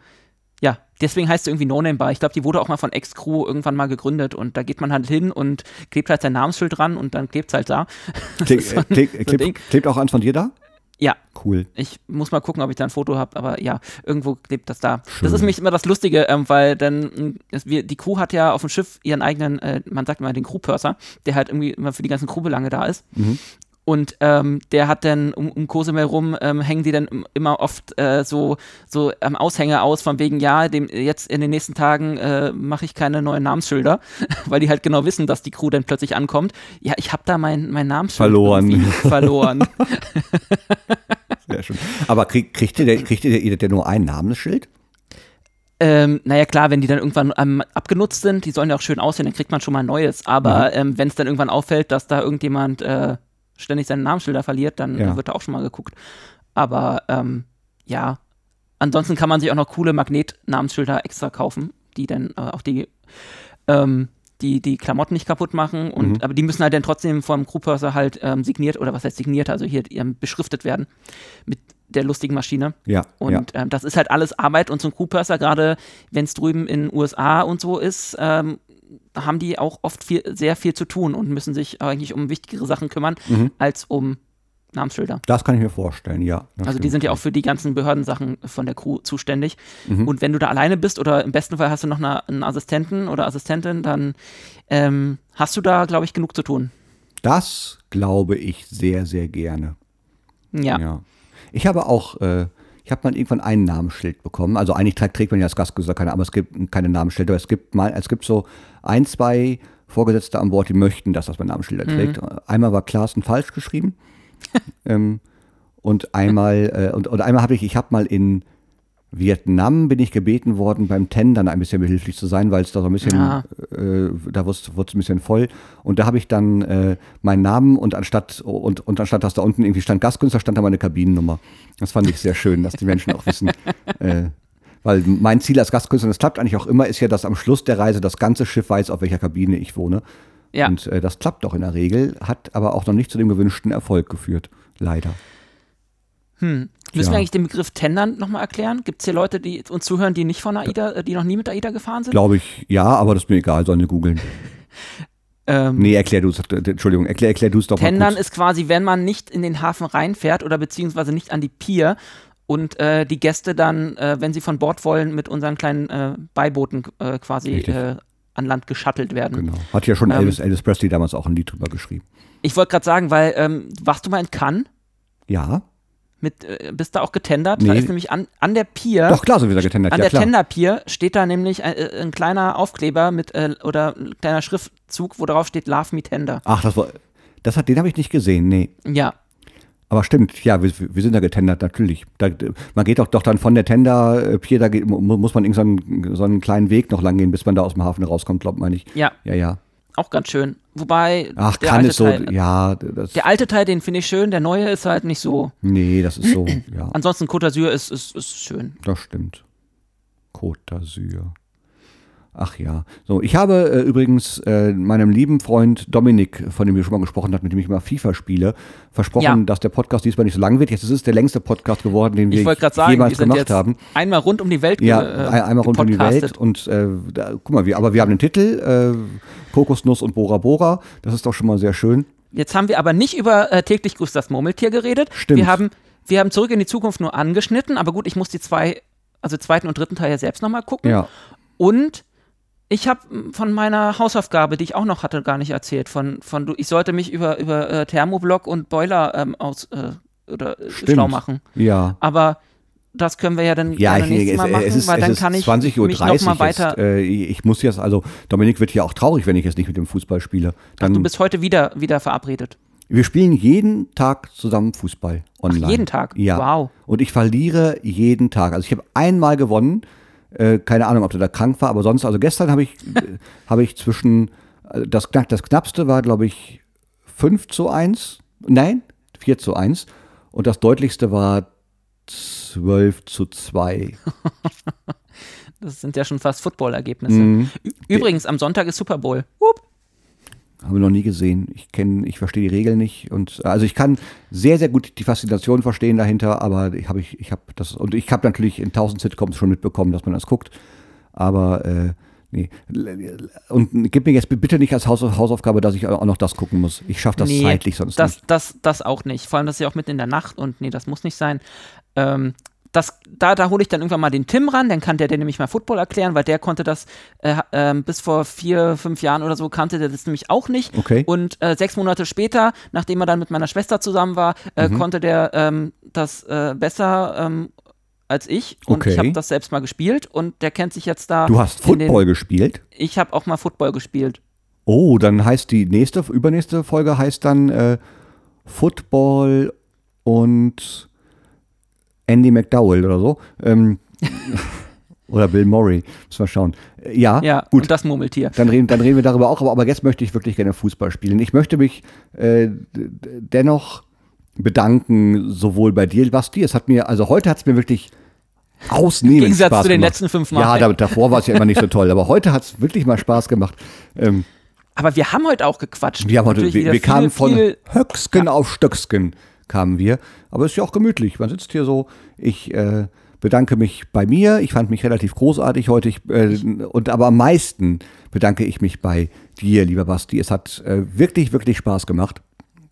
ja, deswegen heißt sie irgendwie No-Name-Bar. Ich glaube, die wurde auch mal von Ex-Crew irgendwann mal gegründet und da geht man halt hin und klebt halt sein Namensschild dran und dann klebt es halt da. Ist so ein- klick, so Ding. klebt auch eins von dir da? Ja, Cool. ich muss mal gucken, ob ich da ein Foto habe, aber ja, irgendwo klebt das da. Schön. Das ist nämlich immer das Lustige, ähm, weil dann, mh, es, wir, die Crew hat ja auf dem Schiff ihren eigenen, äh, man sagt immer den Crew-Purser, der halt irgendwie immer für die ganzen Crewbelange da ist. Mhm. Und ähm, der hat dann um, um Cozumel rum, ähm, hängen die dann im- immer oft äh, so, so am Aushänger aus, von wegen, ja, dem, jetzt in den nächsten Tagen äh, mache ich keine neuen Namensschilder, weil die halt genau wissen, dass die Crew dann plötzlich ankommt. Ja, ich habe da mein, mein Namensschild Verloren. verloren. Sehr schön. Aber krieg, kriegt ihr, denn- kriegt ihr, ihr denn nur ein Namensschild? Ähm, naja, klar, wenn die dann irgendwann ähm, abgenutzt sind, die sollen ja auch schön aussehen, dann kriegt man schon mal ein neues. Aber ähm, wenn es dann irgendwann auffällt, dass da irgendjemand äh, ständig seine Namensschilder verliert, dann Ja. wird da auch schon mal geguckt. Aber ähm, ja, ansonsten kann man sich auch noch coole Magnet-Namensschilder extra kaufen, die dann äh, auch die, ähm, die, die Klamotten nicht kaputt machen. Und, Mhm. Aber die müssen halt dann trotzdem vom Crewpurser halt ähm, signiert, oder was heißt signiert, also hier ähm, beschriftet werden mit der lustigen Maschine. Ja. Und ähm, das ist halt alles Arbeit und so ein Crewpurser, gerade wenn es drüben in den USA und so ist, ähm, haben die auch oft viel, sehr viel zu tun und müssen sich eigentlich um wichtigere Sachen kümmern, Mhm. als um Namensschilder. Das kann ich mir vorstellen, ja. Also die stimmt. sind ja auch für die ganzen Behördensachen von der Crew zuständig. Mhm. Und wenn du da alleine bist oder im besten Fall hast du noch eine, einen Assistenten oder Assistentin, dann ähm, hast du da, glaube ich, genug zu tun. Das glaube ich sehr, sehr gerne. Ja. Ja. Ich habe auch, äh, ich habe mal irgendwann ein Namensschild bekommen. Also eigentlich trägt, man ja als Gastgeser keine, aber es gibt keine Namensschilder. Aber es gibt mal, es gibt so ein, zwei Vorgesetzte an Bord, die möchten, dass das mein Namensschilder trägt. Einmal war Klaassen falsch geschrieben. ähm, und einmal, äh, und, und einmal habe ich, ich habe mal in Vietnam bin ich gebeten worden, beim Tendern ein bisschen behilflich zu sein, weil es da so ein bisschen, Ah. äh, da wurde es ein bisschen voll. Und da habe ich dann äh, meinen Namen und anstatt, und, und anstatt, dass da unten irgendwie stand Gastkünstler, stand da meine Kabinennummer. Das fand ich sehr schön, dass die Menschen auch wissen. Äh, weil mein Ziel als Gastkünstler, und das klappt eigentlich auch immer, ist ja, dass am Schluss der Reise das ganze Schiff weiß, auf welcher Kabine ich wohne. Ja. Und äh, das klappt auch in der Regel, hat aber auch noch nicht zu dem gewünschten Erfolg geführt. Leider. Hm. Müssen Ja. wir eigentlich den Begriff Tendern nochmal erklären? Gibt es hier Leute, die uns zuhören, die nicht von AIDA, äh, die noch nie mit AIDA gefahren sind? Glaube ich, ja, aber das ist mir egal, sollen die googeln. Ähm, Nee, erklär du es, Entschuldigung, erklär, erklär du es doch Tendern mal kurz. ist quasi, wenn man nicht in den Hafen reinfährt oder beziehungsweise nicht an die Pier und äh, die Gäste dann, äh, wenn sie von Bord wollen, mit unseren kleinen äh, Beibooten äh, quasi äh, an Land geschattelt werden. Genau. Hat ja schon Ähm, Elvis, Elvis Presley damals auch ein Lied drüber geschrieben. Ich wollte gerade sagen, weil, ähm, warst du mal in Cannes? Ja, Mit, äh, bist da auch getendert? Nee. Da ist nämlich an, an der Pier, doch klar sind wir da getendert, an ja der klar. Tenderpier steht da nämlich ein, äh, ein kleiner Aufkleber mit äh, oder ein kleiner Schriftzug, wo drauf steht Love Me Tender. Ach, das war, das hat, den habe ich nicht gesehen, nee. Ja, Aber stimmt, ja, wir, wir sind da getendert, natürlich. Da, man geht doch, doch dann von der Tender-Pier, da geht, mu- muss man irgendeinen so einen kleinen Weg noch lang gehen, bis man da aus dem Hafen rauskommt, glaubt man nicht. ja, Ja, ja. auch ganz schön. Wobei Ach, der kann alte es so, Teil, ja, Der alte Teil, den finde ich schön, der neue ist halt nicht so. nee, das ist so, ja, Ansonsten Côte d'Azur ist, ist, ist schön. das stimmt. Côte d'Azur. Ach ja. So, ich habe äh, übrigens äh, meinem lieben Freund Dominik, von dem wir schon mal gesprochen hatten, mit dem ich immer FIFA spiele, versprochen, Ja. dass der Podcast diesmal nicht so lang wird. Jetzt ist es der längste Podcast geworden, den wir sagen, jemals gemacht haben. einmal rund um die Welt Ja, äh, ein- einmal rund um die Welt und äh, da, guck mal, wir, aber wir haben den Titel äh, Kokosnuss und Bora Bora. Das ist doch schon mal sehr schön. Jetzt haben wir aber nicht über äh, täglich grüßt das Murmeltier geredet. Stimmt. Wir haben, wir haben zurück in die Zukunft nur angeschnitten, aber gut, ich muss die zwei, also zweiten und dritten Teil ja selbst nochmal gucken. Ja, Und ich habe von meiner Hausaufgabe, die ich auch noch hatte, gar nicht erzählt. Von, von du, ich sollte mich über, über äh, Thermoblock und Boiler ähm, aus, äh, oder, äh, Stimmt. schlau machen. ja. Aber das können wir ja dann Ja, ich, nächstes es, Mal machen, es ist, weil es dann ist kann ich 20.30 Uhr mich noch mal weiter. Jetzt, äh, ich muss jetzt, also Dominik wird ja auch traurig, wenn ich jetzt nicht mit dem Fußball spiele. Dann, du bist heute wieder, wieder verabredet. wir spielen jeden Tag zusammen Fußball online. jeden Tag? Ja. Wow. Und ich verliere jeden Tag. Also ich habe einmal gewonnen. Äh, keine Ahnung, ob der da krank war, aber sonst, also gestern habe ich, habe ich zwischen, äh, das, das knappste war, glaube ich, 5 zu 1. Nein, 4 zu 1. Und das deutlichste war 12 zu 2. Das sind ja schon fast Football-Ergebnisse. Ü- Übrigens, am Sonntag ist Super Bowl. Hup. Haben wir noch nie gesehen. Ich kenne, ich verstehe die Regeln nicht und also ich kann sehr, sehr gut die Faszination verstehen dahinter, aber ich habe ich, ich habe das und ich habe natürlich in tausend Sitcoms schon mitbekommen, dass man das guckt, aber äh, nee und gib mir jetzt bitte nicht als Haus, Hausaufgabe, dass ich auch noch das gucken muss. Ich schaffe das Nee, zeitlich sonst das, nicht. Das, das auch nicht. Vor allem, das ist ja auch mitten in der Nacht und nee, das muss nicht sein. Ähm, das, da da hole ich dann irgendwann mal den Tim ran, dann kann der dir nämlich mal Football erklären, weil der konnte das äh, ähm, bis vor vier, fünf Jahren oder so, kannte der das nämlich auch nicht. Okay. Und äh, sechs Monate später, nachdem er dann mit meiner Schwester zusammen war, äh, Mhm. konnte der ähm, das äh, besser ähm, als ich. Und Okay. ich habe das selbst mal gespielt und der kennt sich jetzt da. Du hast in den- Football gespielt? Ich habe auch mal Football gespielt. Oh, dann heißt die nächste, übernächste Folge heißt dann äh, Football und Andy McDowell oder so. Ähm, oder Bill Murray. Müssen wir schauen. Ja, Ja, gut. und das Murmeltier. Dann reden, dann reden wir darüber auch, aber, aber jetzt möchte ich wirklich gerne Fußball spielen. Ich möchte mich äh, dennoch bedanken, sowohl bei dir, Basti. Es hat mir, also heute hat es mir wirklich ausnehmend Im Gegensatz Spaß zu den gemacht. letzten fünf Mal. Ja, da, davor war es ja immer nicht so toll, aber heute hat es wirklich mal Spaß gemacht. Ähm, Aber wir haben heute auch gequatscht. wir, haben heute, wir, wir kamen viel, von Höcksken auf Stöcksken kamen wir. Aber es ist ja auch gemütlich. Man sitzt hier so. Ich äh, bedanke mich bei mir. Ich fand mich relativ großartig heute. Ich, äh, und aber am meisten bedanke ich mich bei dir, lieber Basti. Es hat äh, wirklich, wirklich Spaß gemacht.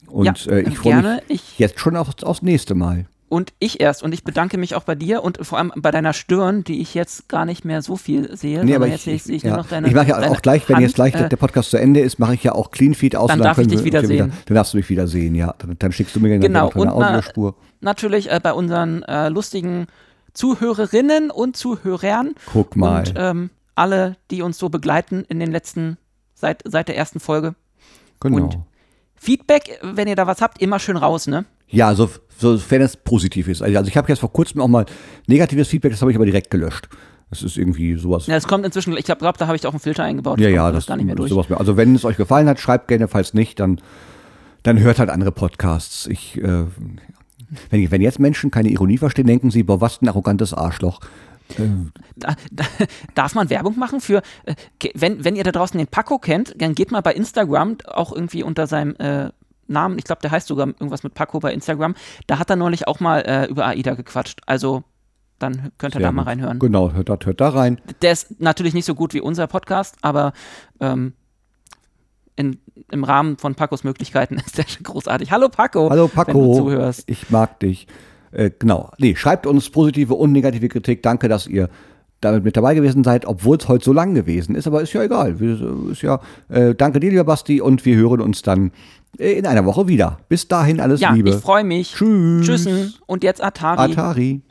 Und Ja, äh, ich freue gerne. mich Ich- jetzt schon aufs, aufs nächste Mal. Und ich erst. Und ich bedanke mich auch bei dir und vor allem bei deiner Stirn, die ich jetzt gar nicht mehr so viel sehe. Nee, aber jetzt ich, sehe ich, ja. nur noch deine ich mache ja auch gleich, wenn Hand, jetzt gleich äh, der Podcast zu Ende ist, mache ich ja auch Clean Feed aus. Dann und darf ich dich wir- wieder können wir sehen. Dann darfst du mich wieder sehen, ja. Dann, dann schickst du mir gerne Genau, noch eine und na- Audiospur. natürlich äh, bei unseren äh, lustigen Zuhörerinnen und Zuhörern. Guck mal. Und ähm, alle, die uns so begleiten in den letzten, seit, seit der ersten Folge. genau. und- Feedback, wenn ihr da was habt, immer schön raus, ne? Ja, so, sofern es positiv ist. Also ich habe jetzt vor kurzem auch mal negatives Feedback, das habe ich aber direkt gelöscht. Das ist irgendwie sowas. Ja, es kommt inzwischen, ich glaube, da habe ich auch einen Filter eingebaut. Ja, ja, alles das gar nicht mehr durch. sowas mehr. Also wenn es euch gefallen hat, schreibt gerne, falls nicht, dann, dann hört halt andere Podcasts. Ich, äh, wenn, wenn jetzt Menschen keine Ironie verstehen, denken sie, boah, was ein arrogantes Arschloch. Da, da, darf man Werbung machen für, äh, wenn, wenn ihr da draußen den Paco kennt, dann geht mal bei Instagram, auch irgendwie unter seinem äh, Namen, ich glaube, der heißt sogar irgendwas mit Paco bei Instagram, da hat er neulich auch mal äh, über AIDA gequatscht. Also, dann könnt ihr da Ja, mal reinhören. Genau, hört, da- hört da rein. Der ist natürlich nicht so gut wie unser Podcast, aber ähm, in, im Rahmen von Pacos Möglichkeiten ist der schon großartig. Hallo Paco, Hallo wenn du Paco, zuhörst. ich mag dich. Äh, genau, nee, schreibt uns positive und negative Kritik. Danke, dass ihr damit mit dabei gewesen seid, obwohl es heute so lang gewesen ist, aber ist ja egal. Ist ja, äh, danke dir, lieber Basti, und wir hören uns dann äh, in einer Woche wieder. Bis dahin alles Ja, Liebe. ich freue mich. Tschüss. Tschüssen. Und jetzt Atari. Atari.